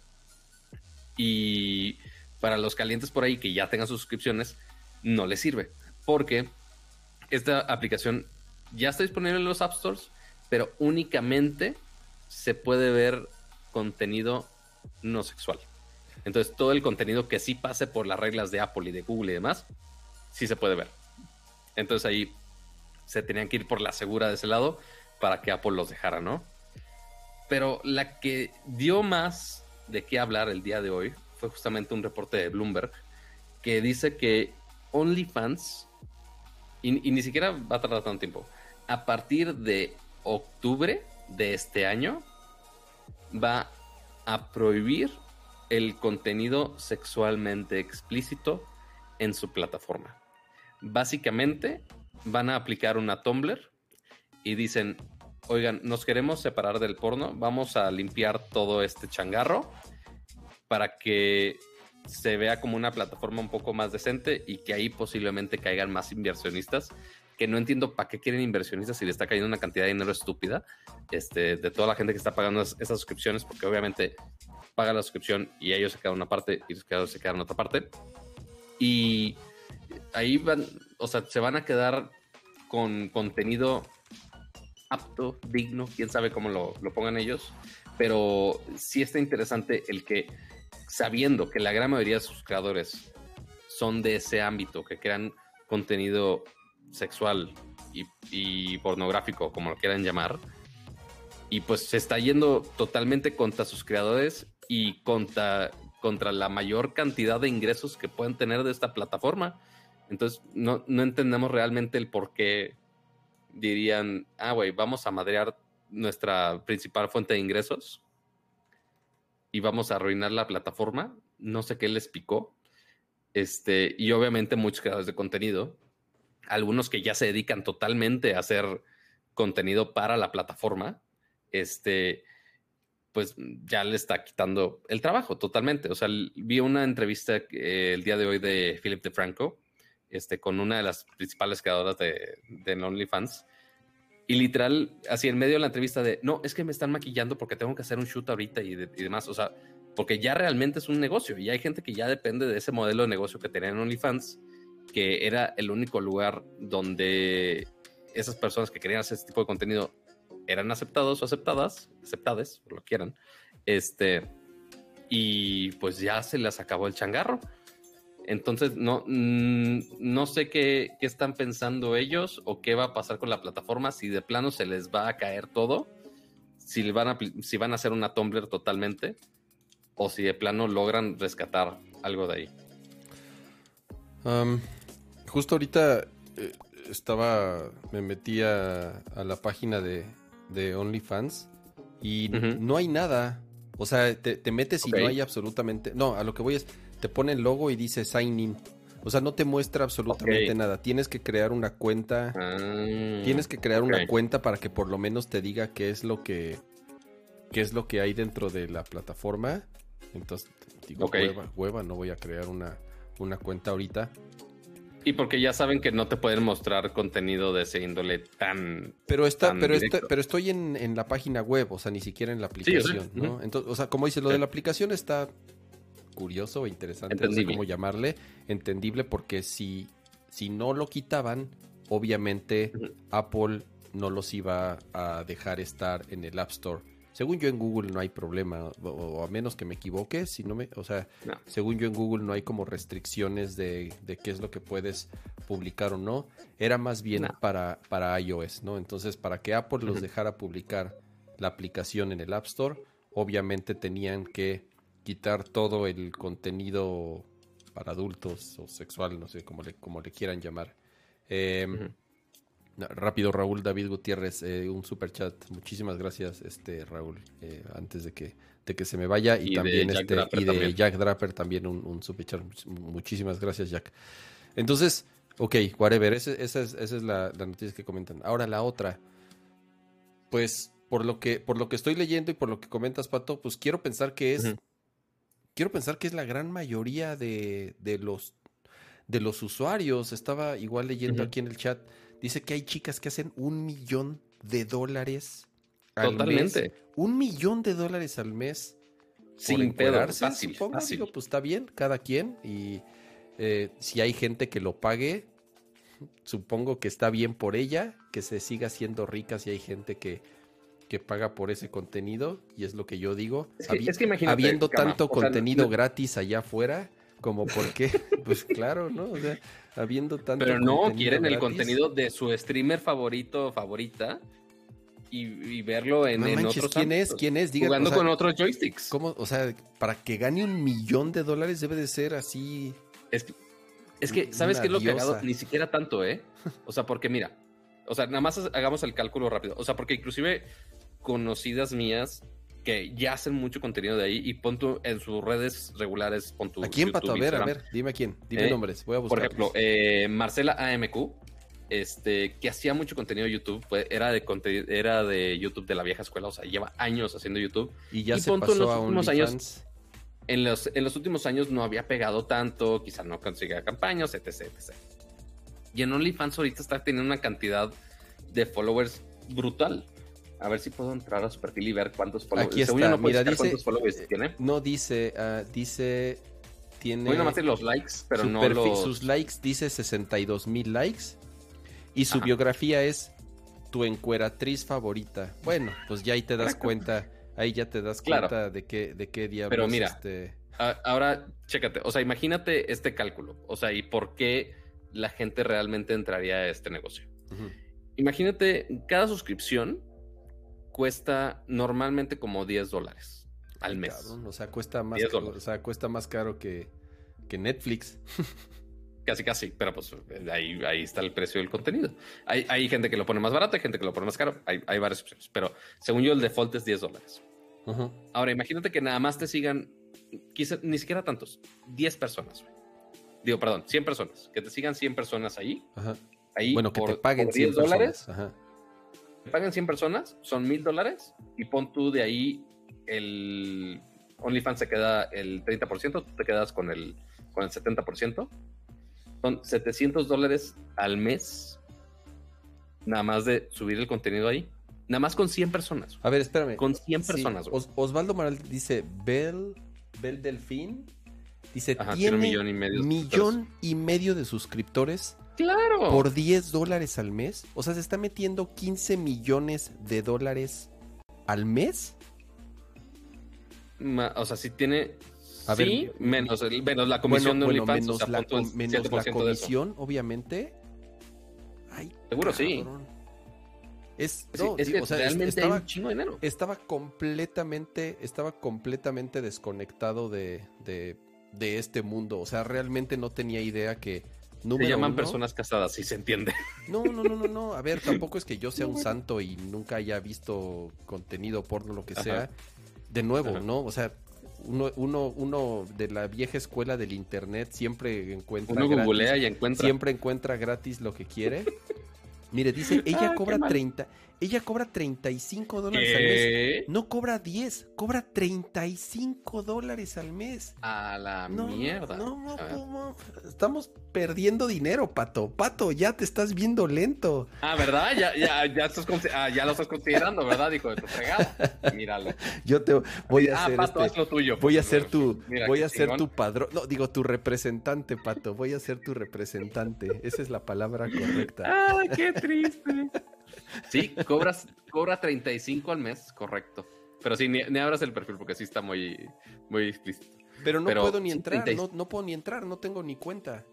Y para los calientes por ahí que ya tengan suscripciones, no les sirve, porque esta aplicación ya está disponible en los App Stores, pero únicamente se puede ver contenido no sexual. Entonces, todo el contenido que sí pase por las reglas de Apple y de Google y demás, sí se puede ver. Entonces ahí se tenían que ir por la segura de ese lado para que Apple los dejara, ¿no? Pero la que dio más de qué hablar el día de hoy fue justamente un reporte de Bloomberg que dice que OnlyFans, y, ni siquiera va a tardar tanto tiempo, a partir de octubre de este año va a prohibir el contenido sexualmente explícito en su plataforma. Básicamente van a aplicar una Tumblr y dicen, oigan, nos queremos separar del porno, vamos a limpiar todo este changarro para que se vea como una plataforma un poco más decente y que ahí posiblemente caigan más inversionistas que no entiendo para qué quieren inversionistas si le está cayendo una cantidad de dinero estúpida este, de toda la gente que está pagando esas suscripciones, porque obviamente paga la suscripción y ellos se quedan una parte y los creadores se quedan otra parte. Y ahí van, o sea, se van a quedar con contenido apto, digno, quién sabe cómo lo, lo pongan ellos, pero sí está interesante el que, sabiendo que la gran mayoría de sus creadores son de ese ámbito, que crean contenido sexual y, pornográfico, como lo quieran llamar, y pues se está yendo totalmente contra sus creadores y contra, contra la mayor cantidad de ingresos que pueden tener de esta plataforma. Entonces, no, no entendemos realmente el por qué dirían, ah, güey, vamos a madrear nuestra principal fuente de ingresos y vamos a arruinar la plataforma. No sé qué les picó. Este, y obviamente muchos creadores de contenido, algunos que ya se dedican totalmente a hacer contenido para la plataforma, este, pues ya le está quitando el trabajo totalmente. O sea, vi una entrevista eh, el día de hoy de Philip DeFranco, este, con una de las principales creadoras de, de OnlyFans. Y literal, así en medio de la entrevista de, no, es que me están maquillando porque tengo que hacer un shoot ahorita y, demás. O sea, porque ya realmente es un negocio y hay gente que ya depende de ese modelo de negocio que tenían OnlyFans, que era el único lugar donde esas personas que querían hacer ese tipo de contenido eran aceptados o aceptadas, aceptades, lo quieran, este, y pues ya se les acabó el changarro. Entonces, no, mm, no sé qué, qué, están pensando ellos o qué va a pasar con la plataforma, si de plano se les va a caer todo, si, van a, si van a hacer una Tumblr totalmente, o si de plano logran rescatar algo de ahí. Justo ahorita eh, estaba, me metí a, a la página de, de OnlyFans y no hay nada. O sea, te, metes y no hay absolutamente. No, a lo que voy es, te pone el logo y dice sign in. O sea, no te muestra absolutamente nada. Tienes que crear una cuenta. Ah, tienes que crear una cuenta para que por lo menos te diga qué es lo que qué es lo que hay dentro de la plataforma. Entonces, digo, hueva, hueva, no voy a crear una, una cuenta ahorita. Y porque ya saben que no te pueden mostrar contenido de ese índole tan. Pero está, pero pero estoy en, la página web, o sea, ni siquiera en la aplicación, ¿no? Entonces, o sea, como dice, lo de la aplicación está curioso o interesante, no sé cómo llamarle, entendible, porque si, si no lo quitaban, obviamente Apple no los iba a dejar estar en el App Store según yo en Google no hay problema, o, o a menos que me equivoque, si no me, o sea, No. según yo en Google no hay como restricciones de, de qué es lo que puedes publicar o no. Era más bien No. para, para iOS, ¿no? Entonces, para que Apple los dejara publicar la aplicación en el App Store, obviamente tenían que quitar todo el contenido para adultos o sexual, no sé cómo le, cómo le quieran llamar. Eh, Rápido, Raúl David Gutiérrez, eh, un super chat. Muchísimas gracias, este Raúl, eh, antes de que, de que se me vaya. Y, también este, Draper y de también. Jack Draper también un, un super chat. Much- Muchísimas gracias, Jack. Entonces, ok, whatever. esa es, esa es la, la noticia que comentan. Ahora la otra. Pues, por lo que, por lo que estoy leyendo y por lo que comentas, Pato, pues quiero pensar que es. Quiero pensar que es la gran mayoría de, de los de los usuarios. Estaba igual leyendo aquí en el chat. Dice que hay chicas que hacen un millón de dólares al Totalmente. mes. Un millón de dólares al mes. Sin fácil, supongo. fácil. Digo, pues está bien, cada quien. Y eh, si hay gente que lo pague, supongo que está bien por ella, que se siga siendo rica si hay gente que, que paga por ese contenido. Y es lo que yo digo. Es que- Habi- es que habiendo Cama, tanto o sea, contenido gratis allá afuera, como por qué, pues claro, ¿no? O sea, habiendo tanto Pero no, quieren el contenido de su streamer favorito o favorita y, y verlo en, No en manches, otros ¿quién es? ¿Quién es? Diga, Jugando o sea, con otros joysticks. ¿Cómo? O sea, para que gane un millón de dólares debe de ser así. Es que, es que ¿sabes qué es lo diosa. cagado? Ni siquiera tanto, ¿eh? O sea, porque mira, o sea, nada más hagamos el cálculo rápido. O sea, porque inclusive conocidas mías que ya hacen mucho contenido de ahí y pon tu- en sus redes regulares, pon tu ¿A quién, YouTube, Pato? A ver, a ver, dime a quién. Dime Eh, nombres, voy a Por buscar. ejemplo, eh, Marcela AMQ, este, que hacía mucho contenido de YouTube, era, de era de YouTube de la vieja escuela, o sea, lleva años haciendo YouTube. y ya y se tú en pasó los a últimos años-. En los, en los últimos años no había pegado tanto, quizá no conseguía campañas, etc, etc. Y en OnlyFans ahorita está teniendo una cantidad de followers brutal. A ver si puedo entrar a su perfil y ver cuántos followers. Aquí Según está, no mira, dice- cuántos followers tiene. No dice, ah, dice, tiene. Voy nomás los likes, pero no perfil- los... Sus likes dice 62 mil likes. Y su Ajá. biografía es tu encueratriz favorita. Bueno, pues ya ahí te das cuenta. Ahí ya te das Claro. cuenta de qué, de qué diablos. Pero mira, este, A- Ahora, chécate, o sea, imagínate este cálculo, o sea, y por qué la gente realmente entraría a este negocio. Imagínate, cada suscripción cuesta normalmente como 10 dólares al mes. Cabrón, o sea, cuesta más 10 caro, o sea, cuesta más caro que, que Netflix. Casi, casi, pero pues ahí, ahí está el precio del contenido. Hay, hay gente que lo pone más barato, hay gente que lo pone más caro, hay, hay varias opciones, pero según yo el default es 10 dólares. Ahora, imagínate que nada más te sigan, quizá ni siquiera tantos, 10 personas. güey. Digo, perdón, 100 personas. Que te sigan 100 personas ahí. Ajá. ahí Bueno, que por- te paguen por 100 10 dólares. dólares. Ajá. Pagan 100 personas, son mil dólares. Y pon tú de ahí el OnlyFans se queda el 30%, tú te quedas con el, con el 70%. Son 700 dólares al mes. Nada más de subir el contenido ahí. Nada más con 100 personas. A ver, espérame. Con 100 Sí, personas. Os- Osvaldo Moral dice, Bel, Bel Delfín, dice, Ajá, tiene un millón y medio de millón y medio de suscriptores Claro. por 10 dólares al mes. O sea, se está metiendo 15 millones de dólares al mes. Ma- o sea, si tiene. A sí, ver, menos, el- menos la comisión bueno, de bueno, menos, o sea, la, com- menos la 7% de eso. comisión, obviamente. Ay, Seguro sí. Es, Sí, es digo, que o sea, realmente estaba, hay un chingo de dinero. estaba completamente, estaba completamente desconectado de, de, de este mundo. O sea, realmente no tenía idea que Se número llaman uno- personas casadas, si se entiende. No, no, no, no, no. A ver, tampoco es que yo sea un santo y nunca haya visto contenido porno, lo que Ajá. sea. De nuevo, Ajá. ¿no? O sea, uno, uno, uno de la vieja escuela del internet siempre encuentra Uno gratis, googlea y encuentra. siempre encuentra gratis lo que quiere. Mire, dice, ella Ah, cobra mal. 30, ella cobra 35 dólares al mes. No cobra 10, cobra 35 dólares al mes. A la No, mierda. No, no. ¿cómo? Estamos perdiendo dinero, Pato. Pato, ya te estás viendo lento. Ah, ¿verdad? Ya, ya, ya, estás ah, ya lo estás considerando, ¿verdad? Hijo de tu fregada. Míralo. Yo te voy a Ah, hacer Pato, haz este, lo tuyo. voy a pues, ser tu mira, voy a ser chingón. tu padrón. No, digo tu representante, Pato. Voy a ser tu representante. Esa es la palabra correcta. Ah, qué triste. Sí, cobras, cobra 35 al mes, correcto. pero sí, ni, ni abras el perfil porque sí está muy, muy explícito. Pero no Pero puedo ni entrar, 30 no, no puedo ni entrar, no tengo ni cuenta.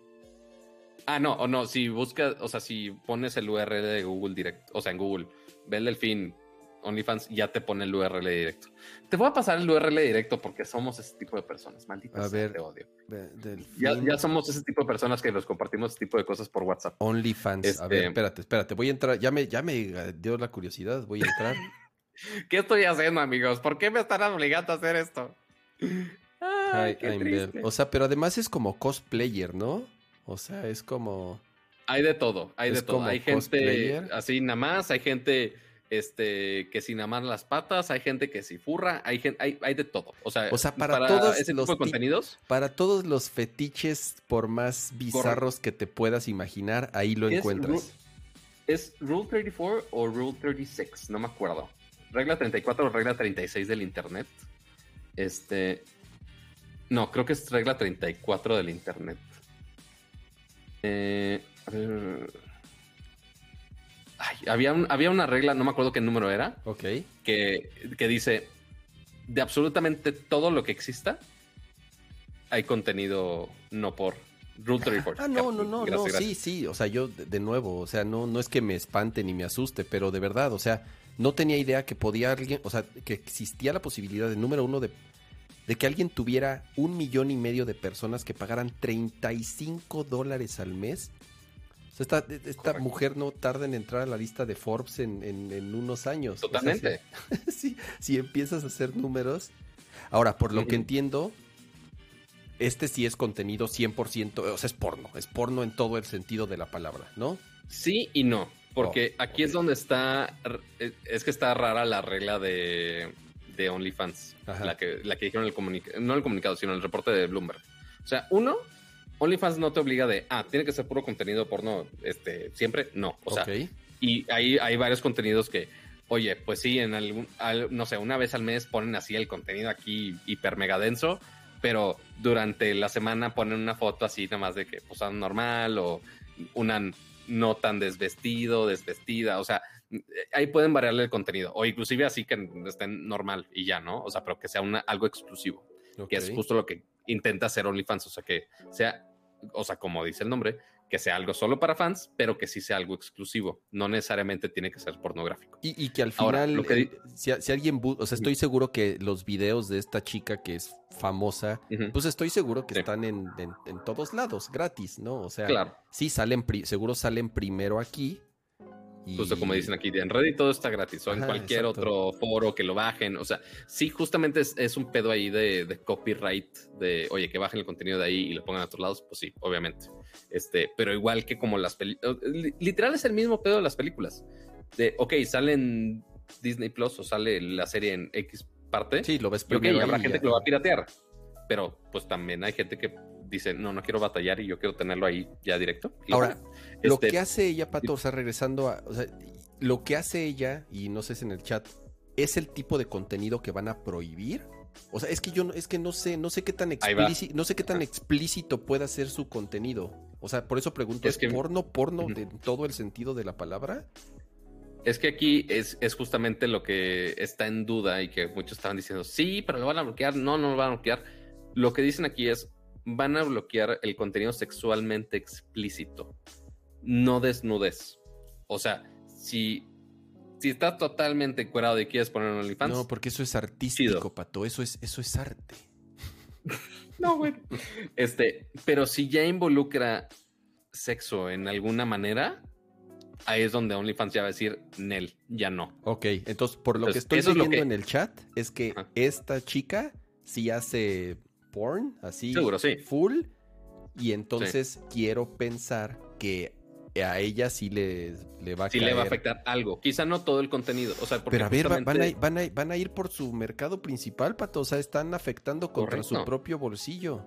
Ah, no, o no, si buscas, o sea, si pones el URL de Google directo, o sea, en Google, ve el delfín, OnlyFans, ya te pone el URL directo. Te voy a pasar el URL directo porque somos ese tipo de personas, maldita A sea, ver. te odio. Ya, ya somos ese tipo de personas que nos compartimos ese tipo de cosas por WhatsApp. OnlyFans. A Este- ver, espérate, espérate. Voy a entrar. Ya me, ya me dio la curiosidad. Voy a entrar. ¿Qué estoy haciendo, amigos? ¿Por qué me están obligando a hacer esto? Ay, qué Bell. triste. O sea, pero además es como cosplayer, ¿no? O sea, es como. Hay de todo, hay de todo. Hay gente así nada más, hay gente este, que sin amar las patas, hay gente que si furra, hay, gente, hay, hay de todo. O sea, O sea, para todos ese los tipo de ti- contenidos, Para todos los fetiches, por más bizarros que te puedas imaginar, ahí lo Es encuentras. ¿es Rule 34 o Rule 36? No me acuerdo. Regla 34 o regla 36 del Internet. Este. No, creo que es regla 34 del Internet. Eh, a ver. Ay, había, un- había una regla, no me acuerdo qué número era, Ok. que, que dice: de absolutamente todo lo que exista, hay contenido no por Rule 34. Ah, no, no, no, Gracias, no, gracias. sí, sí, o sea, yo de, de nuevo, o sea, no, no es que me espante ni me asuste, pero de verdad, o sea, no tenía idea que podía alguien, o sea, que existía la posibilidad de, número uno, de, de que alguien tuviera un millón y medio de personas que pagaran 35 dólares al mes. Sea, esta, esta Correcto. mujer no tarda en entrar a la lista de Forbes en, en- en unos años. O sea, Totalmente. si- si, si empiezas a hacer números. Ahora, por lo que entiendo, este sí es contenido 100%, o sea, es porno, es porno en todo el sentido de la palabra, ¿no? Sí y no, porque Oh, aquí es donde está, r- es que está rara la regla de, de OnlyFans, la que, la que dijeron en el comunicado, no el comunicado, sino el reporte de Bloomberg. O sea, uno, OnlyFans no te obliga de, ah, tiene que ser puro contenido porno, este, siempre, no. O sea, y hay, hay varios contenidos que, oye, pues sí, en algún, al- no sé, una vez al mes ponen así el contenido aquí hiper mega denso, pero durante la semana ponen una foto así nada más de que pues normal o una no tan desvestido, desvestida, o sea, ahí pueden variarle el contenido, o inclusive así que estén normal y ya, ¿no? O sea, pero que sea una, algo exclusivo que es justo lo que intenta hacer OnlyFans, o sea, que sea, o sea, como dice el nombre, que sea algo solo para fans, pero que sí sea algo exclusivo, no necesariamente tiene que ser pornográfico. Y, y que al Ahora, final, lo que eh, si, si alguien, o sea, estoy seguro que los videos de esta chica que es famosa, pues estoy seguro que Sí. están en, en- en todos lados, gratis, ¿no? O sea, Claro, sí salen, pri- seguro salen primero aquí. Y- justo como dicen aquí, en Reddit todo está gratis, o en Ajá, cualquier exacto. otro foro que lo bajen, o sea, sí, justamente es, es un pedo ahí de, de copyright, de, oye, que bajen el contenido de ahí y lo pongan a otros lados, pues sí, obviamente. Este, pero igual que como las películas, literal es el mismo pedo de las películas. De, ok, sale en Disney Plus o sale la serie en X parte. Sí, lo ves primero. habrá ahí, gente ya. que lo va a piratear. Pero pues también hay gente que dice, no, no quiero batallar y yo quiero tenerlo ahí ya directo. Y Ahora, Lo este, que hace ella, Pato, o sea, regresando a. O sea, lo que hace ella, y no sé si en el chat, es el tipo de contenido que van a prohibir. O sea, es que yo no, es que no sé, no sé qué tan explícito, no sé qué tan explícito pueda ser su contenido. O sea, por eso pregunto, ¿es, Es que- porno, porno de todo el sentido de la palabra? Es que aquí es, es justamente lo que está en duda y que muchos estaban diciendo, sí, pero lo van a bloquear. No, no lo van a bloquear. Lo que dicen aquí es, van a bloquear el contenido sexualmente explícito, no desnudez. O sea, si, si estás totalmente encuerado y quieres poner un OnlyFans, No, porque eso es artístico, Chido. Pato. Eso es, eso es arte. No, güey. Este, pero si ya involucra sexo en alguna manera, ahí es donde OnlyFans ya va a decir, Nel, ya no. Ok, entonces por lo que estoy es que- en el chat es que Ajá. esta chica sí hace porn, así Seguro, sí. full, y entonces quiero pensar que a ella sí le, le va a Sí caer. le va a afectar algo. Quizá no todo el contenido. O sea, porque Pero a ver, va- van, a, van, a, van a ir por su mercado principal, Pato. O sea, están afectando contra su propio bolsillo.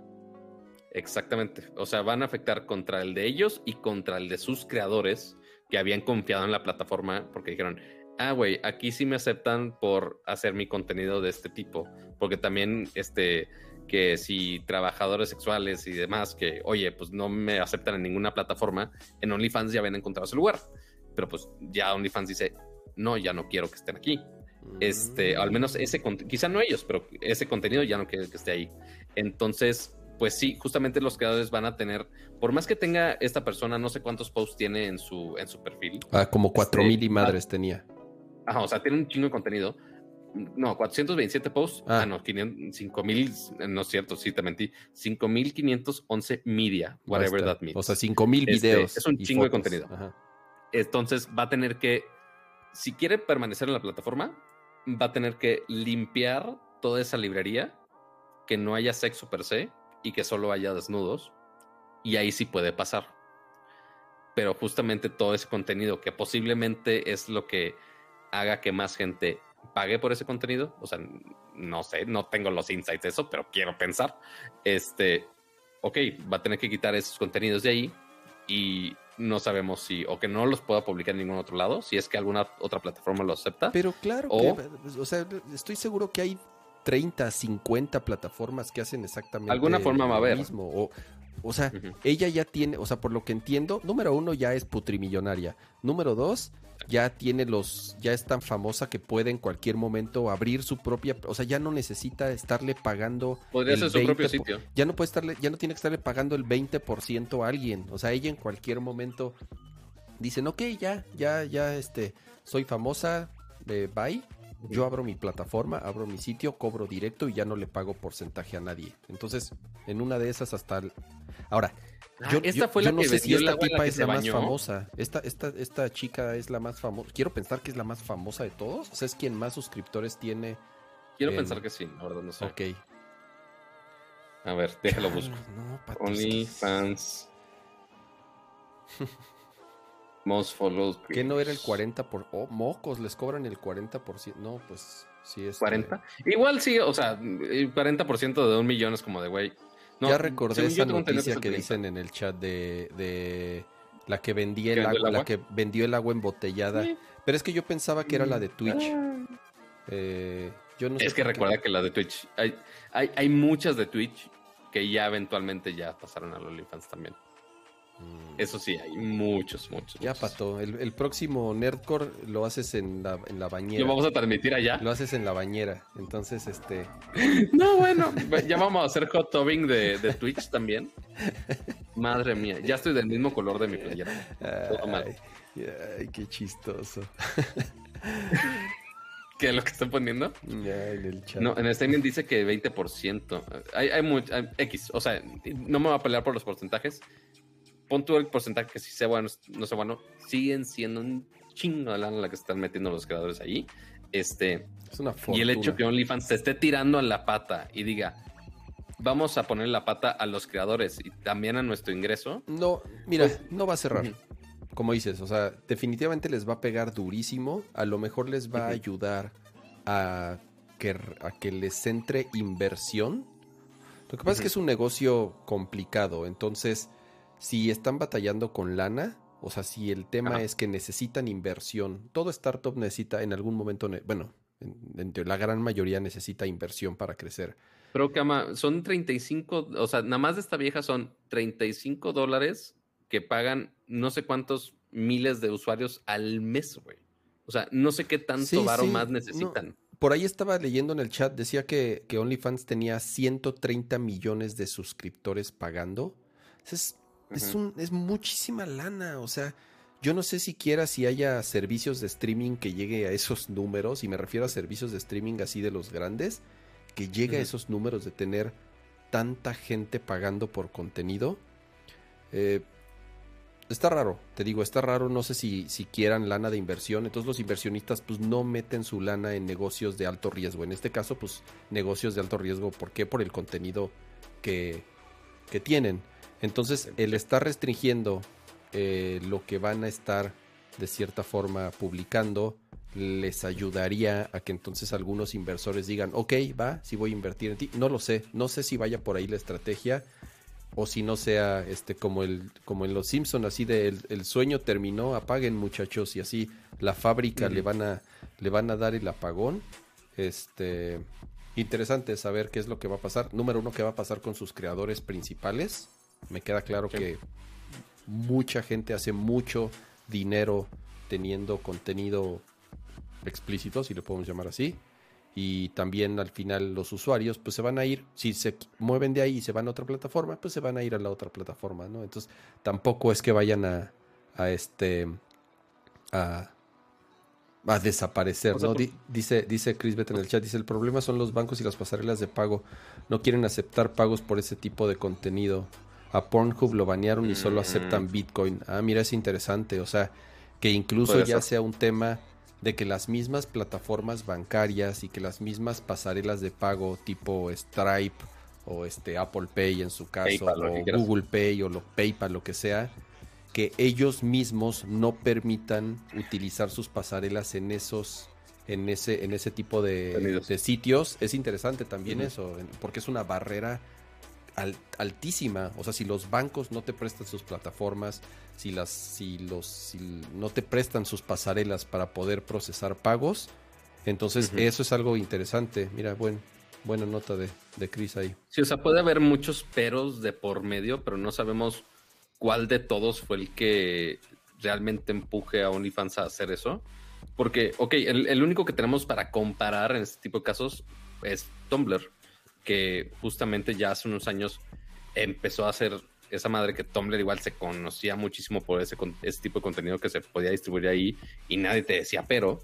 Exactamente. O sea, van a afectar contra el de ellos y contra el de sus creadores que habían confiado en la plataforma porque dijeron, ah, güey, aquí sí me aceptan por hacer mi contenido de este tipo. Porque también, este, que si trabajadores sexuales y demás, que, oye, pues no me aceptan en ninguna plataforma, en OnlyFans ya habían encontrado su lugar. Pero pues ya OnlyFans dice, no, ya no quiero que estén aquí. Este, al menos ese quizá no ellos, pero ese contenido ya no quiere que esté ahí. Entonces, pues sí, justamente los creadores van a tener, por más que tenga esta persona, no sé cuántos posts tiene en su, en su perfil. Ah, como cuatro mil y este, madres tenía. Ajá, o sea, tiene un chingo de contenido. No, 427 posts. Ah, ah no, 5000, no es cierto, sí te mentí. 5511 media, whatever that means. O sea, 5000 este, videos. es un chingo de contenido. Entonces va a tener que, si quiere permanecer en la plataforma, va a tener que limpiar toda esa librería, que no haya sexo per se y que solo haya desnudos. Y ahí sí puede pasar. Pero justamente todo ese contenido que posiblemente es lo que haga que más gente pague por ese contenido. O sea, no sé, no tengo los insights de eso, pero quiero pensar. Este, ok, va a tener que quitar esos contenidos de ahí y no sabemos si o que no los pueda publicar en ningún otro lado, si es que alguna otra plataforma lo acepta. Pero claro, o, o sea, estoy seguro que hay 30, 50 plataformas que hacen exactamente alguna forma va a haber. mismo. O, o sea, ella ya tiene, o sea, por lo que entiendo, número uno ya es putrimillonaria. Número dos, ya tiene los, ya es tan famosa que puede en cualquier momento abrir su propia, o sea, ya no necesita estarle pagando. Podría ser su propio sitio. Ya no puede estarle, ya no tiene que estarle pagando el 20% a alguien. O sea, ella en cualquier momento dicen, ok, ya, ya, ya, este, soy famosa, eh, bye. Yo abro mi plataforma, abro mi sitio, cobro directo y ya no le pago porcentaje a nadie. Entonces, en una de esas hasta... Ahora, Ah, yo, esta fue la no sé si esta tipa es la más famosa. Esta, esta, esta chica es la más famosa. Quiero pensar que es la más famosa de todos. O sea, es quien más suscriptores tiene. Quiero pensar que sí, la verdad no sé. Ok. A ver, déjalo busco. Only fans. Most followed. ¿Qué no era el 40 por oh, mocos? Les cobran el 40%. No, pues sí es. ¿40? Igual sí, o sea, el 40% de un millón es como de güey ya recordé esa noticia que dicen en el chat de, la que vendía el, agua, la que vendió el agua embotellada. Pero es que yo pensaba que era la de Twitch. Ah. Eh, yo no es que recuerda que la de Twitch, hay, hay, hay muchas de Twitch que ya eventualmente ya pasaron a los OnlyFans también. Eso sí, hay muchos, muchos. Ya, Pato, el, próximo Nerdcore lo haces en la, en la bañera. ¿Lo vamos a transmitir allá? Lo haces en la bañera. Entonces, este. no, bueno, ya vamos a hacer hot tubbing de, de Twitch también. Madre mía, ya estoy del mismo color de mi playera. Ay, ay, qué chistoso. ¿Qué es lo que estoy poniendo? Ya, en el chat. No, en el statement dice que 20%. Hay, hay, mucho, X, o sea, no me voy a pelear por los porcentajes pon tú el porcentaje que si sea bueno, no sea bueno, siguen siendo un chingo de lana la que están metiendo los creadores ahí. Este, es una y el hecho que OnlyFans se esté tirando a la pata y diga, vamos a poner la pata a los creadores y también a nuestro ingreso. No, mira, pues, no va a cerrar. Como dices, o sea, definitivamente les va a pegar durísimo. A lo mejor les va a ayudar a que, a que les entre inversión. Lo que pasa es que es un negocio complicado, entonces si están batallando con lana, o sea, si el tema es que necesitan inversión, todo startup necesita en algún momento, bueno, en, la gran mayoría necesita inversión para crecer. Pero, Cama, son 35, o sea, nada más de esta vieja son 35 dólares que pagan no sé cuántos miles de usuarios al mes, güey. O sea, no sé qué tanto varo más necesitan. por ahí estaba leyendo en el chat, decía que, que OnlyFans tenía 130 millones de suscriptores pagando. Es es, un, es muchísima lana, o sea, yo no sé siquiera si haya servicios de streaming que llegue a esos números, y me refiero a servicios de streaming así de los grandes, que llegue a esos números de tener tanta gente pagando por contenido. Eh, está raro, te digo, está raro, no sé si, si quieran lana de inversión, entonces los inversionistas pues no meten su lana en negocios de alto riesgo, en este caso pues negocios de alto riesgo, ¿por qué? Por el contenido que, que tienen. Entonces, el estar restringiendo eh, lo que van a estar de cierta forma publicando les ayudaría a que entonces algunos inversores digan, ok, va, si voy a invertir en ti. No lo sé, no sé si vaya por ahí la estrategia o si no sea este como el como en los Simpson así de el, sueño terminó, apaguen muchachos y así la fábrica le van a le van a dar el apagón. Este interesante saber qué es lo que va a pasar. Número uno, qué va a pasar con sus creadores principales me queda claro que mucha gente hace mucho dinero teniendo contenido explícito, si lo podemos llamar así. Y también al final los usuarios pues se van a ir, si se mueven de ahí y se van a otra plataforma, pues se van a ir a la otra plataforma, ¿no? Entonces tampoco es que vayan a, a este a, a desaparecer, ¿no? dice, dice Chris Bet en el chat, dice el problema son los bancos y las pasarelas de pago. No quieren aceptar pagos por ese tipo de contenido. A Pornhub lo banearon y solo aceptan mm. Bitcoin. Ah, mira, es interesante. O sea, que incluso ya sea un tema de que las mismas plataformas bancarias y que las mismas pasarelas de pago tipo Stripe o este Apple Pay en su caso o Google Pay o lo PayPal lo que sea que ellos mismos no permitan utilizar sus pasarelas en esos en ese en ese tipo de, sitios es interesante también eso porque es una barrera altísima. O sea, si los bancos no te prestan sus plataformas, si las, si los, si no te prestan sus pasarelas para poder procesar pagos, entonces eso es algo interesante. Mira, buen, buena nota de, de Chris ahí. Sí, o sea, puede haber muchos peros de por medio, pero no sabemos cuál de todos fue el que realmente empuje a OnlyFans a hacer eso. Porque, ok, el, el único que tenemos para comparar en este tipo de casos es Tumblr que justamente ya hace unos años empezó a hacer esa madre que Tumblr igual se conocía muchísimo por ese, ese tipo de contenido que se podía distribuir ahí y nadie te decía pero,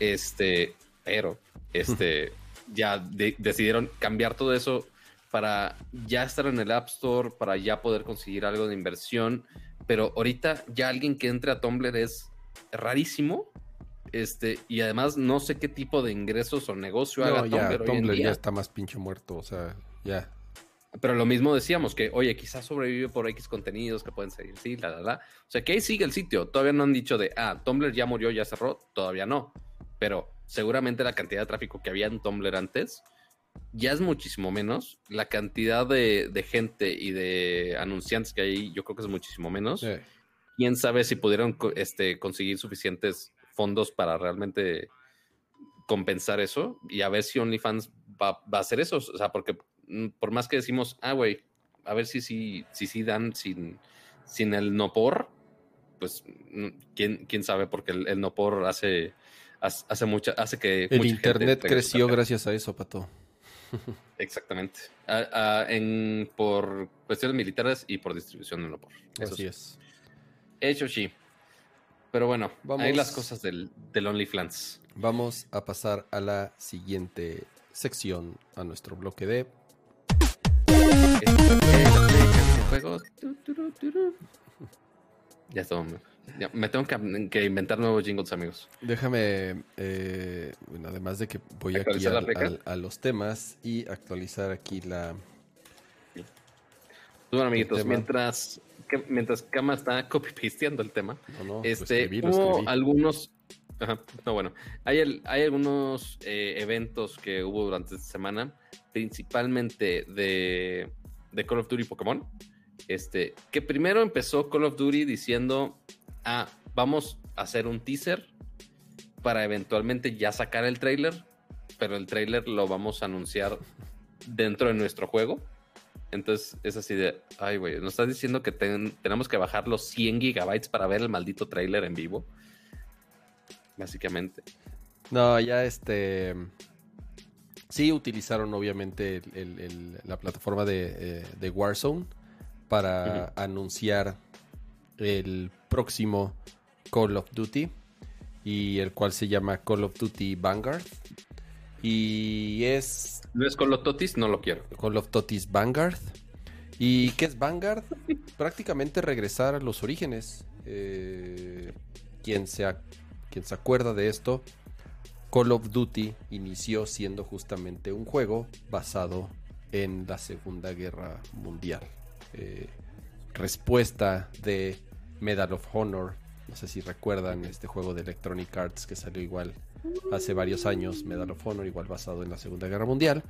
este, pero, este, ya decidieron cambiar todo eso para ya estar en el App Store, para ya poder conseguir algo de inversión, pero ahorita ya alguien que entre a Tumblr es rarísimo este, y además no sé qué tipo de ingresos o negocio haga Tumblr, hoy en día. ya está más pinche muerto, o sea, ya. Pero lo mismo decíamos, que oye, quizás sobrevive por X contenidos que pueden seguir, sí, la, la, la. O sea, que ahí sigue el sitio. Todavía no han dicho de, ah, Tumblr ya murió, ya cerró. Todavía no. Pero seguramente la cantidad de tráfico que había en Tumblr antes ya es muchísimo menos. La cantidad de, gente y de anunciantes que hay, yo creo que es muchísimo menos. Quién sabe si pudieron este, conseguir suficientes fondos para realmente compensar eso y a ver si OnlyFans va, va a hacer eso. O sea, porque mm, por más que decimos, ah, güey, a ver si sí si, si, dan sin, sin el no por, pues mm, quién, quién sabe, porque el, no por hace, hace, mucha, hace que... El Internet creció gracias a eso, Pato. Exactamente. en, por cuestiones militares y por distribución del no por. Así es. Hecho sí. Pero bueno, Vamos, ahí las cosas del, del OnlyFans. Vamos a pasar a la siguiente sección, a nuestro bloque de... Ya está. me tengo que, inventar nuevos jingles, amigos. Déjame, eh, bueno, además de que voy aquí a, a, los temas y actualizar aquí la... Bueno, amiguitos, mientras mientras Kama está copy-pasteando el tema, este, hubo algunos. no, bueno, hay, hay algunos eh, eventos que hubo durante esta semana, principalmente de, de Call of Duty Pokémon. Este, que primero empezó Call of Duty diciendo: Ah, vamos a hacer un teaser para eventualmente ya sacar el trailer, pero el trailer lo vamos a anunciar dentro de nuestro juego. Entonces es así de, ay, güey, nos estás diciendo que tenemos que bajar los 100 gigabytes para ver el maldito trailer en vivo. Básicamente. No, ya este. Sí, utilizaron obviamente la plataforma de, eh, Warzone para anunciar el próximo Call of Duty y el cual se llama Call of Duty Vanguard. Y es no es Call of Totis, no lo quiero. Call of Totis Vanguard. ¿Y qué es Vanguard? Prácticamente regresar a los orígenes. Eh, quien, se, quien se acuerda de esto, Call of Duty inició siendo justamente un juego basado en la Segunda Guerra Mundial. Eh, respuesta de Medal of Honor. No sé si recuerdan este juego de Electronic Arts que salió igual hace varios años, Medal of Honor, igual basado en la Segunda Guerra Mundial.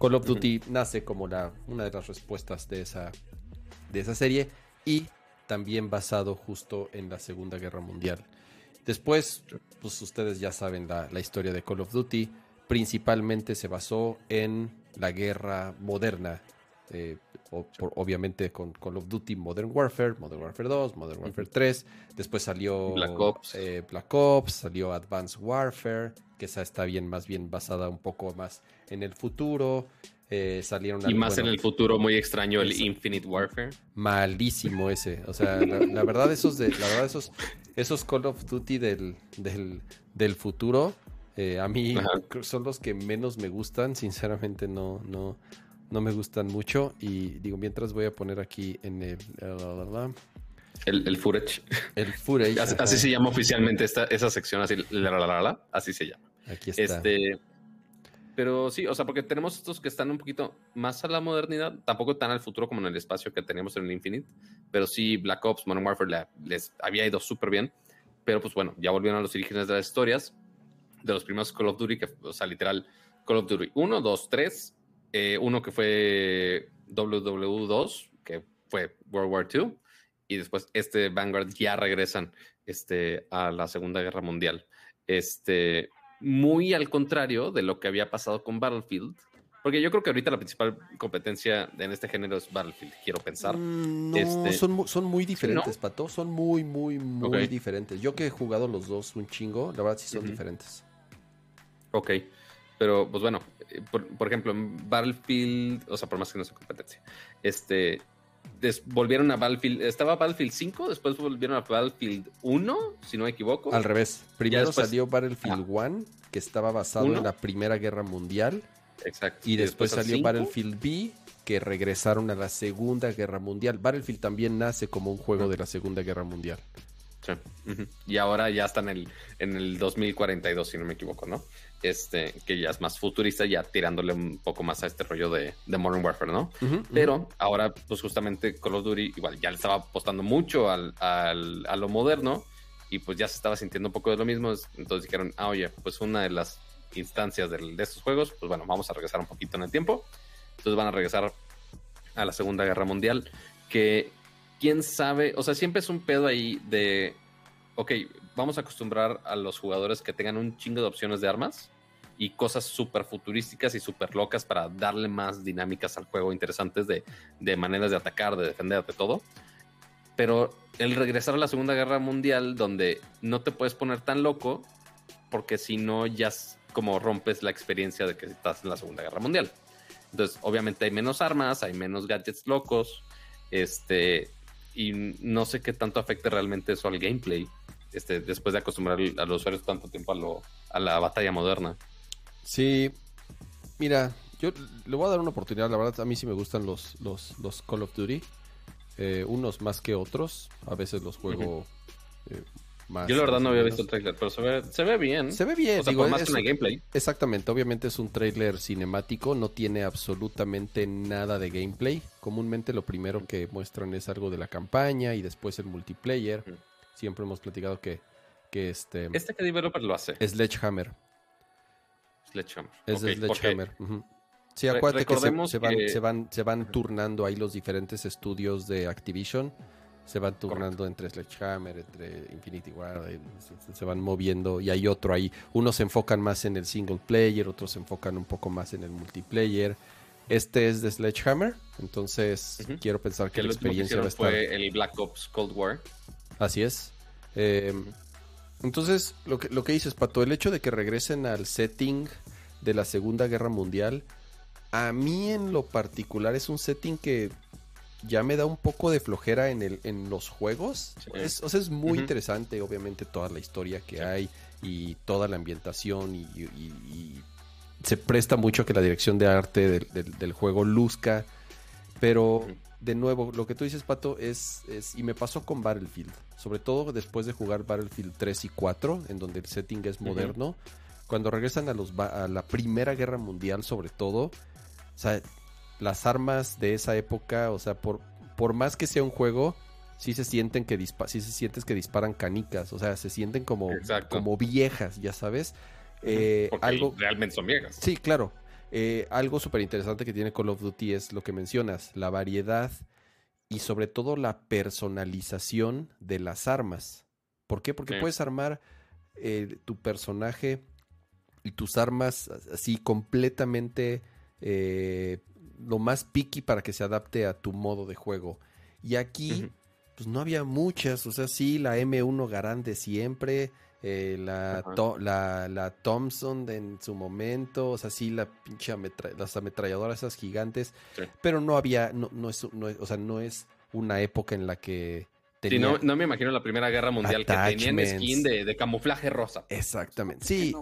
Call of Duty nace como la, una de las respuestas de esa, de esa serie y también basado justo en la Segunda Guerra Mundial. Después, pues ustedes ya saben la, la historia de Call of Duty. Principalmente se basó en la guerra moderna eh, obviamente con Call of Duty Modern Warfare, Modern Warfare 2, Modern Warfare 3. Después salió Black Ops. Eh, Black Ops, salió Advanced Warfare, que esa está bien, más bien basada un poco más en el futuro. Eh, salieron y más en el futuro muy extraño el Infinite Warfare malísimo ese o sea la, verdad esos de la verdad esos esos Call of Duty del, del, futuro eh, a mí son los que menos me gustan sinceramente no no no me gustan mucho. Y digo, mientras voy a poner aquí en el. El, el footage. El footage. así, se llama oficialmente esta, esa sección, así, así se llama. Aquí está. Este, pero sí, o sea, porque tenemos estos que están un poquito más a la modernidad, tampoco tan al futuro como en el espacio que teníamos en el Infinite, pero sí Black Ops, Modern Warfare les había ido súper bien, pero pues bueno, ya volvieron a los orígenes de las historias, de los primeros Call of Duty, que, o sea, literal, Call of Duty 1, 2, 3, eh, uno que fue WW2, que fue World War II, y después este Vanguard ya regresan este, a la Segunda Guerra Mundial. Este, muy al contrario de lo que había pasado con Battlefield, porque yo creo que ahorita la principal competencia en este género es Battlefield, quiero pensar. Mm, no, este, son, son, muy diferentes, Pato. Son muy, muy, muy diferentes. Yo que he jugado los dos un chingo, la verdad sí son diferentes. Ok. Pero, pues bueno, eh, por, ejemplo, en Battlefield, o sea, por más que no sea competencia, este, volvieron a Battlefield, estaba Battlefield 5, después volvieron a Battlefield 1, si no me equivoco. Al revés, primero salió Battlefield 1, que estaba basado en la Primera Guerra Mundial. Exacto. Y después, salió Battlefield B, que regresaron a la Segunda Guerra Mundial. Battlefield también nace como un juego de la Segunda Guerra Mundial. Sí. Y ahora ya está en el, en el 2042, si no me equivoco, ¿no? este, que ya es más futurista, ya tirándole un poco más a este rollo de, Modern Warfare, ¿no? Pero ahora, pues justamente Call of Duty igual ya le estaba apostando mucho al, al, a lo moderno y pues ya se estaba sintiendo un poco de lo mismo, entonces dijeron, ah, oye, pues una de las instancias de, de estos juegos, pues bueno, vamos a regresar un poquito en el tiempo, entonces van a regresar a la Segunda Guerra Mundial, que quién sabe, o sea, siempre es un pedo ahí de, ok, vamos a acostumbrar a los jugadores que tengan un chingo de opciones de armas y cosas súper futurísticas y súper locas para darle más dinámicas al juego, interesantes de, de, maneras de atacar, de defender, de todo. Pero el regresar a la Segunda Guerra Mundial, donde no te puedes poner tan loco, porque si no ya como rompes la experiencia de que estás en la Segunda Guerra Mundial. Entonces, obviamente hay menos armas, hay menos gadgets locos, este, y no sé qué tanto afecte realmente eso al gameplay. Este, después de acostumbrar a los usuarios tanto tiempo a, lo, a la batalla moderna. Sí, mira, yo le voy a dar una oportunidad, la verdad a mí sí me gustan los, los, los Call of Duty, eh, unos más que otros, a veces los juego eh, más. Yo la verdad no había visto el trailer, pero se ve, se ve bien. Se ve bien, o sea, más que en el gameplay. Exactamente, obviamente es un trailer cinemático, no tiene absolutamente nada de gameplay. Comúnmente lo primero que muestran es algo de la campaña y después el multiplayer siempre hemos platicado que, que este... ¿Este qué developer lo hace? Sledgehammer. Sledgehammer. Es de Sledgehammer. Sí, acuérdate que se, van, se, van, se van turnando ahí los diferentes estudios de Activision. Se van turnando entre Sledgehammer, entre Infinity War, se, van moviendo y hay otro ahí. Unos se enfocan más en el single player, otros se enfocan un poco más en el multiplayer. Este es de Sledgehammer, entonces quiero pensar que, la experiencia va a estar... fue el Black Ops Cold War. Así es. Eh, entonces, lo que, lo que dices, Pato, el hecho de que regresen al setting de la Segunda Guerra Mundial, a mí en lo particular es un setting que ya me da un poco de flojera en, el, en los juegos. Es, o sea, es muy interesante, obviamente, toda la historia que hay y toda la ambientación y, se presta mucho a que la dirección de arte del, del juego luzca, pero de nuevo, lo que tú dices, Pato, es, es, y me pasó con Battlefield, sobre todo después de jugar Battlefield 3 y 4, en donde el setting es moderno, cuando regresan a, los, a la Primera Guerra Mundial, sobre todo, o sea, las armas de esa época, o sea, por, por más que sea un juego, sí se sienten que sí se sientes que disparan canicas, o sea, se sienten como, como viejas, ya sabes. Eh, algo realmente son viejas. Sí, claro. Eh, algo súper interesante que tiene Call of Duty es lo que mencionas, la variedad y sobre todo la personalización de las armas. ¿Por qué? Porque puedes armar eh, tu personaje y tus armas así completamente eh, lo más picky para que se adapte a tu modo de juego. Y aquí, pues no había muchas, o sea, sí, la M1 Garand de siempre, eh, la, la, la, Thompson en su momento, o sea, sí, la pinche las ametralladoras esas gigantes, pero no había, no, no, es, no es, o sea, no es una época en la que no, no, me imagino la Primera Guerra Mundial que tenían skin de, camuflaje rosa. Exactamente. Sí,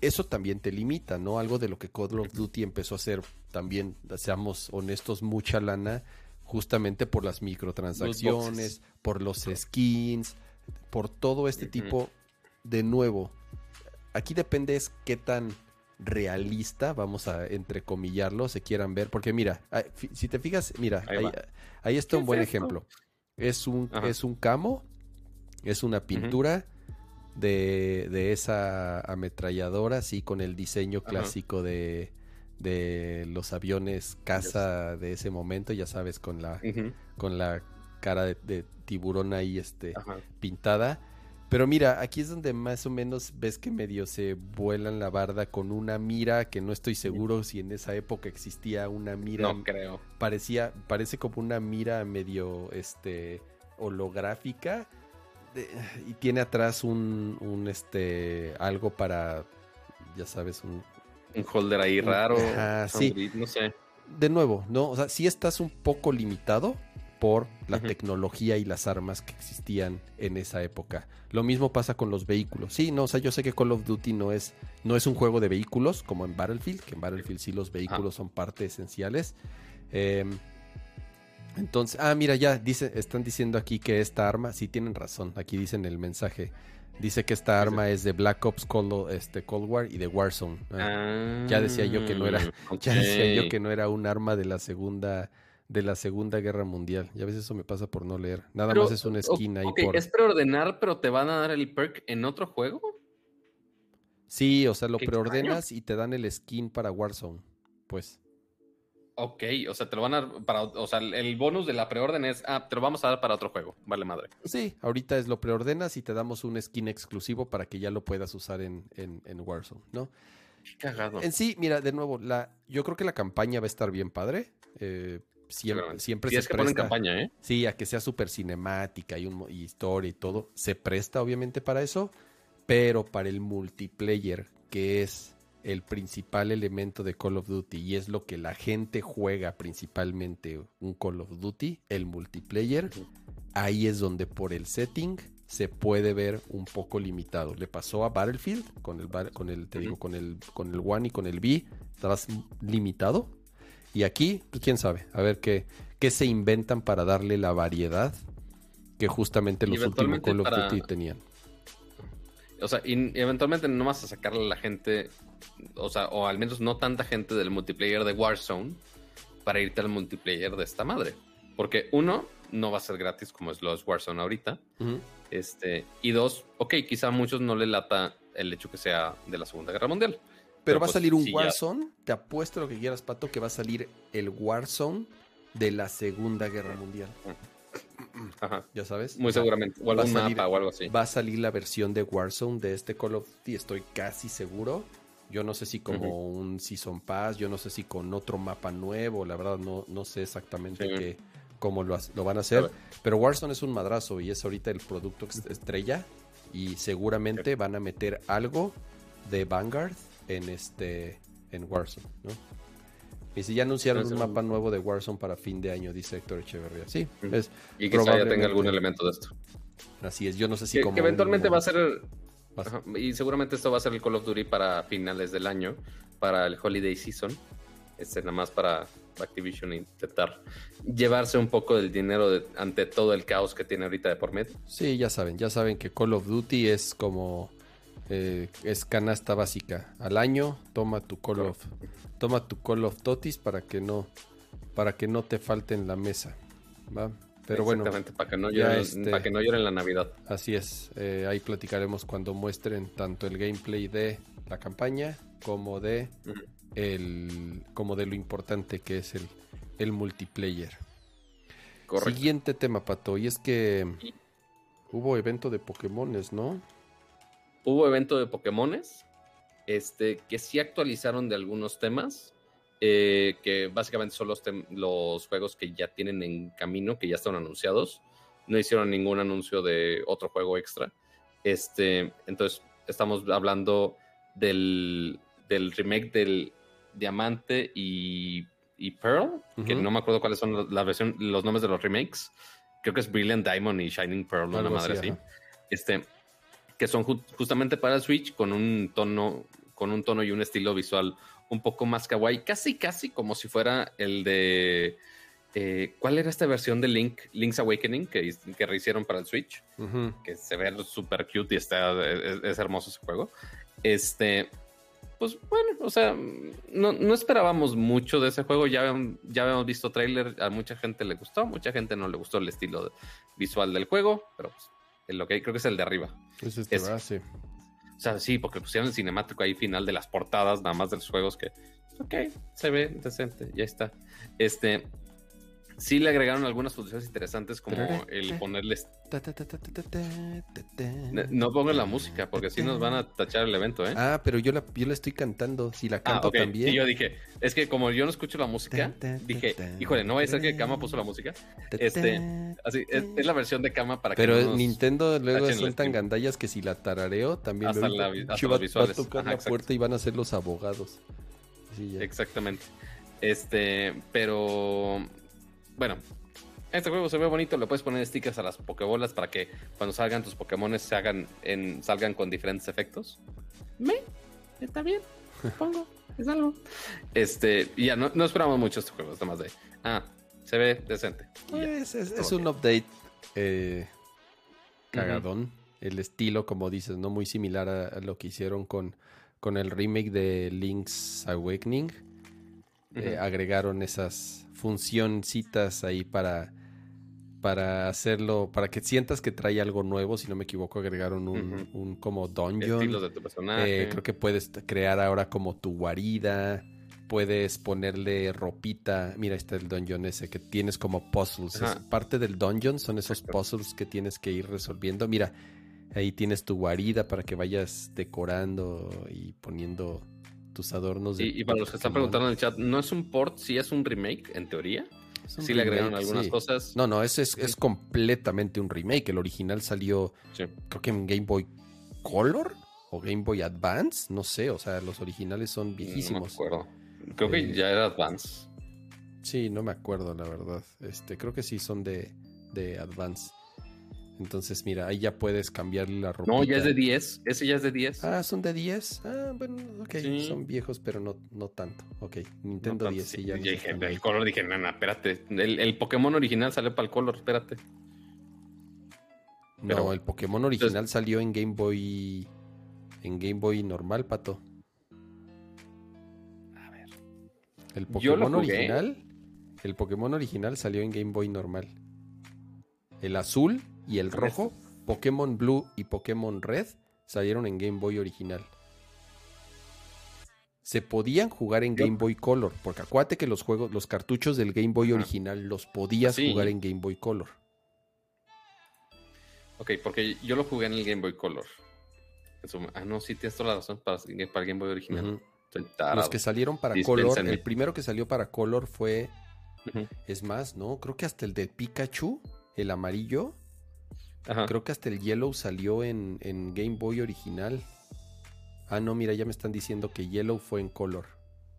eso también te limita, ¿no? Algo de lo que Call of Duty empezó a hacer también, seamos honestos, mucha lana, justamente por las microtransacciones, por los skins, por todo este tipo. De nuevo, aquí depende es qué tan realista, vamos a entrecomillarlo, se quieran ver, porque mira, si te fijas, mira, ahí, está un buen ejemplo. Es un, es un camo, es una pintura de, de, esa ametralladora, así con el diseño clásico de, de los aviones caza de ese momento, ya sabes, con la, con la cara de, tiburón ahí este, pintada. Pero mira, aquí es donde más o menos ves que medio se vuelan la barda con una mira que no estoy seguro si en esa época existía una mira. No creo. Parecía, parece como una mira medio este holográfica y tiene atrás un, un este algo para ya sabes un un holder ahí raro. sí. No sé. De nuevo, ¿no? O sea, sí estás un poco limitado por la tecnología y las armas que existían en esa época. Lo mismo pasa con los vehículos. Sí, no, o sea, yo sé que Call of Duty no es, no es un juego de vehículos como en Battlefield, que en Battlefield sí los vehículos son parte esenciales. Em, entonces, ah, mira, ya dice, están diciendo aquí que esta arma, sí tienen razón, aquí dicen el mensaje. Dice que esta arma es de Black Ops Cold, este, Cold War y de Warzone. Ah, ya decía yo que no era, ya decía yo que no era un arma de la segunda de la Segunda Guerra Mundial. Y a veces eso me pasa por no leer. Nada más es una esquina ahí por. Es preordenar, pero te van a dar el perk en otro juego. Sí, o sea, lo preordenas y te dan el skin para Warzone. Pues. Ok, o sea, te lo van a dar para, o sea, el bonus de la preorden es, ah, te lo vamos a dar para otro juego, vale madre. Sí, ahorita es lo preordenas y te damos un skin exclusivo para que ya lo puedas usar en, en, Warzone, ¿no? Qué cagado. En sí, mira, de nuevo, la, yo creo que la campaña va a estar bien padre. Eh, siempre, siempre se es que ponen campaña, ¿eh? Sí, a que sea súper cinemática y, un, y historia y todo. Se presta, obviamente, para eso, pero para el multiplayer, que es el principal elemento de Call of Duty y es lo que la gente juega principalmente un Call of Duty, el multiplayer, ahí es donde por el setting se puede ver un poco limitado. Le pasó a Battlefield con el con el te digo con el con el One y con el B, estabas limitado y aquí, pues quién sabe, a ver qué qué se inventan para darle la variedad que justamente los últimos Call of Duty tenían. O sea, y eventualmente no vas a sacarle a la gente o sea, o al menos no tanta gente del multiplayer de Warzone para irte al multiplayer de esta madre. Porque uno, no va a ser gratis como es los Warzone ahorita. Este, y dos, ok, quizá a muchos no le lata el hecho que sea de la Segunda Guerra Mundial. Pero, va a pues, salir un Warzone, te apuesto lo que quieras, Pato, que va a salir el Warzone de la Segunda Guerra Mundial. Ajá. Ya sabes. Muy seguramente. O algún mapa o algo así. Va a salir la versión de Warzone de este Call of Duty, estoy casi seguro. Yo no sé si como un Season Pass, yo no sé si con otro mapa nuevo, la verdad no, no sé exactamente cómo lo, lo, van a hacer. Pero Warzone es un madrazo y es ahorita el producto estrella y seguramente van a meter algo de Vanguard en este en Warzone, ¿no? Y si ya anunciaron un mapa nuevo de Warzone para fin de año, dice Héctor Echeverría. Sí, es y quizá ya tenga algún elemento de esto. Así es, yo no sé si como que eventualmente va a ser y seguramente esto va a ser el Call of Duty para finales del año, para el Holiday Season. Este, nada más para Activision intentar llevarse un poco del dinero ante todo el caos que tiene ahorita de por medio. Sí, ya saben, ya saben que Call of Duty es como eh, es canasta básica. Al año toma tu Call of toma tu Call of Totis para que no para que no te falte en la mesa. ¿va? Pero bueno, para que, no lloren, este, para que no lloren la Navidad. Así es, eh, ahí platicaremos cuando muestren tanto el gameplay de la campaña como de el como de lo importante que es el, el multiplayer. Siguiente tema, Pato, y es que hubo evento de Pokémones, ¿no? Hubo evento de Pokémones, este, que sí actualizaron de algunos temas, eh, que básicamente son los, juegos que ya tienen en camino, que ya están anunciados. No hicieron ningún anuncio de otro juego extra. Este, entonces, estamos hablando del, del remake del Diamante y, y Pearl, que no me acuerdo cuáles son los- la versión, los nombres de los remakes. Creo que es Brilliant Diamond y Shining Pearl, ¿no? una madre así, así. ajá. Este, que son ju- justamente para el Switch con un tono, con un tono y un estilo visual un poco más kawaii, casi casi como si fuera el de eh, ¿cuál era esta versión de Link, Link's Awakening que, que rehicieron para el Switch? Ujú. Que se ve súper cute y está, es, es hermoso ese juego. Este, pues bueno, o sea, no, no esperábamos mucho de ese juego. Ya, ya habíamos visto trailer, a mucha gente le gustó, mucha gente no le gustó el estilo visual del juego, pero pues, lo que creo que es el de arriba. Es este. ¿verdad? Sí. O sea, sí, porque pusieron el cinemático ahí final de las portadas, nada más de los juegos que, ok, se ve decente, ya está. Este, sí le agregaron algunas funciones interesantes como el ponerles... No pongan la música, porque si nos van a tachar el evento, ¿eh? Ah, pero yo la, yo la estoy cantando. Si la Ah, canto también. Y yo dije, es que como yo no escucho la música, dije, híjole, no vaya a ser que. Kama puso la música. Este. Así, es, es la versión de Kama para que Pero no nos- Nintendo luego tachen el son tan stream. gandallas que si la tarareo también Hasta luego la hasta los va, va a visuales. tocar Ajá, la puerta y van a ser los abogados. Sí, ya. Exactamente. Este, pero bueno, este juego se ve bonito, le puedes poner stickers a las pokebolas para que cuando salgan tus Pokémones se hagan en, salgan con diferentes efectos. Me, está bien, pongo, es algo. Este, y ya no, no esperamos mucho este juego, es nada más de, ah, se ve decente. ya. Es, un update eh, cagadón. El estilo, como dices, ¿no? Muy similar a, a lo que hicieron con, con el remake de Link's Awakening. Eh, agregaron esas funcioncitas ahí para, para hacerlo, para que sientas que trae algo nuevo. Si no me equivoco, agregaron un, como dungeon. Estilos de tu personaje. Eh, creo que puedes crear ahora como tu guarida. Puedes ponerle ropita. Mira, ahí está el dungeon ese que tienes como puzzles. Es parte del dungeon son esos Exacto. puzzles que tienes que ir resolviendo. Mira, ahí tienes tu guarida para que vayas decorando y poniendo tus adornos. de Y, y para los que están preguntando en el chat, ¿no es un port? Sí es un remake, en teoría. Sí le agregaron algunas sí. cosas. No, no, ese es, es completamente un remake. El original salió, Sí. creo que en Game Boy Color o Game Boy Advance. No sé, o sea, los originales son No me viejísimos. acuerdo. Creo que Eh, ya era Advance. Sí, no me acuerdo, la verdad. Este, creo que sí son de, de Advance. Entonces, mira, ahí ya puedes cambiarle la ropa. No, ya es de 10. Ese ya es de 10. Ah, son de 10. Ah, bueno, ok. Sí. Son viejos, pero no, no tanto. Ok, No Nintendo tanto, 10, sí. ya. Dije, el ahí. color dije, nana, espérate. El, el Pokémon original salió para el color, espérate. No, el Pokémon original salió en Game Boy. En Game Boy normal, pato. A ver. El Pokémon original. El Pokémon original salió en Game Boy normal. El azul y el rojo, Pokémon Blue y Pokémon Red salieron en Game Boy original. Se podían jugar en Game Boy Color, porque acuérdate que los juegos, los cartuchos del Game Boy original los podías Sí. jugar en Game Boy Color. Ok, porque yo lo jugué en el Game Boy Color. Ah, no, sí, tienes toda la razón para, para el Game Boy original. Los que salieron para. Color, el primero que salió para Color fue, es más, ¿no? Creo que hasta el de Pikachu, el amarillo, Ajá. Creo que hasta el Yellow salió en, en Game Boy original. Ah, no, mira, ya me están diciendo que Yellow fue en color.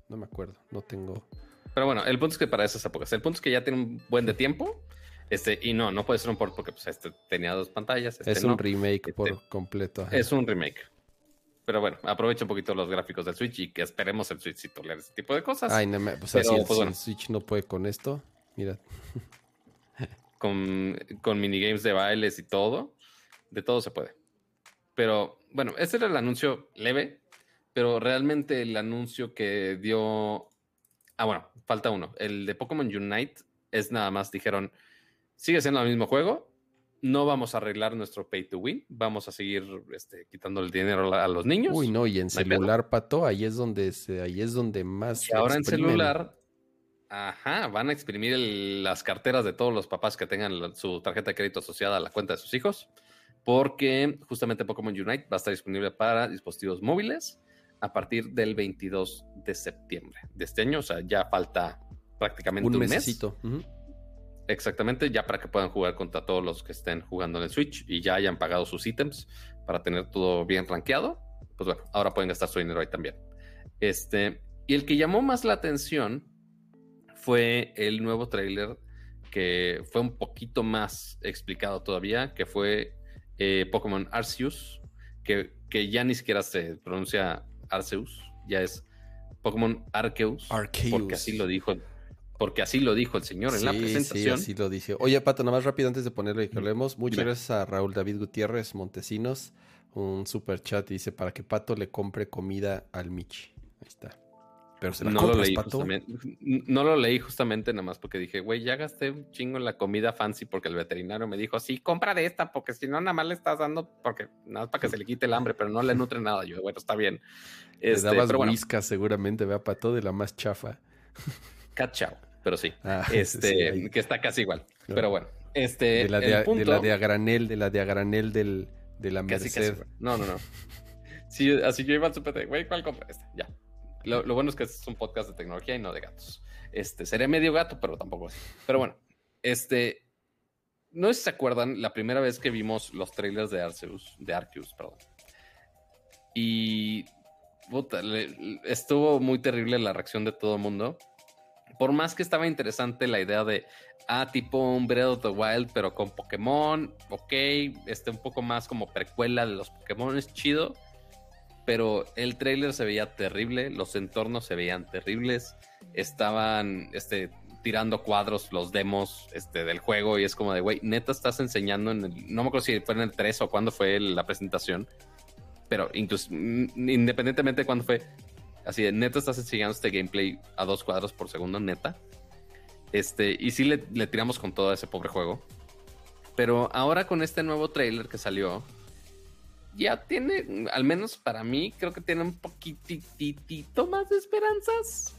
No me acuerdo, no tengo. Pero bueno, el punto es que para esas épocas, el punto es que ya tiene un buen de tiempo. Este, y no, no puede ser un port porque pues, este tenía dos pantallas. Este, es no. un remake Este, por completo. ajá. Es un remake. Pero bueno, aprovecha un poquito los gráficos del Switch y que esperemos el Switch si tolera ese tipo de cosas. Ay, no me, pues, Pero, así el, pues, bueno. el Switch no puede con esto. Mira, Con, con minigames de bailes y todo. De todo se puede. Pero bueno, este era el anuncio leve. Pero realmente el anuncio que dio. Ah, bueno, falta uno. El de Pokémon Unite es nada más. Dijeron: sigue siendo el mismo juego. No vamos a arreglar nuestro pay to win. Vamos a seguir este, quitando el dinero a los niños. uy, no, y en no celular, pato, ahí es donde se, ahí es donde más. Y ahora en celular, ajá, van a exprimir el- las carteras de todos los papás que tengan la- su tarjeta de crédito asociada a la cuenta de sus hijos, porque justamente Pokémon Unite va a estar disponible para dispositivos móviles, a partir del 22 de septiembre de este año. O sea, ya falta prácticamente un, Un mes. mesecito. Ujú. Exactamente, ya para que puedan jugar contra todos los que estén jugando en el Switch y ya hayan pagado sus ítems para tener todo bien rankeado. Pues bueno, ahora pueden gastar su dinero ahí también. Este, y el que llamó más la atención fue el nuevo trailer que fue un poquito más explicado todavía, que fue eh, Pokémon Arceus, que, que ya ni siquiera se pronuncia Arceus, ya es Pokémon Arceus, Arceus. porque así lo dijo, porque así lo dijo el señor en la presentación. Sí, así lo dice. Oye, Pato, nada más rápido antes de ponerlo y que hablemos. Muchas gracias a Raúl David Gutiérrez Montesinos. Un super chat dice para que Pato le compre comida al Michi. Ahí está. Pero se la no lo leí Pato. justamente. No lo leí justamente nada más porque dije, güey, ya gasté un chingo en la comida fancy porque el veterinario me dijo, sí, compra de esta, porque si no, nada más le estás dando, porque nada más para que se le quite el hambre, pero no le nutre nada. Yo, bueno, está bien. Le Este, dabas pero bueno, whiskas seguramente, vea, Pato, de la más chafa. cat chow, pero sí. Ah, Este, sí, que está casi igual. Pero bueno, este, de, la el de, de punto, la de a granel, de la de a granel del, de la casi, Merced. casi, no, no, no. Sí, así yo iba al super de, güey, ¿cuál compra? Esta, ya. Lo, bueno es que este es un podcast de tecnología y no de gatos. Este, seré medio gato, pero tampoco así. Pero bueno, este, no sé si se acuerdan la primera vez que vimos los trailers de Arceus, de Arceus, perdón. Y estuvo muy terrible la reacción de todo el mundo. Por más que estaba interesante la idea de, ah, tipo un Breath of the Wild, pero con Pokémon, ok, este un poco más como precuela de los Pokémon, es chido. Pero el trailer se veía terrible, los entornos se veían terribles, estaban este, tirando cuadros los demos este, del juego y es como de, güey, neta estás enseñando en el, no me acuerdo si fue en el 3 o cuándo fue la presentación, pero incluso mm, independientemente de cuándo fue, así de, neta estás enseñando este gameplay a dos cuadros por segundo, neta. Este, y sí le, le tiramos con todo a ese pobre juego. Pero ahora con este nuevo trailer que salió, ya tiene, al menos para mí, creo que tiene un poquitito más de esperanzas.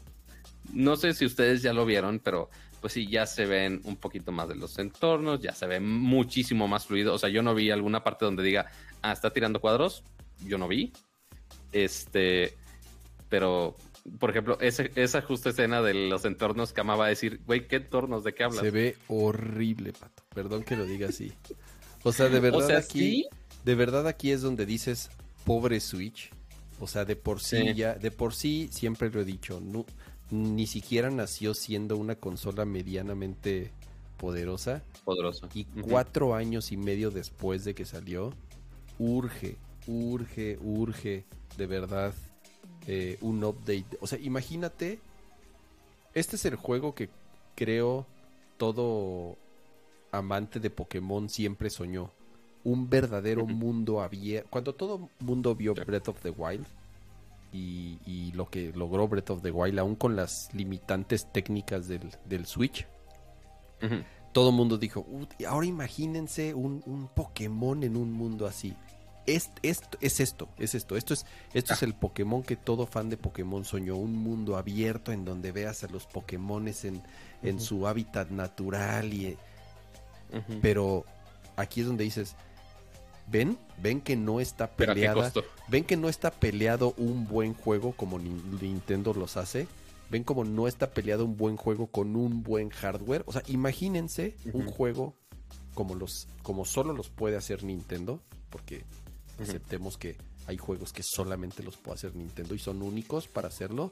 No sé si ustedes ya lo vieron, pero pues sí, ya se ven un poquito más de los entornos, ya se ve muchísimo más fluido. O sea, yo no vi alguna parte donde diga, ah, está tirando cuadros. Yo no vi. Este, pero, por ejemplo, ese- esa justa escena de los entornos que amaba decir, güey, ¿qué entornos? ¿De qué hablas? Se ve horrible, Pato. Perdón que lo diga así. O sea, de verdad o sea, aquí, sí, de verdad aquí es donde dices pobre Switch. O sea, de por sí, Sí. ya, de por sí siempre lo he dicho, no, ni siquiera nació siendo una consola medianamente poderosa poderoso. y cuatro años y medio después de que salió, urge, urge, urge, de verdad, eh, un update. O sea, imagínate, este es el juego que creo todo amante de Pokémon siempre soñó. Un verdadero mundo abierto. Cuando todo mundo vio. Breath of the Wild y, y lo que logró Breath of the Wild, aún con las limitantes técnicas del, del Switch, todo mundo dijo, "Uh, ahora imagínense un, un Pokémon en un mundo así. Es, esto, es esto, es esto. Esto es, esto es el Pokémon que todo fan de Pokémon soñó. Un mundo abierto en donde veas a los Pokémones en, en su hábitat natural. Y, pero aquí es donde dices, ven, ven que no está peleada. Ven que no está peleado un buen juego como Nin- Nintendo los hace. Ven como no está peleado un buen juego con un buen hardware. O sea, imagínense un juego como los, como solo los puede hacer Nintendo, porque aceptemos que hay juegos que solamente los puede hacer Nintendo y son únicos para hacerlo.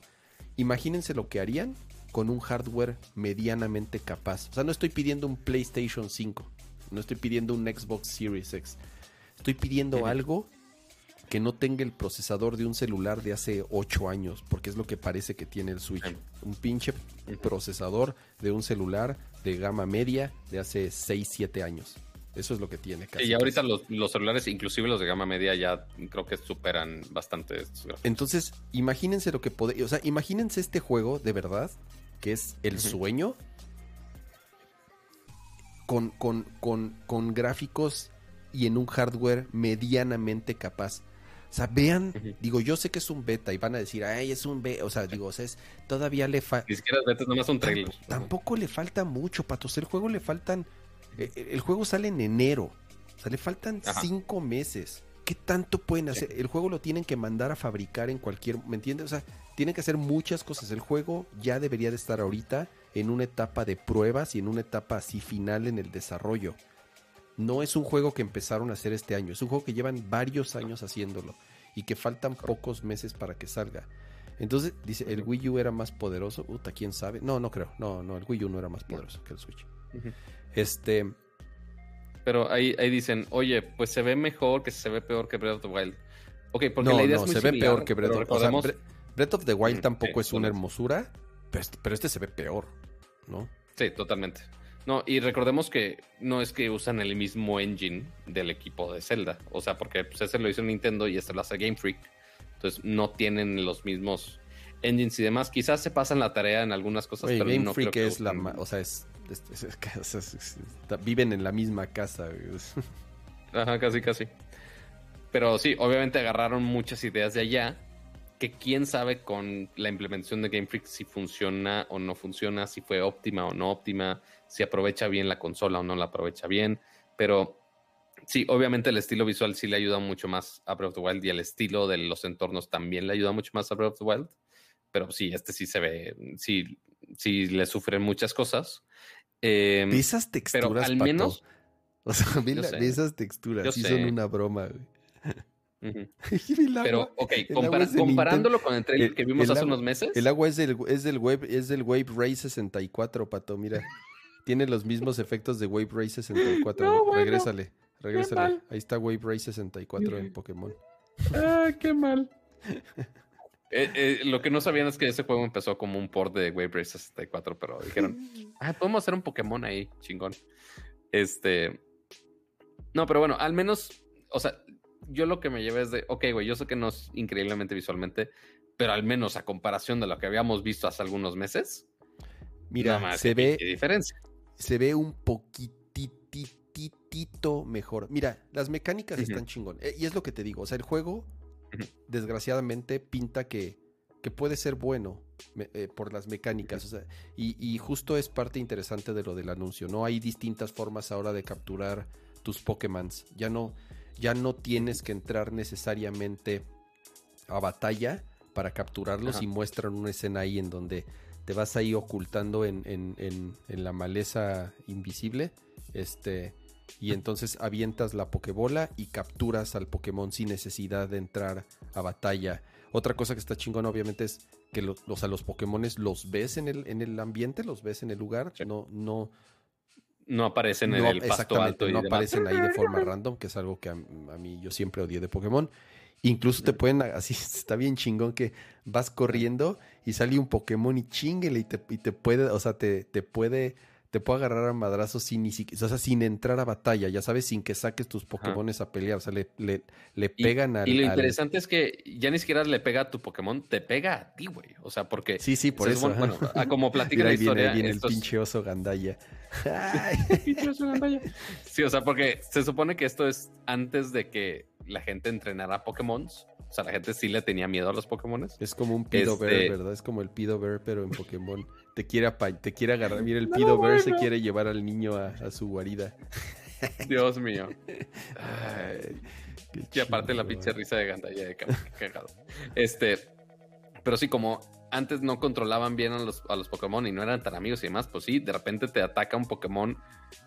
Imagínense lo que harían con un hardware medianamente capaz. O sea, no estoy pidiendo un PlayStation 5, no estoy pidiendo un Xbox Series X. Estoy pidiendo algo que no tenga el procesador de un celular de hace 8 años, porque es lo que parece que tiene el Switch. Un pinche procesador de un celular de gama media de hace 6, 7 años. Eso es lo que tiene casi. Y ahorita los, los celulares, inclusive los de gama media, ya creo que superan bastante estos gráficos. Entonces, imagínense lo que puede, o sea, imagínense este juego de verdad, que es el sueño, con, con, con, con gráficos y en un hardware medianamente capaz. O sea, vean, digo, yo sé que es un beta y van a decir, ay, es un beta, o sea, digo, o sea, es, todavía le falta... Ni siquiera vete nomás un trailer. Tampoco le falta mucho, patos. El juego le faltan. eh, El juego sale en enero. O sea, le faltan Ajá. cinco meses. ¿qué tanto pueden hacer? El juego lo tienen que mandar a fabricar en cualquier, ¿me entiendes? O sea, tienen que hacer muchas cosas. El juego ya debería de estar ahorita en una etapa de pruebas y en una etapa así final en el desarrollo. No es un juego que empezaron a hacer este año, es un juego que llevan varios años haciéndolo y que faltan pocos meses para que salga. Entonces, dice, el Wii U era más poderoso. Uta, quién sabe. No, no creo. No, no, el Wii U no era más poderoso que el Switch. Este. Pero ahí, ahí dicen, oye, pues se ve mejor que se ve peor que Breath of the Wild. Ok, porque no, la idea no, es muy se ve peor que Breath pero of, o sea, recordemos- Bre- Breath of the Wild Mm, tampoco sí, es una hermosura, pero este, pero este se ve peor, ¿no? Sí, totalmente. No, y recordemos que no es que usan el mismo engine del equipo de Zelda. O sea, porque pues, ese lo hizo Nintendo y este lo hace Game Freak. Entonces no tienen los mismos engines y demás. Quizás se pasan la tarea en algunas cosas, Oye, pero Game no Freak creo que es la, o sea, es, viven en la misma casa. Ajá, casi, casi. Pero sí, obviamente agarraron muchas ideas de allá. Que quién sabe con la implementación de Game Freak si funciona o no funciona, si fue óptima o no óptima, si aprovecha bien la consola o no la aprovecha bien. Pero sí, obviamente el estilo visual sí le ayuda mucho más a Breath of the Wild y el estilo de los entornos también le ayuda mucho más a Breath of the Wild. Pero sí, este sí se ve, sí, sí le sufren muchas cosas. Eh, Ve esas texturas, al Pato. menos- O sea, la- sé. esas texturas. Yo Sí sé. son una broma, güey. Pero, ok, compara- de comparándolo con el trailer que vimos el hace agua- unos meses. El agua es del, es del Wave, es del Wave Ray 64, Pato, mira. Tiene los mismos efectos de Wave Ray 64. No, bueno. regrésale, regrésale. Ahí está Wave Ray 64 en Pokémon. Ah, qué mal. Eh, eh, lo que no sabían es que ese juego empezó como un port de Wave Race 64, pero dijeron, ah, podemos hacer un Pokémon ahí, chingón. Este. No, pero bueno, al menos, o sea, yo lo que me llevé es de, ok, güey, yo sé que no es increíblemente visualmente, pero al menos a comparación de lo que habíamos visto hace algunos meses, Mira, más, se ve, diferencia. Se ve un poquititito mejor. Mira, las mecánicas están chingón. Eh, y es lo que te digo. O sea, el juego, desgraciadamente, pinta que, que puede ser bueno eh, por las mecánicas. O sea, y, y justo es parte interesante de lo del anuncio. No hay distintas formas ahora de capturar tus Pokémons. Ya no, ya no tienes que entrar necesariamente a batalla para capturarlos Ajá. y muestran una escena ahí en donde te vas ahí ocultando en, en- en- en la maleza invisible. Este. Y entonces avientas la Pokébola y capturas al Pokémon sin necesidad de entrar a batalla. Otra cosa que está chingón, obviamente, es que lo- o sea, los Pokémones los ves en el, en el ambiente, los ves en el lugar. Sí. No, no, No aparecen en no, el pasto exactamente, alto y no demás. aparecen ahí de forma random, que es algo que a, a mí yo siempre odié de Pokémon. Incluso te pueden, así está bien chingón que vas corriendo y sale un Pokémon y chinguele y te, y te puede, o sea, te, te puede, te puede agarrar a madrazos sin ni siquiera, o sea, sin entrar a batalla, ya sabes, sin que saques tus Pokémones a pelear, o sea, le, le, le Y- pegan al... Y lo al- interesante es que ya ni siquiera le pega a tu Pokémon, te pega a ti, güey. O sea, porque Sí, sí, por eso. bueno, como platica la viene, historia. ahí viene el pinche oso gandalla. Ay, Sí, o sea, porque se supone que esto es antes de que la gente entrenara Pokémon. O sea, la gente sí le tenía miedo a los Pokémon. Es como un Pido Bear, Este- ¿verdad? Es como el Pido Bear, pero en Pokémon. Te quiere, te quiere agarrar. Mira, el Pido Bear se quiere llevar al niño a, a su guarida. Dios mío. Ay, Y aparte la pinche risa de Gandaya de cagado. Este, pero sí, como antes no controlaban bien a los, a los Pokémon y no eran tan amigos y demás, pues sí, de repente te ataca un Pokémon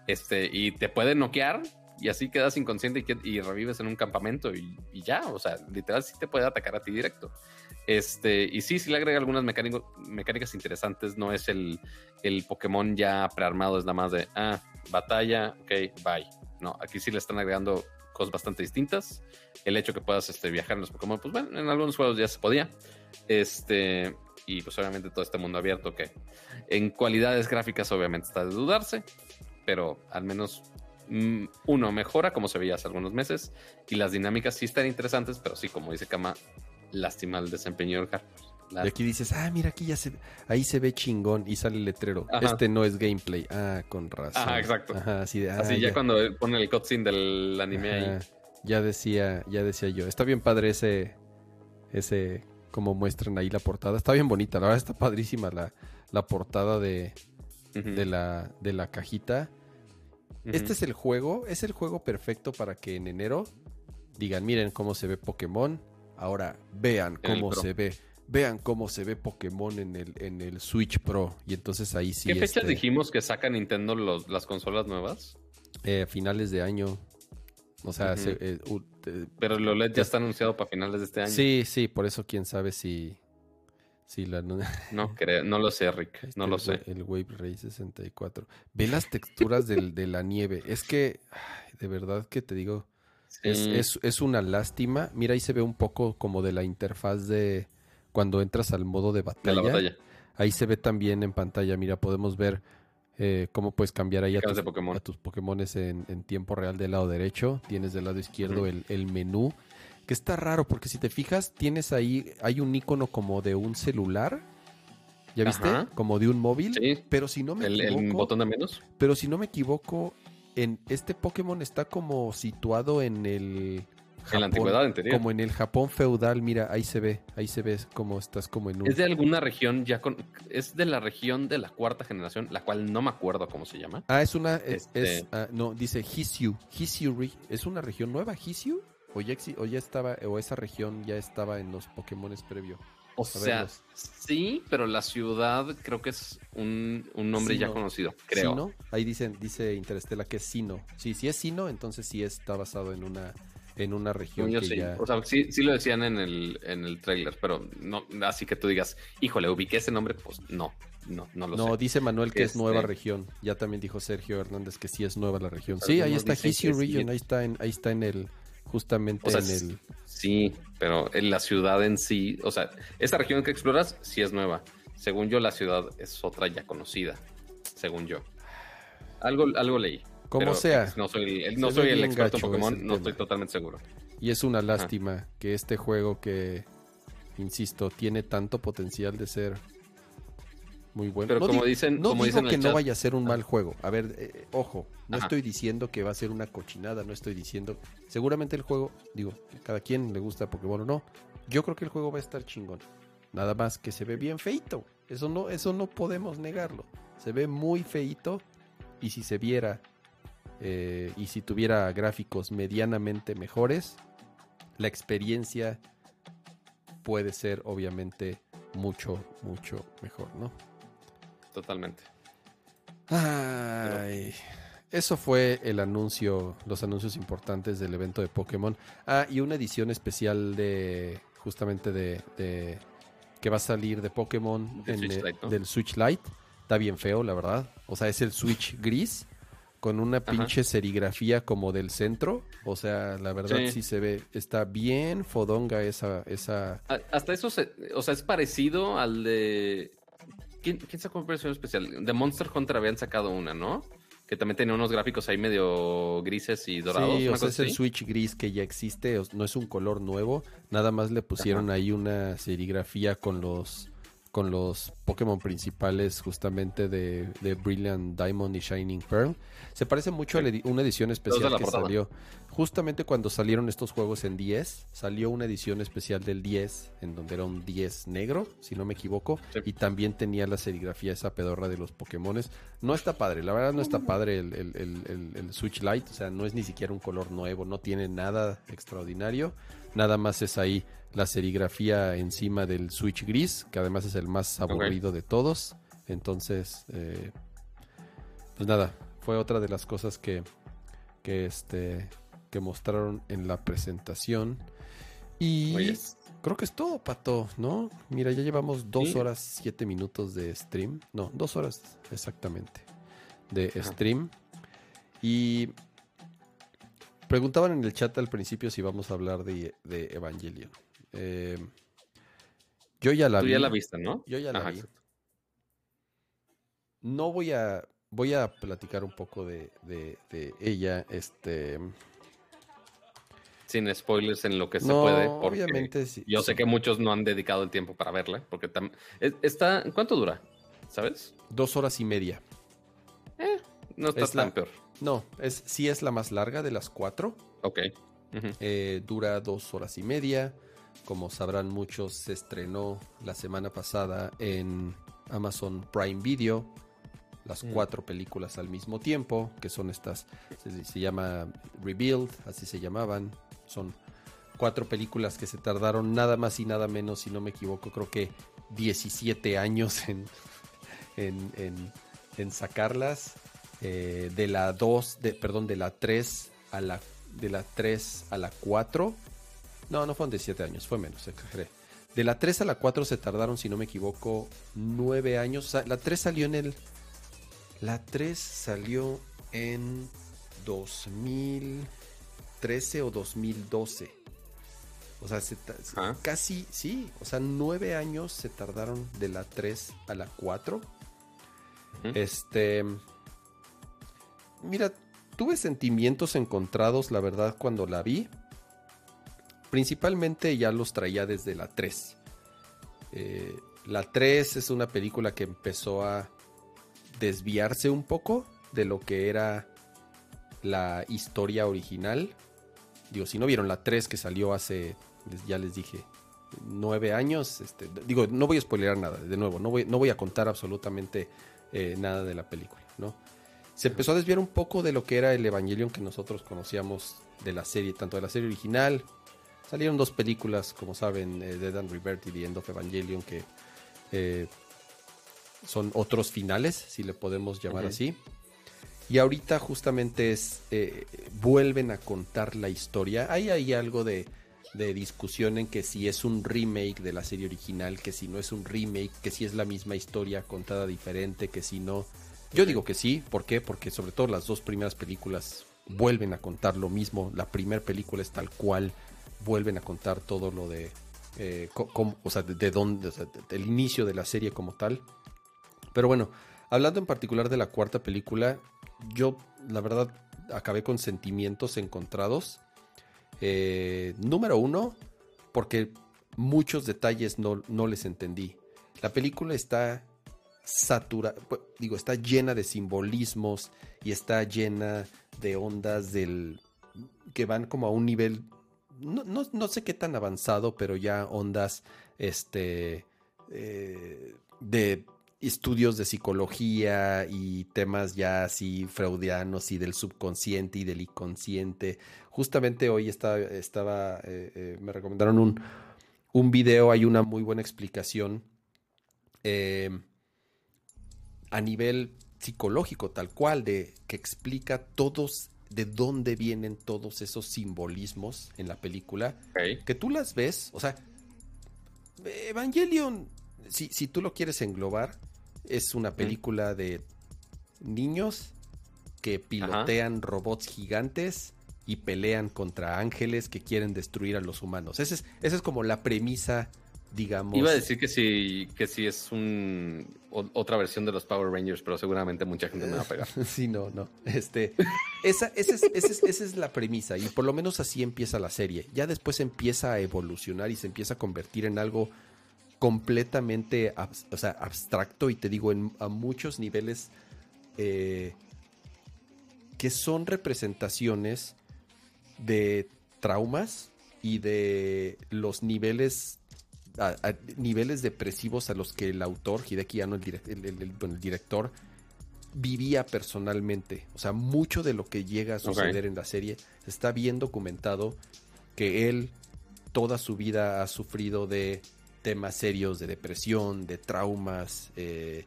este, y te puede noquear y así quedas inconsciente y, revives en un campamento y, ya, o sea, literal sí te puede atacar a ti directo. Este, y sí, sí le agrega algunas mecánico- mecánicas interesantes, no es el, el Pokémon ya prearmado, es nada más de, ah, batalla, ok, bye. No, aquí sí le están agregando cosas bastante distintas. El hecho que puedas este, viajar en los Pokémon, pues bueno, en algunos juegos ya se podía. Este, y pues obviamente todo este mundo abierto que en cualidades gráficas obviamente está de dudarse, pero al menos uno mejora como se veía hace algunos meses y las dinámicas sí están interesantes, pero sí, como dice Kama, lástima el desempeño del hardware. Y aquí dices, ah, mira, aquí ya se ahí se ve chingón y sale el letrero. Ajá. Este no es gameplay. Ah, con razón. Ajá, exacto. Ajá, así de, ah, Así ya, cuando pone el cutscene del anime ahí. Ya decía, ya decía yo. Está bien padre ese, ese, como muestran ahí la portada. Está bien bonita, la verdad está padrísima la, la portada de, de la, de la cajita. Este es el juego, es el juego perfecto para que en enero digan, miren cómo se ve Pokémon, ahora vean cómo se ve, vean cómo se ve Pokémon en el, en el Switch Pro. Y entonces ahí sí. ¿Qué fechas este, dijimos que saca Nintendo los- las consolas nuevas? eh, finales de año. O sea, se- eh, eh, Pero el OLED ya está anunciado para finales de este año. sí, sí, por eso quién sabe si, la... no- No creo, no lo sé, Rick. No lo el sé. El Wave Ray 64. Ve las texturas del- de la nieve. Es que, ay, de verdad que te digo, es, Sí. es- es una lástima. Mira, ahí se ve un poco como de la interfaz de cuando entras al modo de de batalla. la batalla. Ahí se ve también en pantalla. Mira, podemos ver eh, cómo puedes cambiar ahí a tus, Pokémon. a tus Pokémones en, en tiempo real del lado derecho. Tienes del lado izquierdo el, el menú. Que está raro porque si te fijas, tienes ahí, hay un icono como de un celular. ¿Ya viste? Ajá. Como de un móvil. Sí, Pero si no me el, el equivoco, botón de menos. pero si no me equivoco, en este Pokémon está como situado en el En la antigüedad, teoría. como en el Japón feudal, mira, ahí se ve, ahí se ve como estás como en un Es de alguna región ya con. Es de la región de la cuarta generación, la cual no me acuerdo cómo se llama. Ah, es una es, Este- es, ah, no, dice Hisyu, Hisyu es una región nueva Hisyu o ya o ya estaba o esa región ya estaba en los Pokémones previo. O A sea, verlos. sí, pero la ciudad creo que es un, un nombre ya conocido, creo. Sino, ahí dicen dice Interestela que es Sino. Sí, si es Sino, entonces sí está basado en una en una región Yo que sí. ya O sea, sí, sí lo decían en el, en el trailer, pero no, así que tú digas, híjole, ubiqué ese nombre, pues no, no, no lo No, sé. dice Manuel que es Este- nueva región. Ya también dijo Sergio Hernández que sí es nueva la región. Pero Sí, no ahí está sí. Region, ahí está en, ahí está en el, justamente O sea, en el. Sí, pero en la ciudad en sí, o sea, esa región que exploras sí es nueva. Según yo, la ciudad es otra ya conocida, según yo. Algo, algo leí. Como pero sea. No soy, el- no soy el experto en Pokémon, no estoy totalmente seguro. Y es una lástima que este juego que, insisto, tiene tanto potencial de ser muy bueno. Pero no como di- dicen, no como digo dicen que no chat- vaya a ser un mal juego. A ver, eh, ojo, no Ajá. estoy diciendo que va a ser una cochinada, no estoy diciendo. Seguramente el juego, digo, cada quien le gusta Pokémon o no. Yo creo que el juego va a estar chingón. Nada más que se ve bien feito. Eso no, eso no podemos negarlo. Se ve muy feito. Y si se viera eh, y si tuviera gráficos medianamente mejores, la experiencia puede ser obviamente mucho, mucho mejor, ¿no? Totalmente. Ay, eso fue el anuncio, los anuncios importantes del evento de Pokémon. Ah, y una edición especial de, justamente de, de- que va a salir de Pokémon Del en Switch Lite, ¿no? del Switch Lite. Está bien feo, la verdad. O sea, es el Switch gris con una Ajá. pinche serigrafía como del centro. O sea, la verdad sí, Sí. se ve, está bien fodonga esa, esa. Hasta eso, se- o sea, es parecido al de... ¿Quién, quién sacó una versión especial? De Monster Hunter habían sacado una, ¿no? Que también tenía unos gráficos ahí medio grises y dorados. Sí, o sea, es el. Switch gris que ya existe, no es un color nuevo, nada más le pusieron ahí una serigrafía con los con los Pokémon principales justamente de, de Brilliant Diamond y Shining Pearl. Se parece mucho a edi- una edición especial que salió justamente cuando salieron estos juegos en 10, salió una edición especial del 10 en donde era un 10 negro, si no me equivoco, Sí. y también tenía la serigrafía esa pedorra de los Pokémones. No está padre, la verdad no está padre el, el- el- el- el Switch Lite, o sea, no es ni siquiera un color nuevo, no tiene nada extraordinario, nada más es ahí la serigrafía encima del Switch gris, que además es el más aburrido de todos. Entonces, eh, pues nada, fue otra de las cosas que, que, este, que mostraron en la presentación. Y Oye, creo que es todo, Pato, ¿no? Mira, ya llevamos dos Sí. horas, siete minutos de stream. No, dos horas exactamente de Ajá. stream. Y preguntaban en el chat al principio si vamos a hablar de, de Evangelion. Eh, yo ya la tú vi. ya la viste, ¿no? Yo ya la Ajá, vi. exacto. No voy a. Voy a platicar un poco de, de- de ella. Este. Sin spoilers en lo que se puede. Porque obviamente sí. Yo sé que muchos no han dedicado el tiempo para verla. Porque tam- está. ¿Cuánto dura? ¿Sabes? Dos horas y media. No está Es tan la- peor. No, es, sí es la más larga de las cuatro. Ok. Eh, dura dos horas y media. Como sabrán muchos, se estrenó la semana pasada en Amazon Prime Video. Las Mm. cuatro películas al mismo tiempo, que son estas, se, se llama Rebuild, así se llamaban. Son cuatro películas que se tardaron nada más y nada menos, si no me equivoco, creo que 17 años en, en, sacarlas. Eh, de la 2, de, perdón, de la 3 a la, de la 3 a la 4. No, no fueron 17 años, fue menos, exageré. De la 3 a la 4 se tardaron, si no me equivoco, 9 años. la 3 salió en el... La 3 salió en 2013 o 2012. O sea, ah. casi, sí, o sea, nueve años se tardaron de la 3 a la 4. Este. Mira, tuve sentimientos encontrados, la verdad, cuando la vi. Principalmente ya los traía desde la 3. Eh, la 3 es una película que empezó a desviarse un poco de lo que era la historia original. Digo, si no vieron la 3 que salió hace, ya les dije, nueve años, este, digo, no voy a spoilear nada, de nuevo, no voy, no voy a contar absolutamente eh, nada de la película, ¿no? Se empezó a desviar un poco de lo que era el Evangelion que nosotros conocíamos de la serie, tanto de la serie original. Salieron dos películas, como saben, eh, de Dan Rivert y The End of Evangelion, que eh, son otros finales, si le podemos llamar así. Y ahorita justamente es, eh, vuelven a contar la historia. Hay ahí algo de, discusión en que si es un remake de la serie original, que si no es un remake, que si es la misma historia contada diferente, que si no. Yo digo que sí, ¿por qué? Porque sobre todo las dos primeras películas vuelven a contar lo mismo. La primera película es tal cual, vuelven a contar todo lo de, eh, o sea, de, dónde, del inicio de la serie como tal. Pero bueno, hablando en particular de la cuarta película, yo la verdad acabé con sentimientos encontrados. Eh, número uno, porque muchos detalles no, no les entendí. La película está saturada, digo, está llena de simbolismos y está llena de ondas del que van como a un nivel, no, no, sé qué tan avanzado, pero ya ondas este, eh, de estudios de psicología y temas ya así freudianos y del subconsciente y del inconsciente. Justamente hoy estaba, estaba eh, eh, me recomendaron un, un video, hay una muy buena explicación a nivel psicológico tal cual, de que explica todos de dónde vienen todos esos simbolismos en la película, que tú las ves, o sea, Evangelion, si, si tú lo quieres englobar, es una película de niños que pilotean robots gigantes y pelean contra ángeles que quieren destruir a los humanos. Esa es, esa es como la premisa, digamos. Iba a decir que sí, que sí es un otra versión de los Power Rangers, pero seguramente mucha gente me va a pegar. sí, no, no. Este, esa, esa, es, esa, es, esa es la premisa, y por lo menos así empieza la serie. Ya después empieza a evolucionar y se empieza a convertir en algo completamente abstracto y te digo a muchos niveles eh, que son representaciones de traumas y de los niveles niveles depresivos a los que el autor Hideki Anno, el, el, director vivía personalmente. O sea mucho de lo que llega a suceder en la serie está bien documentado que él toda su vida ha sufrido de temas serios de depresión, de traumas, eh,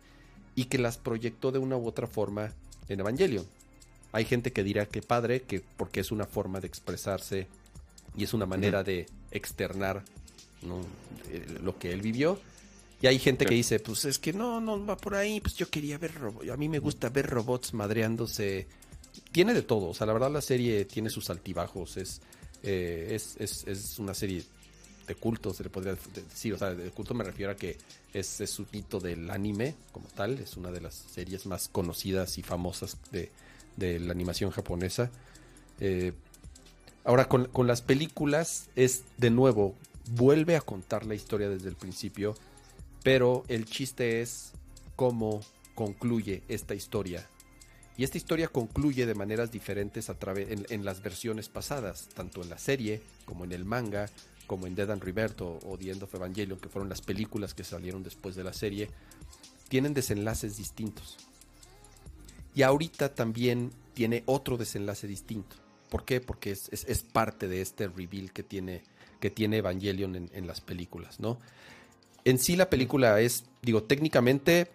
y que las proyectó de una u otra forma en Evangelion. Hay gente que dirá que padre, que porque es una forma de expresarse y es una manera de externar eh, lo que él vivió. Y hay gente que dice, pues es que no, no va por ahí, pues yo quería ver robots, a mí me gusta ver robots madreándose. Tiene de todo, o sea, la verdad la serie tiene sus altibajos, es, eh, es, es, es una serie de culto, se le podría decir. O sea, de culto me refiero a que es, es un hito del anime como tal. Es una de las series más conocidas y famosas de, la animación japonesa. Eh, ahora, con, con, las películas es de nuevo, vuelve a contar la historia desde el principio, pero el chiste es cómo concluye esta historia. Y esta historia concluye de maneras diferentes a través en, las versiones pasadas, tanto en la serie como en el manga, como en Dead and Rebirth o, The End of Evangelion, que fueron las películas que salieron después de la serie, tienen desenlaces distintos. Y ahorita también tiene otro desenlace distinto. ¿Por qué? Porque es, es, parte de este reveal que tiene, que tiene Evangelion en, las películas, ¿no? En sí la película es, digo, técnicamente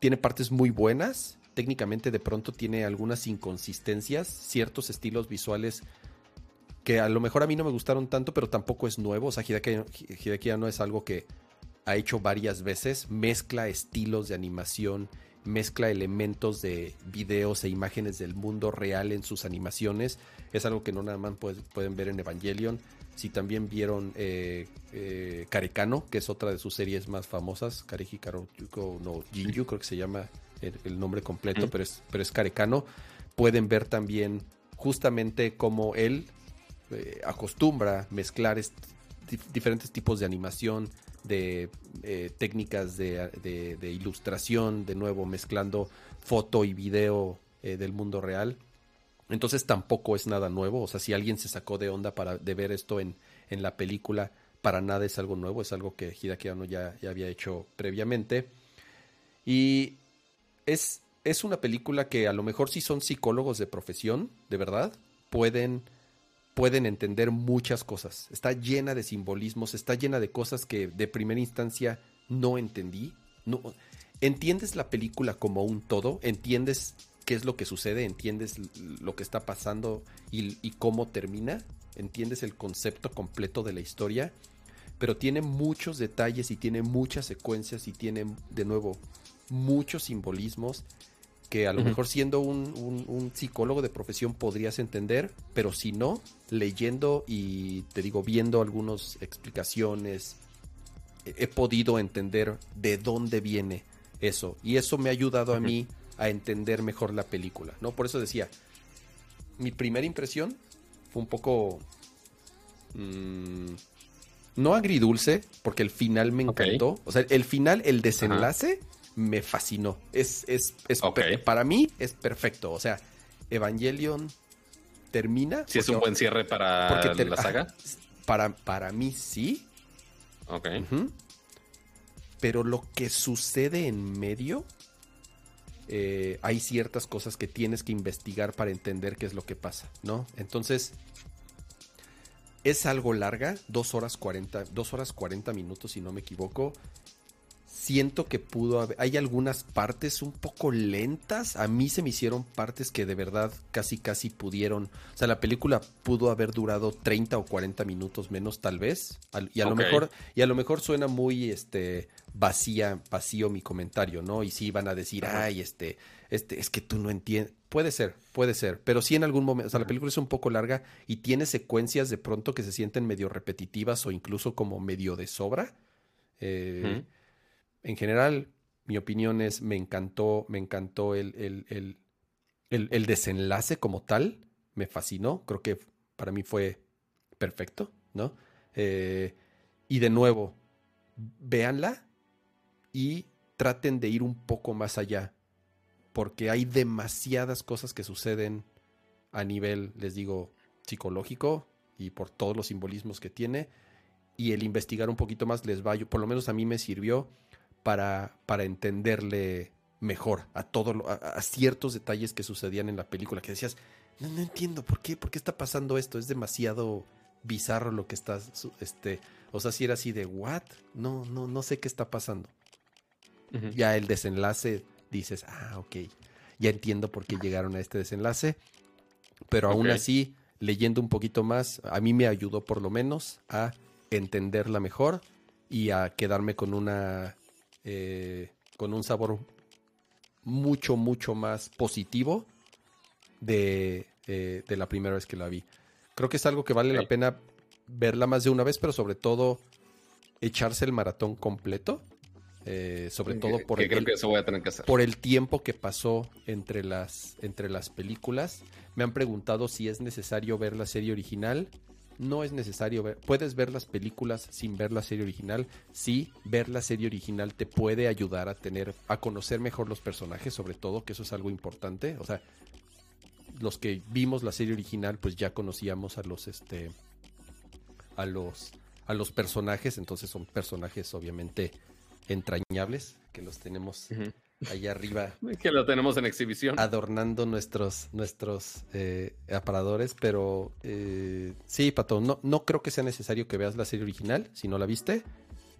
tiene partes muy buenas, técnicamente de pronto tiene algunas inconsistencias, ciertos estilos visuales que a lo mejor a mí no me gustaron tanto, pero tampoco es nuevo. O sea, Hideaki, no es algo que ha hecho varias veces. Mezcla estilos de animación, mezcla elementos de videos e imágenes del mundo real en sus animaciones. Es algo que no nada más pueden ver en Evangelion. Si también vieron eh, eh, Karekano, que es otra de sus series más famosas, Kareji Karoyuko no Jinju, creo que se llama el, nombre completo, pero, es, pero es Karekano. Pueden ver también justamente cómo él eh, acostumbra mezclar diferentes tipos de animación, de eh, técnicas de, ilustración, de nuevo mezclando foto y video eh, del mundo real. Entonces tampoco es nada nuevo. O sea, si alguien se sacó de onda para, de ver esto en, en la película, para nada es algo nuevo, es algo que Hideaki ya, ya había hecho previamente. Y es, es una película que a lo mejor si son psicólogos de profesión, de verdad, pueden pueden entender muchas cosas. Está llena de simbolismos, está llena de cosas que de primera instancia no entendí. No, entiendes la película como un todo, entiendes qué es lo que sucede, entiendes lo que está pasando y, y cómo termina, entiendes el concepto completo de la historia, pero tiene muchos detalles y tiene muchas secuencias y tiene de nuevo muchos simbolismos que a lo mejor siendo un, psicólogo de profesión podrías entender, pero si no, leyendo y te digo, viendo algunas explicaciones, he, podido entender de dónde viene eso. Y eso me ha ayudado a mí a entender mejor la película, ¿no? Por eso decía, mi primera impresión fue un poco... Mm, no agridulce, porque el final me encantó. O sea, el final, el desenlace me fascinó. Es, es, es para mí es perfecto. O sea, Evangelion termina. Si es un buen cierre para la saga. Para, para mí sí. Ok. Pero lo que sucede en medio, eh, hay ciertas cosas que tienes que investigar para entender qué es lo que pasa, ¿no? Entonces, es algo larga, dos horas 40, dos horas 40 minutos, si no me equivoco siento que pudo haber, hay algunas partes un poco lentas, a mí se me hicieron partes que de verdad casi casi pudieron, o sea, la película pudo haber durado 30 o 40 minutos menos tal vez, y a lo mejor y a lo mejor suena muy este vacía, vacío mi comentario, ¿no? Y sí van a decir, "Ay, este este es que tú no entiendes." Puede ser, puede ser, pero sí en algún momento, o sea, la película es un poco larga y tiene secuencias de pronto que se sienten medio repetitivas o incluso como medio de sobra. Eh, en general, mi opinión es, me encantó, me encantó el, el, desenlace como tal, me fascinó, creo que para mí fue perfecto, ¿no? Eh, y de nuevo, véanla y traten de ir un poco más allá, porque hay demasiadas cosas que suceden a nivel, les digo, psicológico y por todos los simbolismos que tiene, y el investigar un poquito más les va, por lo menos a mí me sirvió para, para entenderle mejor a, todo, a, ciertos detalles que sucedían en la película, que decías, no, no entiendo, ¿por qué? ¿Por qué está pasando esto? Es demasiado bizarro lo que está, este, o sea, si era así de, ¿what? No, no, no sé qué está pasando. Ya el desenlace dices, ah, ok, ya entiendo por qué llegaron a este desenlace, pero aún así, leyendo un poquito más, a mí me ayudó por lo menos a entenderla mejor y a quedarme con una eh, con un sabor mucho, mucho más positivo de, eh, de, la primera vez que la vi. Creo que es algo que vale la pena verla más de una vez, pero sobre todo echarse el maratón completo. Eh, sobre todo por, el, por el tiempo que pasó entre las, entre las películas. Me han preguntado si es necesario ver la serie original no es necesario ver. Puedes ver las películas sin ver la serie original. Sí, ver la serie original te puede ayudar a tener, a conocer mejor los personajes, sobre todo, que eso es algo importante. O sea, los que vimos la serie original, pues ya conocíamos a los, este, a los, a los personajes. Entonces son personajes, obviamente, entrañables, que los tenemos allá arriba. Que lo tenemos en exhibición. Adornando nuestros, nuestros eh, aparadores, pero eh, sí, Pato, no, no creo que sea necesario que veas la serie original, si no la viste,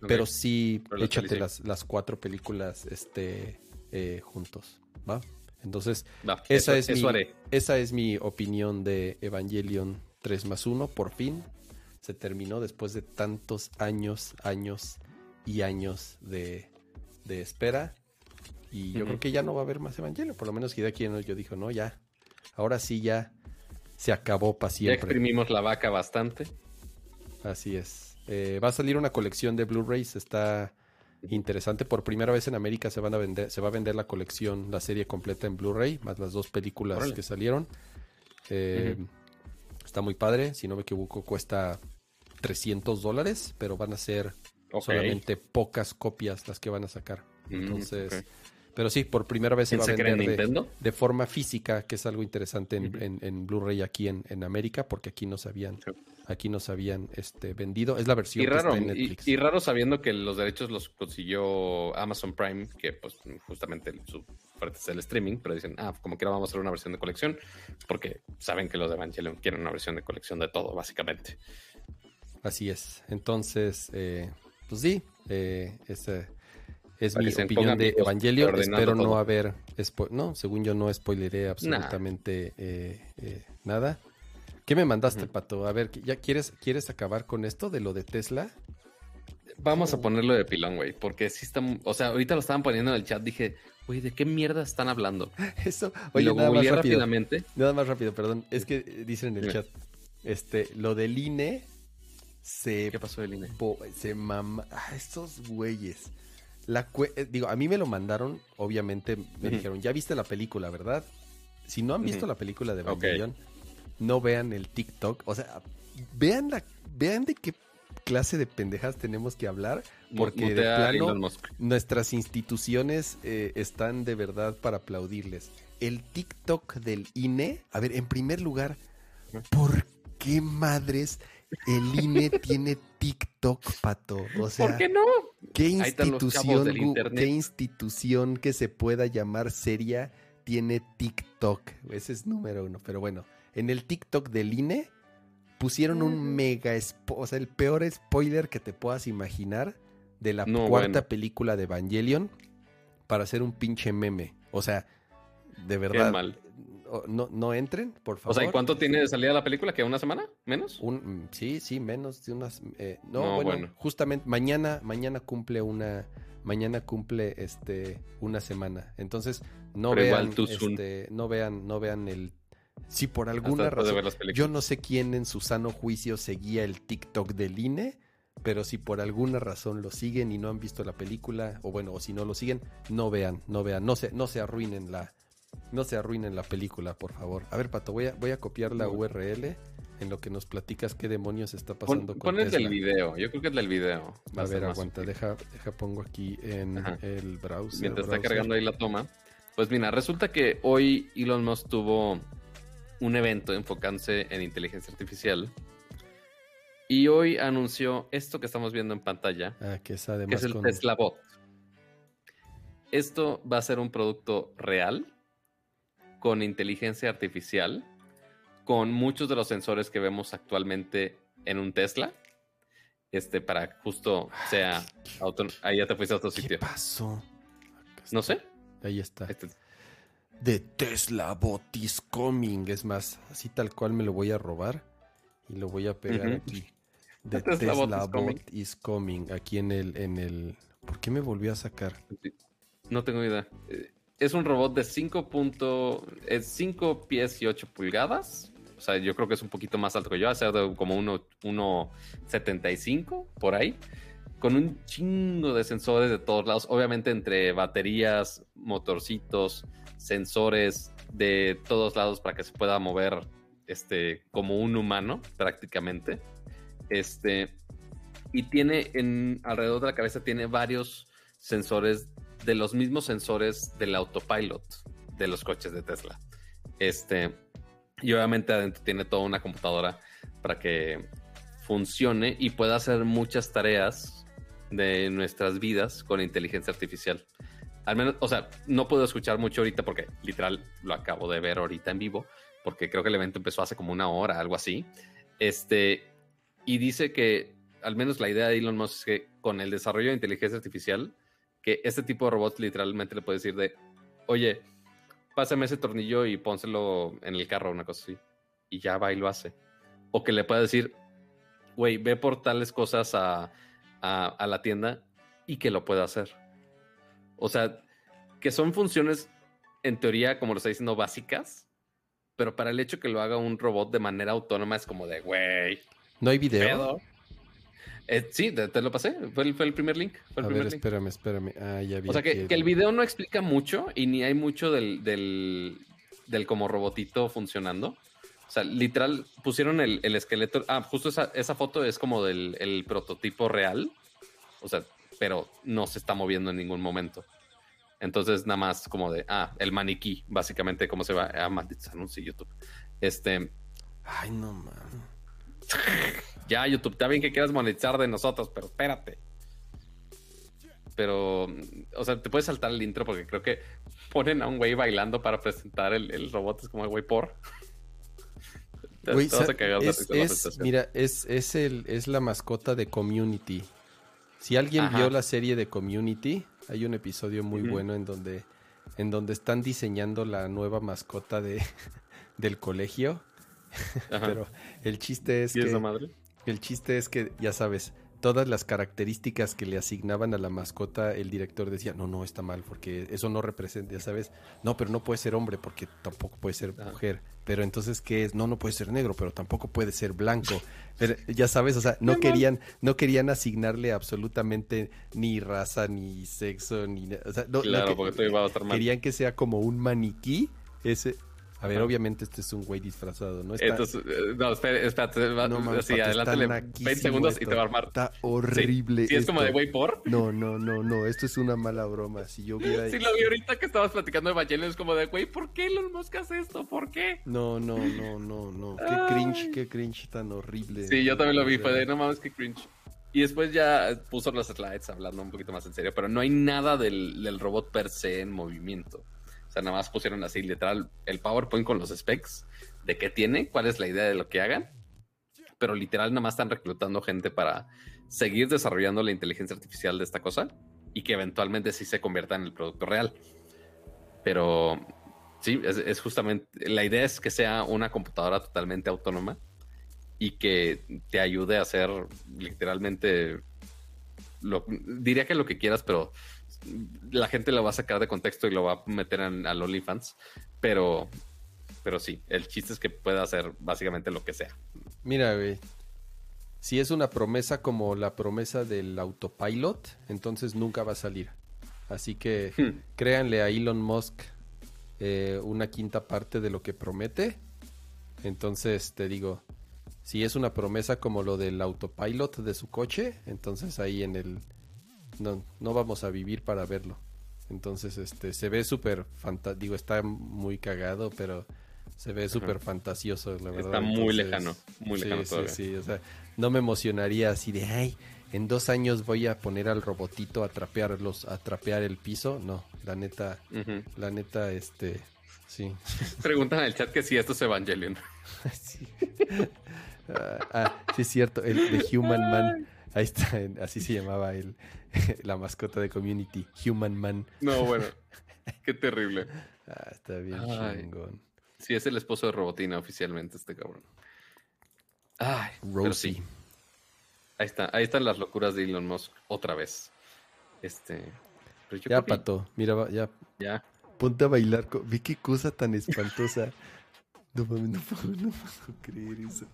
pero sí échate las, las, cuatro películas este, eh, juntos, ¿va? Entonces, esa, es mi, esa es mi opinión de Evangelion 3 más 1, por fin se terminó después de tantos años, años y años de, de espera. Y yo creo que ya no va a haber más Evangelio. Por lo menos que de aquí yo dijo, no, ya. Ahora sí ya se acabó para siempre. Ya exprimimos la vaca bastante. Así es. Eh, va a salir una colección de Blu-rays. Está interesante. Por primera vez en América se van a vender, se va a vender la colección, la serie completa en Blu-ray, más las dos películas que salieron. Eh, está muy padre. Si no me equivoco, cuesta 300 dólares, pero van a ser solamente pocas copias las que van a sacar. Mm, Entonces, pero sí, por primera vez se va a vender de, forma física, que es algo interesante en, Blu-ray aquí en, América, porque aquí no sabían aquí nos habían este, vendido. Es la versión que está en Netflix. Y, raro sabiendo que los derechos los consiguió Amazon Prime, que pues justamente su fuerte es el streaming, pero dicen, ah, como quiera vamos a hacer una versión de colección, porque saben que los de Evangelion quieren una versión de colección de todo, básicamente. Así es. Entonces, eh, pues sí, eh, ese es mi opinión de Evangelion. Espero no haber. No, según yo, no spoileré absolutamente eh, eh, nada. ¿Qué me mandaste, Pato? A ver, ¿ya quieres, quieres acabar con esto de lo de Tesla? Vamos a ponerlo de pilón, güey, porque sí está. O sea, ahorita lo estaban poniendo en el chat. Dije, güey, ¿de qué mierda están hablando? Eso, oye, lo nada más rápido, rápidamente. Nada más rápido, perdón. Es que dicen en el chat, este, lo del INE se. ¿Qué pasó del INE? Se mama. Ah, estos güeyes. La eh, digo, a mí me lo mandaron, obviamente me dijeron, ya viste la película, ¿verdad? Si no han visto la película de Evangelion, no vean el TikTok, o sea, vean la, vean de qué clase de pendejas tenemos que hablar, porque de plano nuestras instituciones eh, están de verdad para aplaudirles. El TikTok del INE, a ver, en primer lugar, ¿por qué madres el INE tiene TikTok, pato. O sea, ¿por qué no? ¿Qué institución, qué institución que se pueda llamar seria tiene TikTok? Ese es número uno. Pero bueno, en el TikTok del INE pusieron un mega, o sea, el peor spoiler que te puedas imaginar de la cuarta película de Evangelion para hacer un pinche meme. O sea, de verdad. mal no, no entren, por favor. O sea, ¿y cuánto tiene de salida la película? ¿Que una semana? ¿Menos? Un, mm, sí, sí, menos de unas. Eh, no, bueno, justamente mañana, mañana cumple una. Mañana cumple este una semana. Entonces, no vean. Este, no vean, no vean el. Si por alguna razón. Yo no sé quién en su sano juicio seguía el TikTok del INE. Pero si por alguna razón lo siguen y no han visto la película, o bueno, o si no lo siguen, no vean, no vean, no se, no se arruinen la, no se arruinen la película, por favor. A ver, Pato, voy a, voy a copiar la URL en lo que nos platicas qué demonios está pasando con Pon el del video, yo creo que es del video. a ver, aguanta, deja, deja, pongo aquí en el browser. Mientras está cargando ahí la toma. Pues mira, resulta que hoy Elon Musk tuvo un evento enfocándose en inteligencia artificial. Y hoy anunció esto que estamos viendo en pantalla. Ah, que es además el Tesla Bot. Esto va a ser un producto real con inteligencia artificial, con muchos de los sensores que vemos actualmente en un Tesla. Este, para justo sea auto... Ahí ya te fuiste a otro sitio. ¿Qué pasó? No sé. Ahí está. Este... The Tesla Bot is coming. Es más, así tal cual me lo voy a robar y lo voy a pegar aquí. The, Tesla, Bot, is, coming. Aquí en el, en el. ¿Por qué me volvió a sacar? No tengo idea. Eh, es un robot de 5, es 5 pies y 8 pulgadas. O sea, yo creo que es un poquito más alto que yo, hace como 1,75 por ahí. Con un chingo de sensores de todos lados. Obviamente entre baterías, motorcitos, sensores de todos lados para que se pueda mover este, como un humano prácticamente. Este, y tiene en alrededor de la cabeza tiene varios sensores de los mismos sensores del autopilot de los coches de Tesla. Este, y obviamente adentro tiene toda una computadora para que funcione y pueda hacer muchas tareas de nuestras vidas con inteligencia artificial. al menos, o sea, no puedo escuchar mucho ahorita porque literal lo acabo de ver ahorita en vivo, porque creo que el evento empezó hace como una hora, algo así. Este, y dice que al menos la idea de Elon Musk es que con el desarrollo de inteligencia artificial, que este tipo de robots literalmente le puede decir de, oye, pásame ese tornillo y pónselo en el carro, una cosa así. Y ya va y lo hace. O que le pueda decir, güey, ve por tales cosas a, a, la tienda y que lo pueda hacer. O sea, que son funciones, en teoría, como lo está diciendo, básicas, pero para el hecho que lo haga un robot de manera autónoma es como de, güey. ¿No hay video? Eh, sí, te, lo pasé. Fue el, fue el primer link. a ver, espérame, espérame. Ah, ya vi o sea, que, el... video no explica mucho y ni hay mucho del, del, del como robotito funcionando. O sea, literal, pusieron el, esqueleto. Ah, justo esa, esa, foto es como del el prototipo real. O sea, pero no se está moviendo en ningún momento. Entonces, nada más como de, ah, el maniquí, básicamente, cómo se va a maldita anuncio YouTube. Este. Ay, no, man. ya, YouTube, está bien que quieras monetizar de nosotros, pero espérate. Pero, o sea, te puedes saltar el intro porque creo que ponen a un güey bailando para presentar el, el robot. Es como el güey por es, mira, es, es, el, es la mascota de Community. Si alguien vio la serie de Community, hay un episodio muy bueno en donde, en donde están diseñando la nueva mascota de, del colegio. Pero el chiste es que. madre? El chiste es que, ya sabes, todas las características que le asignaban a la mascota, el director decía, no, no, está mal, porque eso no representa, ya sabes, no, pero no puede ser hombre, porque tampoco puede ser mujer. Pero entonces, ¿qué es? No, no puede ser negro, pero tampoco puede ser blanco. Pero, ya sabes, o sea, no querían, no querían asignarle absolutamente ni raza, ni sexo, ni... O sea, no, claro, porque iba a estar mal. Querían que sea como un maniquí, ese, a ver, obviamente este es un güey disfrazado, ¿no? Entonces, eh, no, espérate, espérate, no, sí, adelántale 20 segundos y te va a armar. Está horrible. Sí, es como de güey por. No, no, no, no, esto es una mala broma. Si yo viera. Sí, lo vi ahorita que estabas platicando de Evangelion, es como de güey, ¿por qué los moscas esto? ¿Por qué? No, no, no, no, no. Qué cringe, qué cringe tan horrible. Sí, yo también lo vi, fue de no mames, qué cringe. Y después ya puso los slides hablando un poquito más en serio, pero no hay nada del, del robot per se en movimiento nada más pusieron así literal el PowerPoint con los specs de qué tiene, cuál es la idea de lo que hagan. Pero literal nada más están reclutando gente para seguir desarrollando la inteligencia artificial de esta cosa y que eventualmente sí se convierta en el producto real. Pero sí, es, justamente, la idea es que sea una computadora totalmente autónoma y que te ayude a hacer literalmente, lo, diría que lo que quieras, pero la gente lo va a sacar de contexto y lo va a meter en, al OnlyFans, pero, pero sí, el chiste es que pueda hacer básicamente lo que sea. Mira, güey, si es una promesa como la promesa del autopilot, entonces nunca va a salir. Así que hmm. créanle a Elon Musk eh, una quinta parte de lo que promete. Entonces te digo, si es una promesa como lo del autopilot de su coche, entonces ahí en el no, no vamos a vivir para verlo. Entonces, este, se ve súper digo, está muy cagado, pero se ve súper fantasioso, la verdad. Está muy lejano, muy lejano sí, Sí, o sea, no me emocionaría así de, ay, en dos años voy a poner al robotito a trapear los, a trapear el piso. No, la neta, la neta, este, sí. Preguntan en el chat que si esto es Evangelion. sí. Ah, ah, sí, es cierto, el de Human Man. Ahí está, así se llamaba el, la mascota de Community, Human Man. No, bueno, qué terrible. Ah, está bien chingón. Sí, es el esposo de Robotina oficialmente, este cabrón. Ay, Rosie. Ahí está, ahí están las locuras de Elon Musk otra vez. Este. ya, Pato, mira, ya. Ya. Ponte a bailar. Vi qué cosa tan espantosa. no, no, no, no puedo creer eso.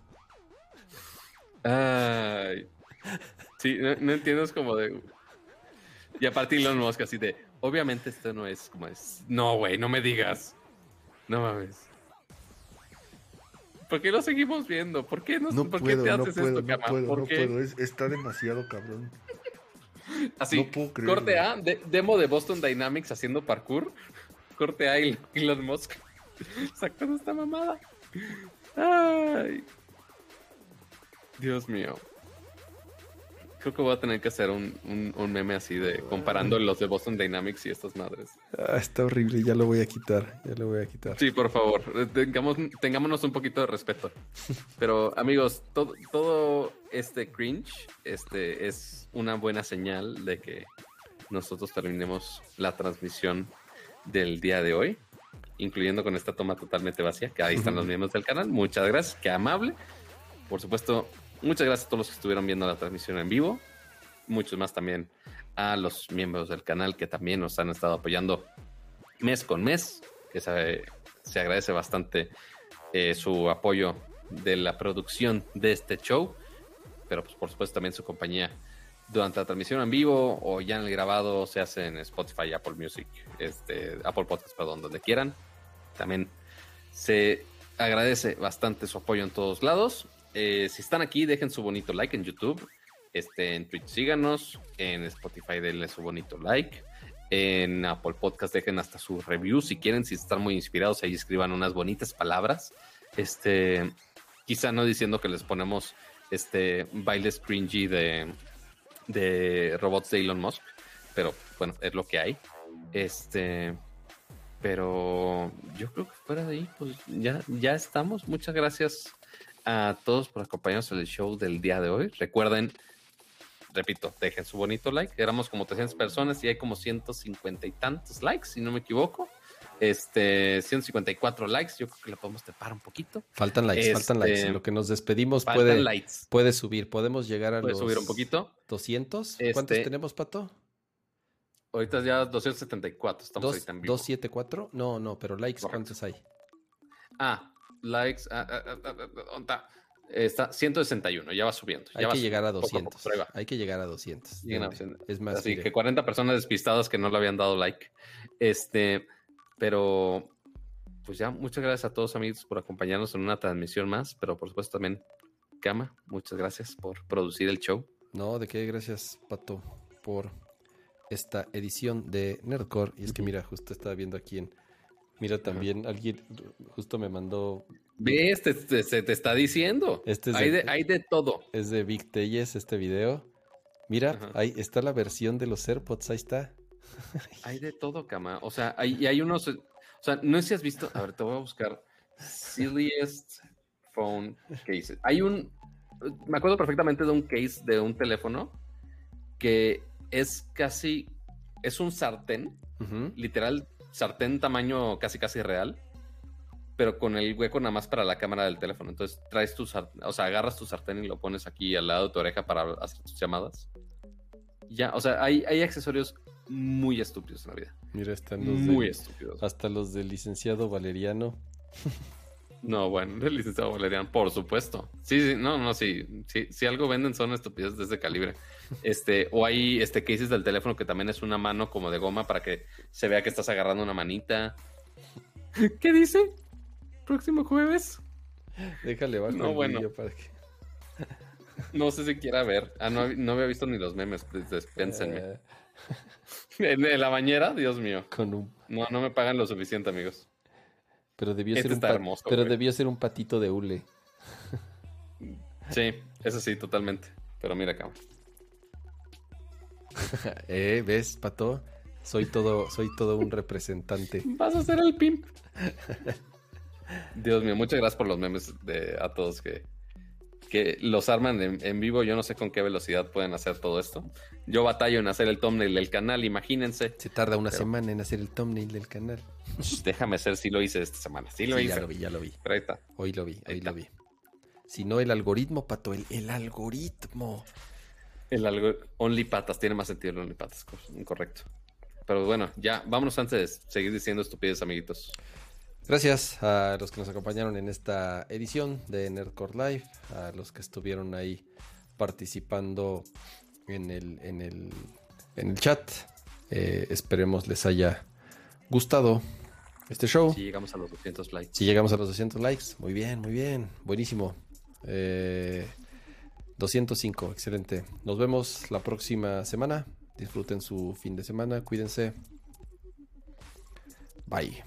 Ay. Sí, no, entiendo, es como de. Y aparte Elon Musk así de. Obviamente esto no es como es. No, güey, no me digas. No mames. ¿Por qué lo seguimos viendo? ¿Por qué, no, ¿por qué te haces esto, no puedo, no puedo. está demasiado cabrón. Así, no puedo corte A, demo de Boston Dynamics haciendo parkour. Corte A, Elon Musk sacando esta mamada. Ay. Dios mío. Creo que voy a tener que hacer un, un, un meme así de comparando los de Boston Dynamics y estas madres. Ah, está horrible, ya lo voy a quitar, ya lo voy a quitar. Sí, por favor, tengamos, tengámonos un poquito de respeto. Pero amigos, todo, todo este cringe este, es una buena señal de que nosotros terminemos la transmisión del día de hoy, incluyendo con esta toma totalmente vacía, que ahí están los miembros del canal. Muchas gracias, qué amable. Por supuesto, Muchas gracias a todos los que estuvieron viendo la transmisión en vivo. Muchos más también a los miembros del canal que también nos han estado apoyando mes con mes, que se, agradece bastante eh, su apoyo de la producción de este show, pero pues, por supuesto también su compañía durante la transmisión en vivo o ya en el grabado se hace en Spotify, Apple Music, este, Apple Podcast, perdón, donde quieran. También se agradece bastante su apoyo en todos lados eh, si están aquí, dejen su bonito like en YouTube. Este, en Twitch síganos. En Spotify denle su bonito like. En Apple Podcast dejen hasta su review si quieren. Si están muy inspirados, ahí escriban unas bonitas palabras. Este, quizá no diciendo que les ponemos este bailes cringy de, de robots de Elon Musk. Pero bueno, es lo que hay. Este. Pero yo creo que fuera de ahí, pues ya, ya estamos. Muchas gracias a todos por acompañarnos en el show del día de hoy. Recuerden, repito, dejen su bonito like. Éramos como 300 personas y hay como 150 y tantos likes, si no me equivoco. Este, 154 likes, yo creo que le podemos tepar un poquito. Faltan likes, faltan likes. En lo que nos despedimos puede, puede subir. Podemos llegar a ¿Puede subir un poquito? 200. ¿Cuántos este, tenemos, Pato? Ahorita ya 274. Estamos ahorita en vivo. ¿274? No, no, pero likes, ¿cuántos hay? Ah, likes. Ah, ah, ah, está 161, ya va subiendo. Hay que llegar a 200. Hay que llegar a 200. Es más. Así que 40 personas despistadas que no le habían dado like. Este, pero pues ya, muchas gracias a todos amigos por acompañarnos en una transmisión más, pero por supuesto también Kama, muchas gracias por producir el show. No, de qué, gracias Pato por esta edición de Nerdcore. Y es que mira, justo estaba viendo aquí en Mira, también alguien justo me mandó. ¿Ves? Te, se te está diciendo. Este hay, de, hay, de, todo. Es de Big Telles este video. Mira, ahí está la versión de los AirPods, ahí está. hay de todo, cama. O sea, hay, hay unos. O sea, no sé si has visto. A ver, te voy a buscar. Silliest phone cases. Hay un. Me acuerdo perfectamente de un case de un teléfono que es casi. Es un sartén. Literal, sartén tamaño casi casi real, pero con el hueco nada más para la cámara del teléfono. Entonces traes tu sartén, o sea, agarras tu sartén y lo pones aquí al lado de tu oreja para hacer tus llamadas. Ya, o sea, hay, hay accesorios muy estúpidos en la vida. Mira, están los muy estúpidos. Hasta los del licenciado Valeriano. No, bueno, el licenciado Valeriano, por supuesto. Sí, sí, no, no, sí, sí, si algo venden son estupideces de ese calibre. Este, o hay este cases del teléfono que también es una mano como de goma para que se vea que estás agarrando una manita. ¿Qué dice? Próximo jueves. Déjale bajo no, bueno. para que. No sé si quiera ver. Ah, no, no había visto ni los memes. Despénsenme. Eh. en, la bañera, Dios mío. Con un... No, no me pagan lo suficiente, amigos. Pero debió ser este un pero debió ser un patito de hule. Sí, eso sí, totalmente. Pero mira acá. eh, ¿ves, pato? Soy todo, soy todo un representante. Vas a ser el pimp. Dios mío, muchas gracias por los memes de a todos que, que los arman en, vivo. Yo no sé con qué velocidad pueden hacer todo esto. Yo batallo en hacer el thumbnail del canal, imagínense. Se tarda una semana en hacer el thumbnail del canal. Déjame ser si lo hice esta semana. Sí lo hice. Ya lo vi, ya lo vi. ahí está. Hoy lo vi, hoy lo vi. Si no, el algoritmo, pato, el, el algoritmo. El algoritmo. Only patas, tiene más sentido el only patas, correcto. Pero bueno, ya, vámonos antes de seguir diciendo estupidez, amiguitos. Gracias a los que nos acompañaron en esta edición de Nerdcore Live, a los que estuvieron ahí participando en el, en el, en el chat. Eh, esperemos les haya gustado este show. Si llegamos a los 200 likes. Si llegamos a los 200 likes, muy bien, muy bien, buenísimo. 205, eh, excelente. Nos vemos la próxima semana. Disfruten su fin de semana, cuídense. Bye.